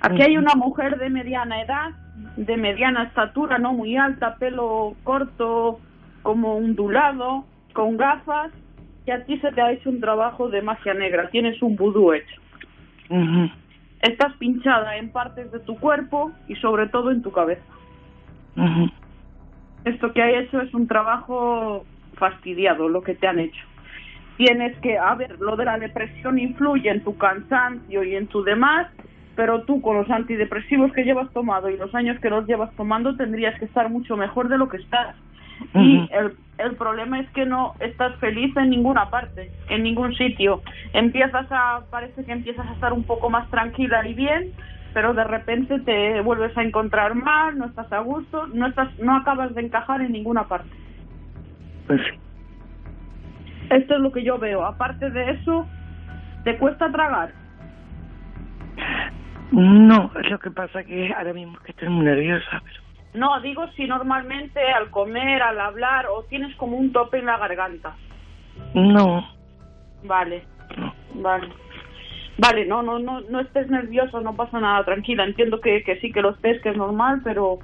Aquí hay una mujer de mediana edad, de mediana estatura, no muy alta, pelo corto, como ondulado, con gafas, que a ti se te ha hecho un trabajo de magia negra, tienes un vudú hecho. Estás pinchada en partes de tu cuerpo y sobre todo en tu cabeza. Esto que hay hecho es un trabajo fastidiado, lo que te han hecho. Tienes que, a ver, lo de la depresión influye en tu cansancio y en tu demás, pero tú con los antidepresivos que llevas tomado y los años que los llevas tomando tendrías que estar mucho mejor de lo que estás. Y el, el problema es que no estás feliz en ninguna parte, en ningún sitio. Empiezas a, parece que empiezas a estar un poco más tranquila y bien, pero de repente te vuelves a encontrar mal, no estás a gusto, no estás, no acabas de encajar en ninguna parte. Pues sí. Esto es lo que yo veo. Aparte de eso, te cuesta tragar. No, lo que pasa que ahora mismo es que estoy muy nerviosa. Pero... No, digo si normalmente al comer, al hablar, o tienes como un tope en la garganta. No, Vale, vale. Vale, no, no, no, no estés nervioso, no pasa nada, tranquila. Entiendo que, que sí que lo estés, que es normal, pero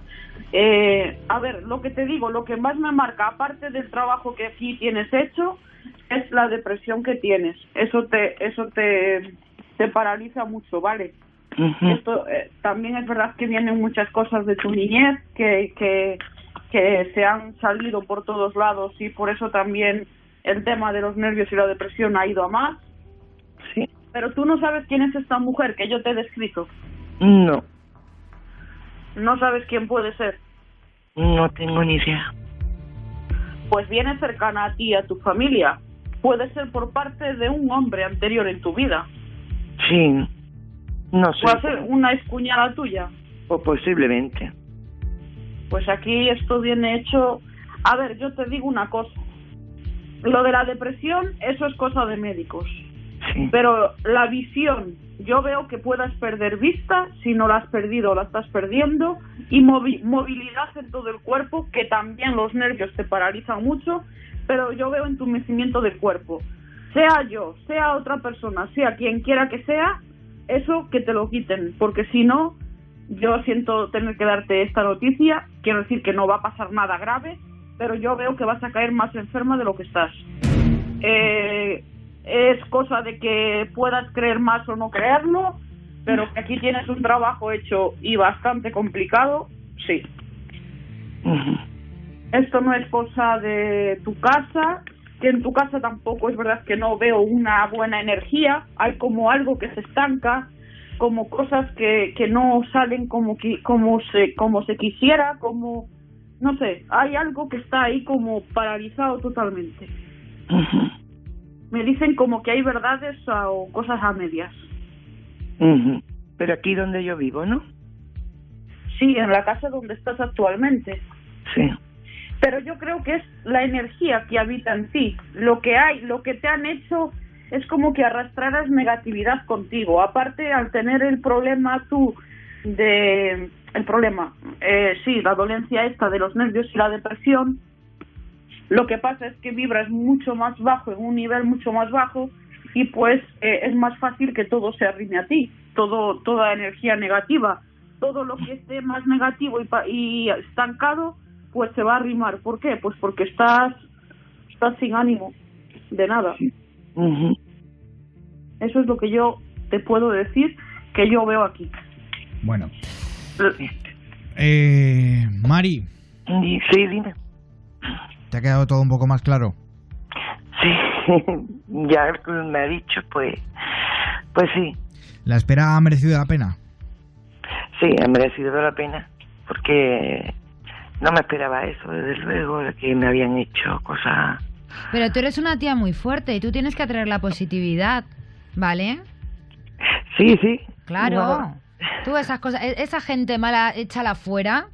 eh, a ver, lo que te digo, lo que más me marca, aparte del trabajo que aquí tienes hecho, es la depresión que tienes. Eso te, eso te, te paraliza mucho, ¿vale? Esto eh, también es verdad que vienen muchas cosas de tu niñez que, que, que se han salido por todos lados y por eso también el tema de los nervios y la depresión ha ido a más. Sí. Pero tú no sabes quién es esta mujer que yo te he descrito. No, No sabes quién puede ser. no tengo ni idea. Pues viene cercana a ti a tu familia. Puede ser por parte de un hombre anterior en tu vida. Sí, no sé. Puede ser una excuñada tuya. O posiblemente. Pues aquí esto viene hecho. A ver, yo te digo una cosa. Lo de la depresión, eso es cosa de médicos. Pero la visión, yo veo que puedas perder vista, si no la has perdido, la estás perdiendo, y movi- movilidad en todo el cuerpo, que también los nervios te paralizan mucho, pero yo veo entumecimiento del cuerpo. Sea yo, sea otra persona, sea quien quiera que sea, eso que te lo quiten, porque si no, yo siento tener que darte esta noticia, quiero decir que no va a pasar nada grave, pero yo veo que vas a caer más enferma de lo que estás. Eh, es cosa de que puedas creer más o no creerlo, pero que aquí tienes un trabajo hecho y bastante complicado, sí. Esto no es cosa de tu casa, que en tu casa tampoco es verdad que no veo una buena energía, hay como algo que se estanca, como cosas que, que no salen como, qui- como, se, como se quisiera, como, no sé, hay algo que está ahí como paralizado totalmente. Me dicen como que hay verdades o cosas a medias. Ujú. Pero aquí donde yo vivo, ¿no? Sí, en la casa donde estás actualmente. Sí. Pero yo creo que es la energía que habita en ti. Lo que hay, lo que te han hecho es como que arrastraras negatividad contigo. Aparte, al tener el problema tú de... El problema, eh, sí, la dolencia esta de los nervios y la depresión, lo que pasa es que vibras mucho más bajo, en un nivel mucho más bajo, y pues eh, es más fácil que todo se arrime a ti, todo, toda energía negativa, todo lo que esté más negativo y, y estancado, pues se va a arrimar. ¿Por qué? Pues porque estás, estás sin ánimo de nada. Eso es lo que yo te puedo decir que yo veo aquí. Bueno. Eh, Mari. Sí, dime. ¿Te ha quedado todo un poco más claro? Sí, ya me ha dicho, pues, pues sí, ¿La espera ha merecido la pena? sí, ha merecido la pena, porque no me esperaba eso, desde luego, que me habían hecho cosas. Pero tú eres una tía muy fuerte y tú tienes que atraer la positividad, ¿vale? Sí, sí. Claro. No. Tú esas cosas, e- esa gente mala, échala fuera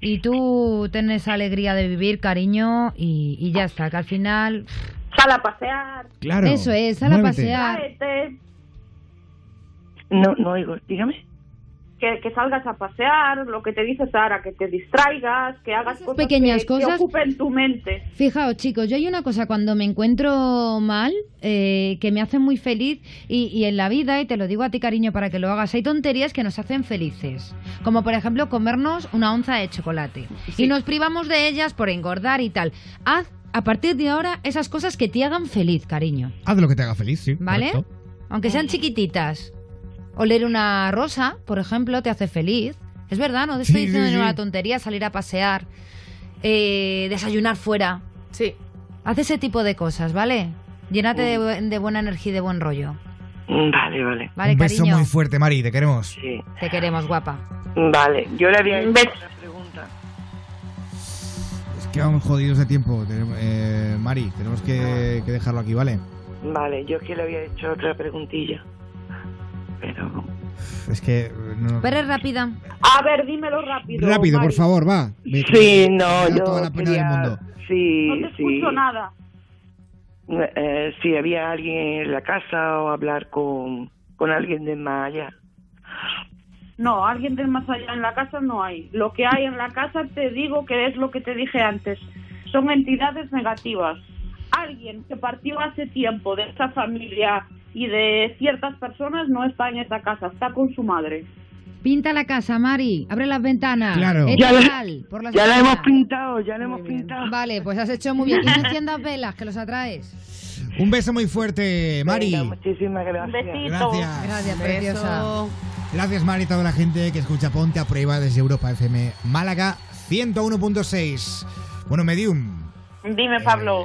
y tú tienes alegría de vivir, cariño y, y ya está, que al final... Sal a pasear. Claro. Eso es, sal a muévete. pasear. No, no oigo, dígame. Que, que salgas a pasear, lo que te dice Sara, que te distraigas, que hagas cosas pequeñas que, cosas. que ocupen tu mente. Fijaos, chicos, yo hay una cosa cuando me encuentro mal eh, que me hace muy feliz y, y en la vida, y te lo digo a ti, cariño, para que lo hagas, hay tonterías que nos hacen felices. Como por ejemplo comernos una onza de chocolate. Y nos privamos de ellas por engordar y tal. Haz a partir de ahora esas cosas que te hagan feliz, cariño. Haz lo que te haga feliz, sí. ¿Vale? correcto. Aunque sean chiquititas. Oler una rosa, por ejemplo, te hace feliz. Es verdad, no te estoy Sí, diciendo sí, sí. una tontería, salir a pasear, eh, desayunar fuera. Sí. Haz ese tipo de cosas, ¿vale? Llénate de, bu- de buena energía y de buen rollo. Vale, vale. Vale, Un beso cariño. muy fuerte, Mari, te queremos. Sí. Te queremos, guapa. Vale, yo le había hecho una pregunta. Es que vamos jodidos de tiempo. Tenemos- eh, Mari, tenemos que, que dejarlo aquí, ¿vale? Vale, yo que le había hecho otra preguntilla. Pero. Es que... eh, no- Pero es rápida. A ver, dímelo rápido. Rápido, por favor, va. Sí, me no, yo. toda la pena quería- del mundo. Sí, No te sí. escucho nada. Eh, si había alguien en la casa o hablar con, con alguien de más allá. No, alguien del más allá en la casa no hay. Lo que hay en la casa te digo que es lo que te dije antes. Son entidades negativas. Alguien que partió hace tiempo de esa familia y de ciertas personas no está en esa casa, está con su madre. Pinta la casa, Mari. Abre las ventanas. Claro. Ya la- por ya la hemos pintado, ya la hemos pintado. Vale, pues has hecho muy bien. Y no enciendas velas, que los atraes. Un beso muy fuerte, Mari. Venga, muchísimas gracias. Gracias. Gracias, preciosa. Gracias, Mari, y toda la gente que escucha Ponte a Prueba desde Europa FM Málaga 101.6. Bueno, Medium, Dime, Pablo.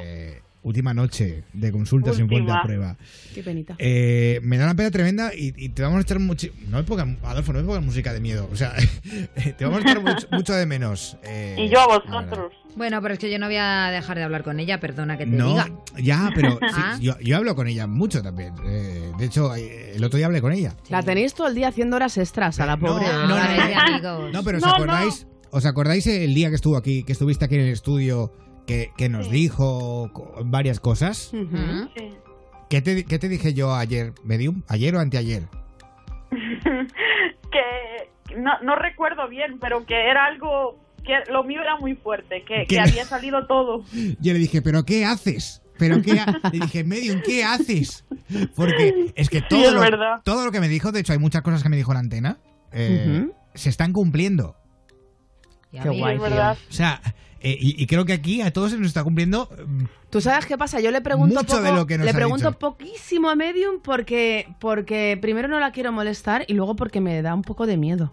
Última noche de consultas en Puente a Última. Prueba. Qué penita. Eh, me da una pena tremenda y, y te vamos a echar mucho. No me pongas, Adolfo, no me pongas música de miedo. O sea, te vamos a echar mucho, mucho de menos. eh, Y yo a vosotros. Bueno, pero es que yo no voy a dejar de hablar con ella, perdona que te No, diga. ya, pero sí, Ah. yo, yo hablo con ella mucho también. Eh, de hecho, eh, el otro día hablé con ella. La tenéis todo el día haciendo horas extras a la pobre. no, no, No, pero ¿os acordáis? ¿Os acordáis el día que estuvo aquí, que estuviste aquí en el estudio, que, que nos dijo varias cosas? ¿Qué te, qué te dije yo ayer, Medium? ¿Ayer o anteayer? que no, no recuerdo bien, pero que era algo que lo mío era muy fuerte, que, que había salido todo. Yo le dije, ¿pero qué haces? ¿Pero qué ha-?" Le dije, Medium, ¿qué haces? Porque es que Sí, todo, es lo, verdad. todo lo que me dijo, de hecho hay muchas cosas que me dijo en antena, eh, se están cumpliendo. Qué guay, es. O sea, eh, y, y creo que aquí a todos se nos está cumpliendo mm, ¿Tú sabes qué pasa? Yo le pregunto Mucho poco, de lo que nos le pregunto dicho. poquísimo a Medium porque porque primero no la quiero molestar y luego porque me da un poco de miedo.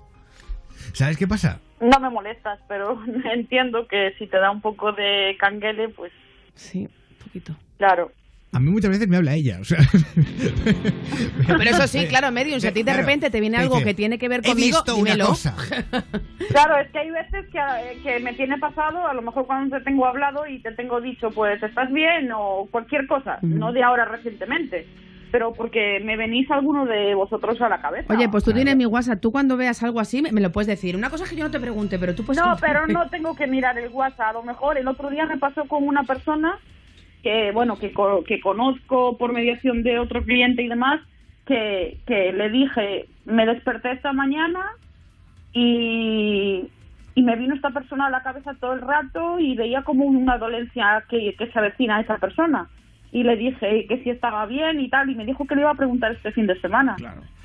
¿Sabes qué pasa? No me molestas, pero entiendo que si te da un poco de canguele, pues Sí, un poquito. claro. A mí muchas veces me habla ella. O sea, Pero eso sí, claro, Medium, si a ti de Claro. repente te viene algo dice, que tiene que ver "He conmigo, visto una dímelo. cosa". Claro, es que hay veces que, que me tiene pasado, a lo mejor cuando te tengo hablado y te tengo dicho, pues estás bien o cualquier cosa, Ujú. no de ahora recientemente, pero porque me venís alguno de vosotros a la cabeza. Oye, pues tú tienes mi WhatsApp. Tú cuando veas algo así me, me lo puedes decir. Una cosa es que yo no te pregunte, pero tú puedes... No, pero no tengo que mirar el WhatsApp. A lo mejor el otro día me pasó con una persona que, bueno, que, que conozco por mediación de otro cliente y demás, que, que le dije, me desperté esta mañana y, y me vino esta persona a la cabeza todo el rato y veía como una dolencia que, que se avecina a esa persona. Y le dije que si estaba bien y tal, y me dijo que le iba a preguntar este fin de semana.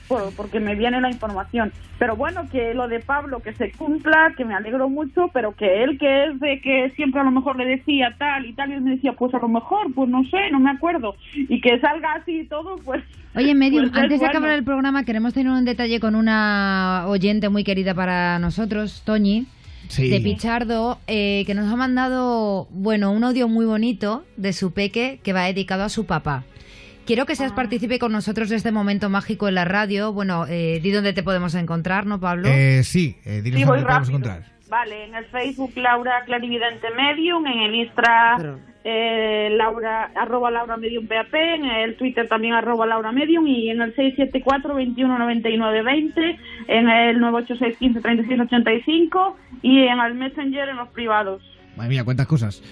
Por- porque me viene la información. Pero bueno, que lo de Pablo, que se cumpla, que me alegro mucho, pero que él que es de que siempre a lo mejor le decía tal y tal, y él me decía, pues a lo mejor, pues no sé, no me acuerdo. Y que salga así y todo, pues... Oye, Medium, pues es antes de bueno. acabar el programa, queremos tener un detalle con una oyente muy querida para nosotros, Toñi, Sí. de Pichardo, eh, que nos ha mandado, bueno, un audio muy bonito de su peque que va dedicado a su papá. Quiero que seas Ah. partícipe con nosotros de este momento mágico en la radio. Bueno, eh, di dónde te podemos encontrar, ¿no, Pablo? Eh, sí, eh, dinos Sí, dónde te podemos encontrar. Vale, en el Facebook Laura Clarividente Medium, en el Instra eh, Laura, arroba Laura Medium PAP, en el Twitter también arroba Laura Medium y en el 674 21 99 20, en el 986 15 36 85 y en el Messenger en los privados. Madre mía, cuántas cosas.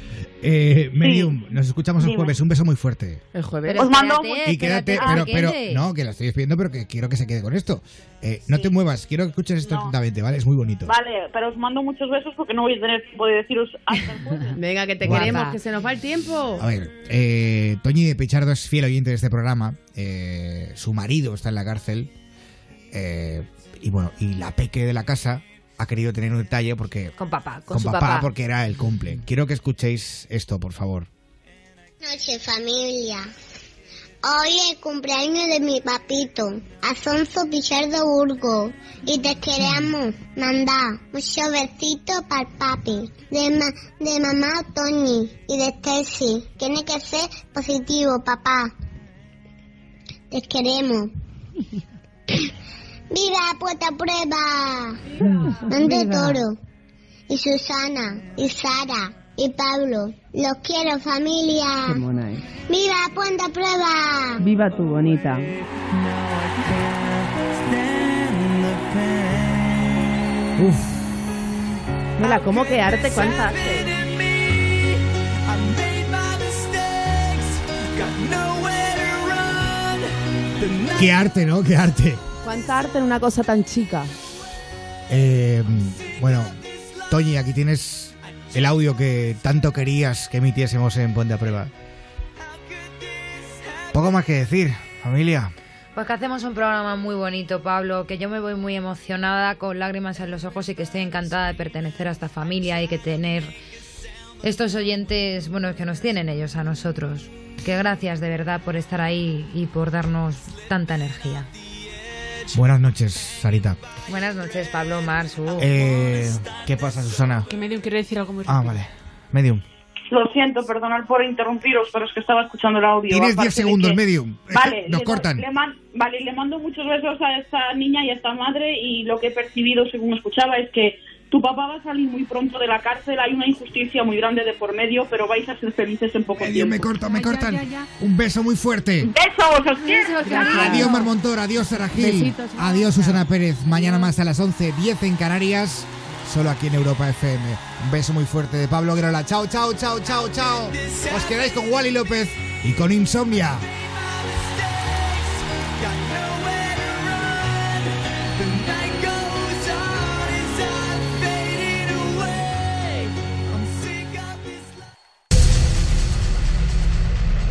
Eh, Medium, nos escuchamos el Dime. jueves. Un beso muy fuerte. El jueves. Os mando Y quédate, pero, pero, no, que la estoy despidiendo, pero que quiero que se quede con esto. Eh, no te muevas, quiero que escuches esto atentamente, ¿vale? Es muy bonito. Vale, pero os mando muchos besos porque no voy a tener tiempo de deciros hasta el jueves. Venga, que te Guapa. queremos, que se nos va el tiempo. A ver, eh, Toñi de Pichardo es fiel oyente de este programa. eh, su marido está en la cárcel. eh, y bueno, y la peque de la casa ha querido tener un detalle porque Con papá, con, con su papá, papá. porque era el cumple. Quiero que escuchéis esto, por favor. noche familia. Hoy es el cumpleaños de mi papito, Alfonso Pichardo Burgo. Y te queremos mandar muchos besitos para el papi. De, ma- de mamá Tony y de Stacy. Tiene que ser positivo, papá. Te queremos. ¡Viva Puerta Prueba! Ande. Toro. Y Susana. Y Sara. Y Pablo. Los quiero, familia. Qué mona es. ¡Viva Puerta Prueba! Viva tu bonita. Uf. Mira, ¿cómo que arte? ¿Cuánta arte? ¡Qué arte, ¿no? ¡Qué arte! ¿Cuánta arte en una cosa tan chica? Eh, bueno, Toñi, aquí tienes el audio que tanto querías que emitiésemos en Puente a Prueba. Poco más que decir, familia. Pues que hacemos un programa muy bonito, Pablo, que yo me voy muy emocionada, con lágrimas en los ojos y que estoy encantada de pertenecer a esta familia y que tener estos oyentes, bueno, que nos tienen ellos a nosotros. Que gracias de verdad por estar ahí y por darnos tanta energía. Buenas noches, Sarita. Buenas noches, Pablo, Marsu. Eh, ¿Qué pasa, Susana? Que Medium quiere decir algo muy Ah, rápido. vale. Medium. Lo siento, perdonad por interrumpiros, pero es que estaba escuchando el audio. Tienes aparte 10 de segundos, que- medium. Vale, nos le, cortan. le man- vale, le mando muchos besos a esta niña y a esta madre y lo que he percibido según escuchaba es que tu papá va a salir muy pronto de la cárcel, hay una injusticia muy grande de por medio, pero vais a ser felices en poco Medium, tiempo. me cortan, me cortan. Un beso muy fuerte. ¡Besos! ¡Os quiero! Adiós, Marmontor. Adiós, Sara Gil. Besitos. Adiós, Susana Pérez. Mañana más a las 11, 10 en Canarias. Solo aquí en Europa FM. Un beso muy fuerte de Pablo Guerola. Chao, chao, chao, chao, chao. Os quedáis con Wally López y con Insomnia.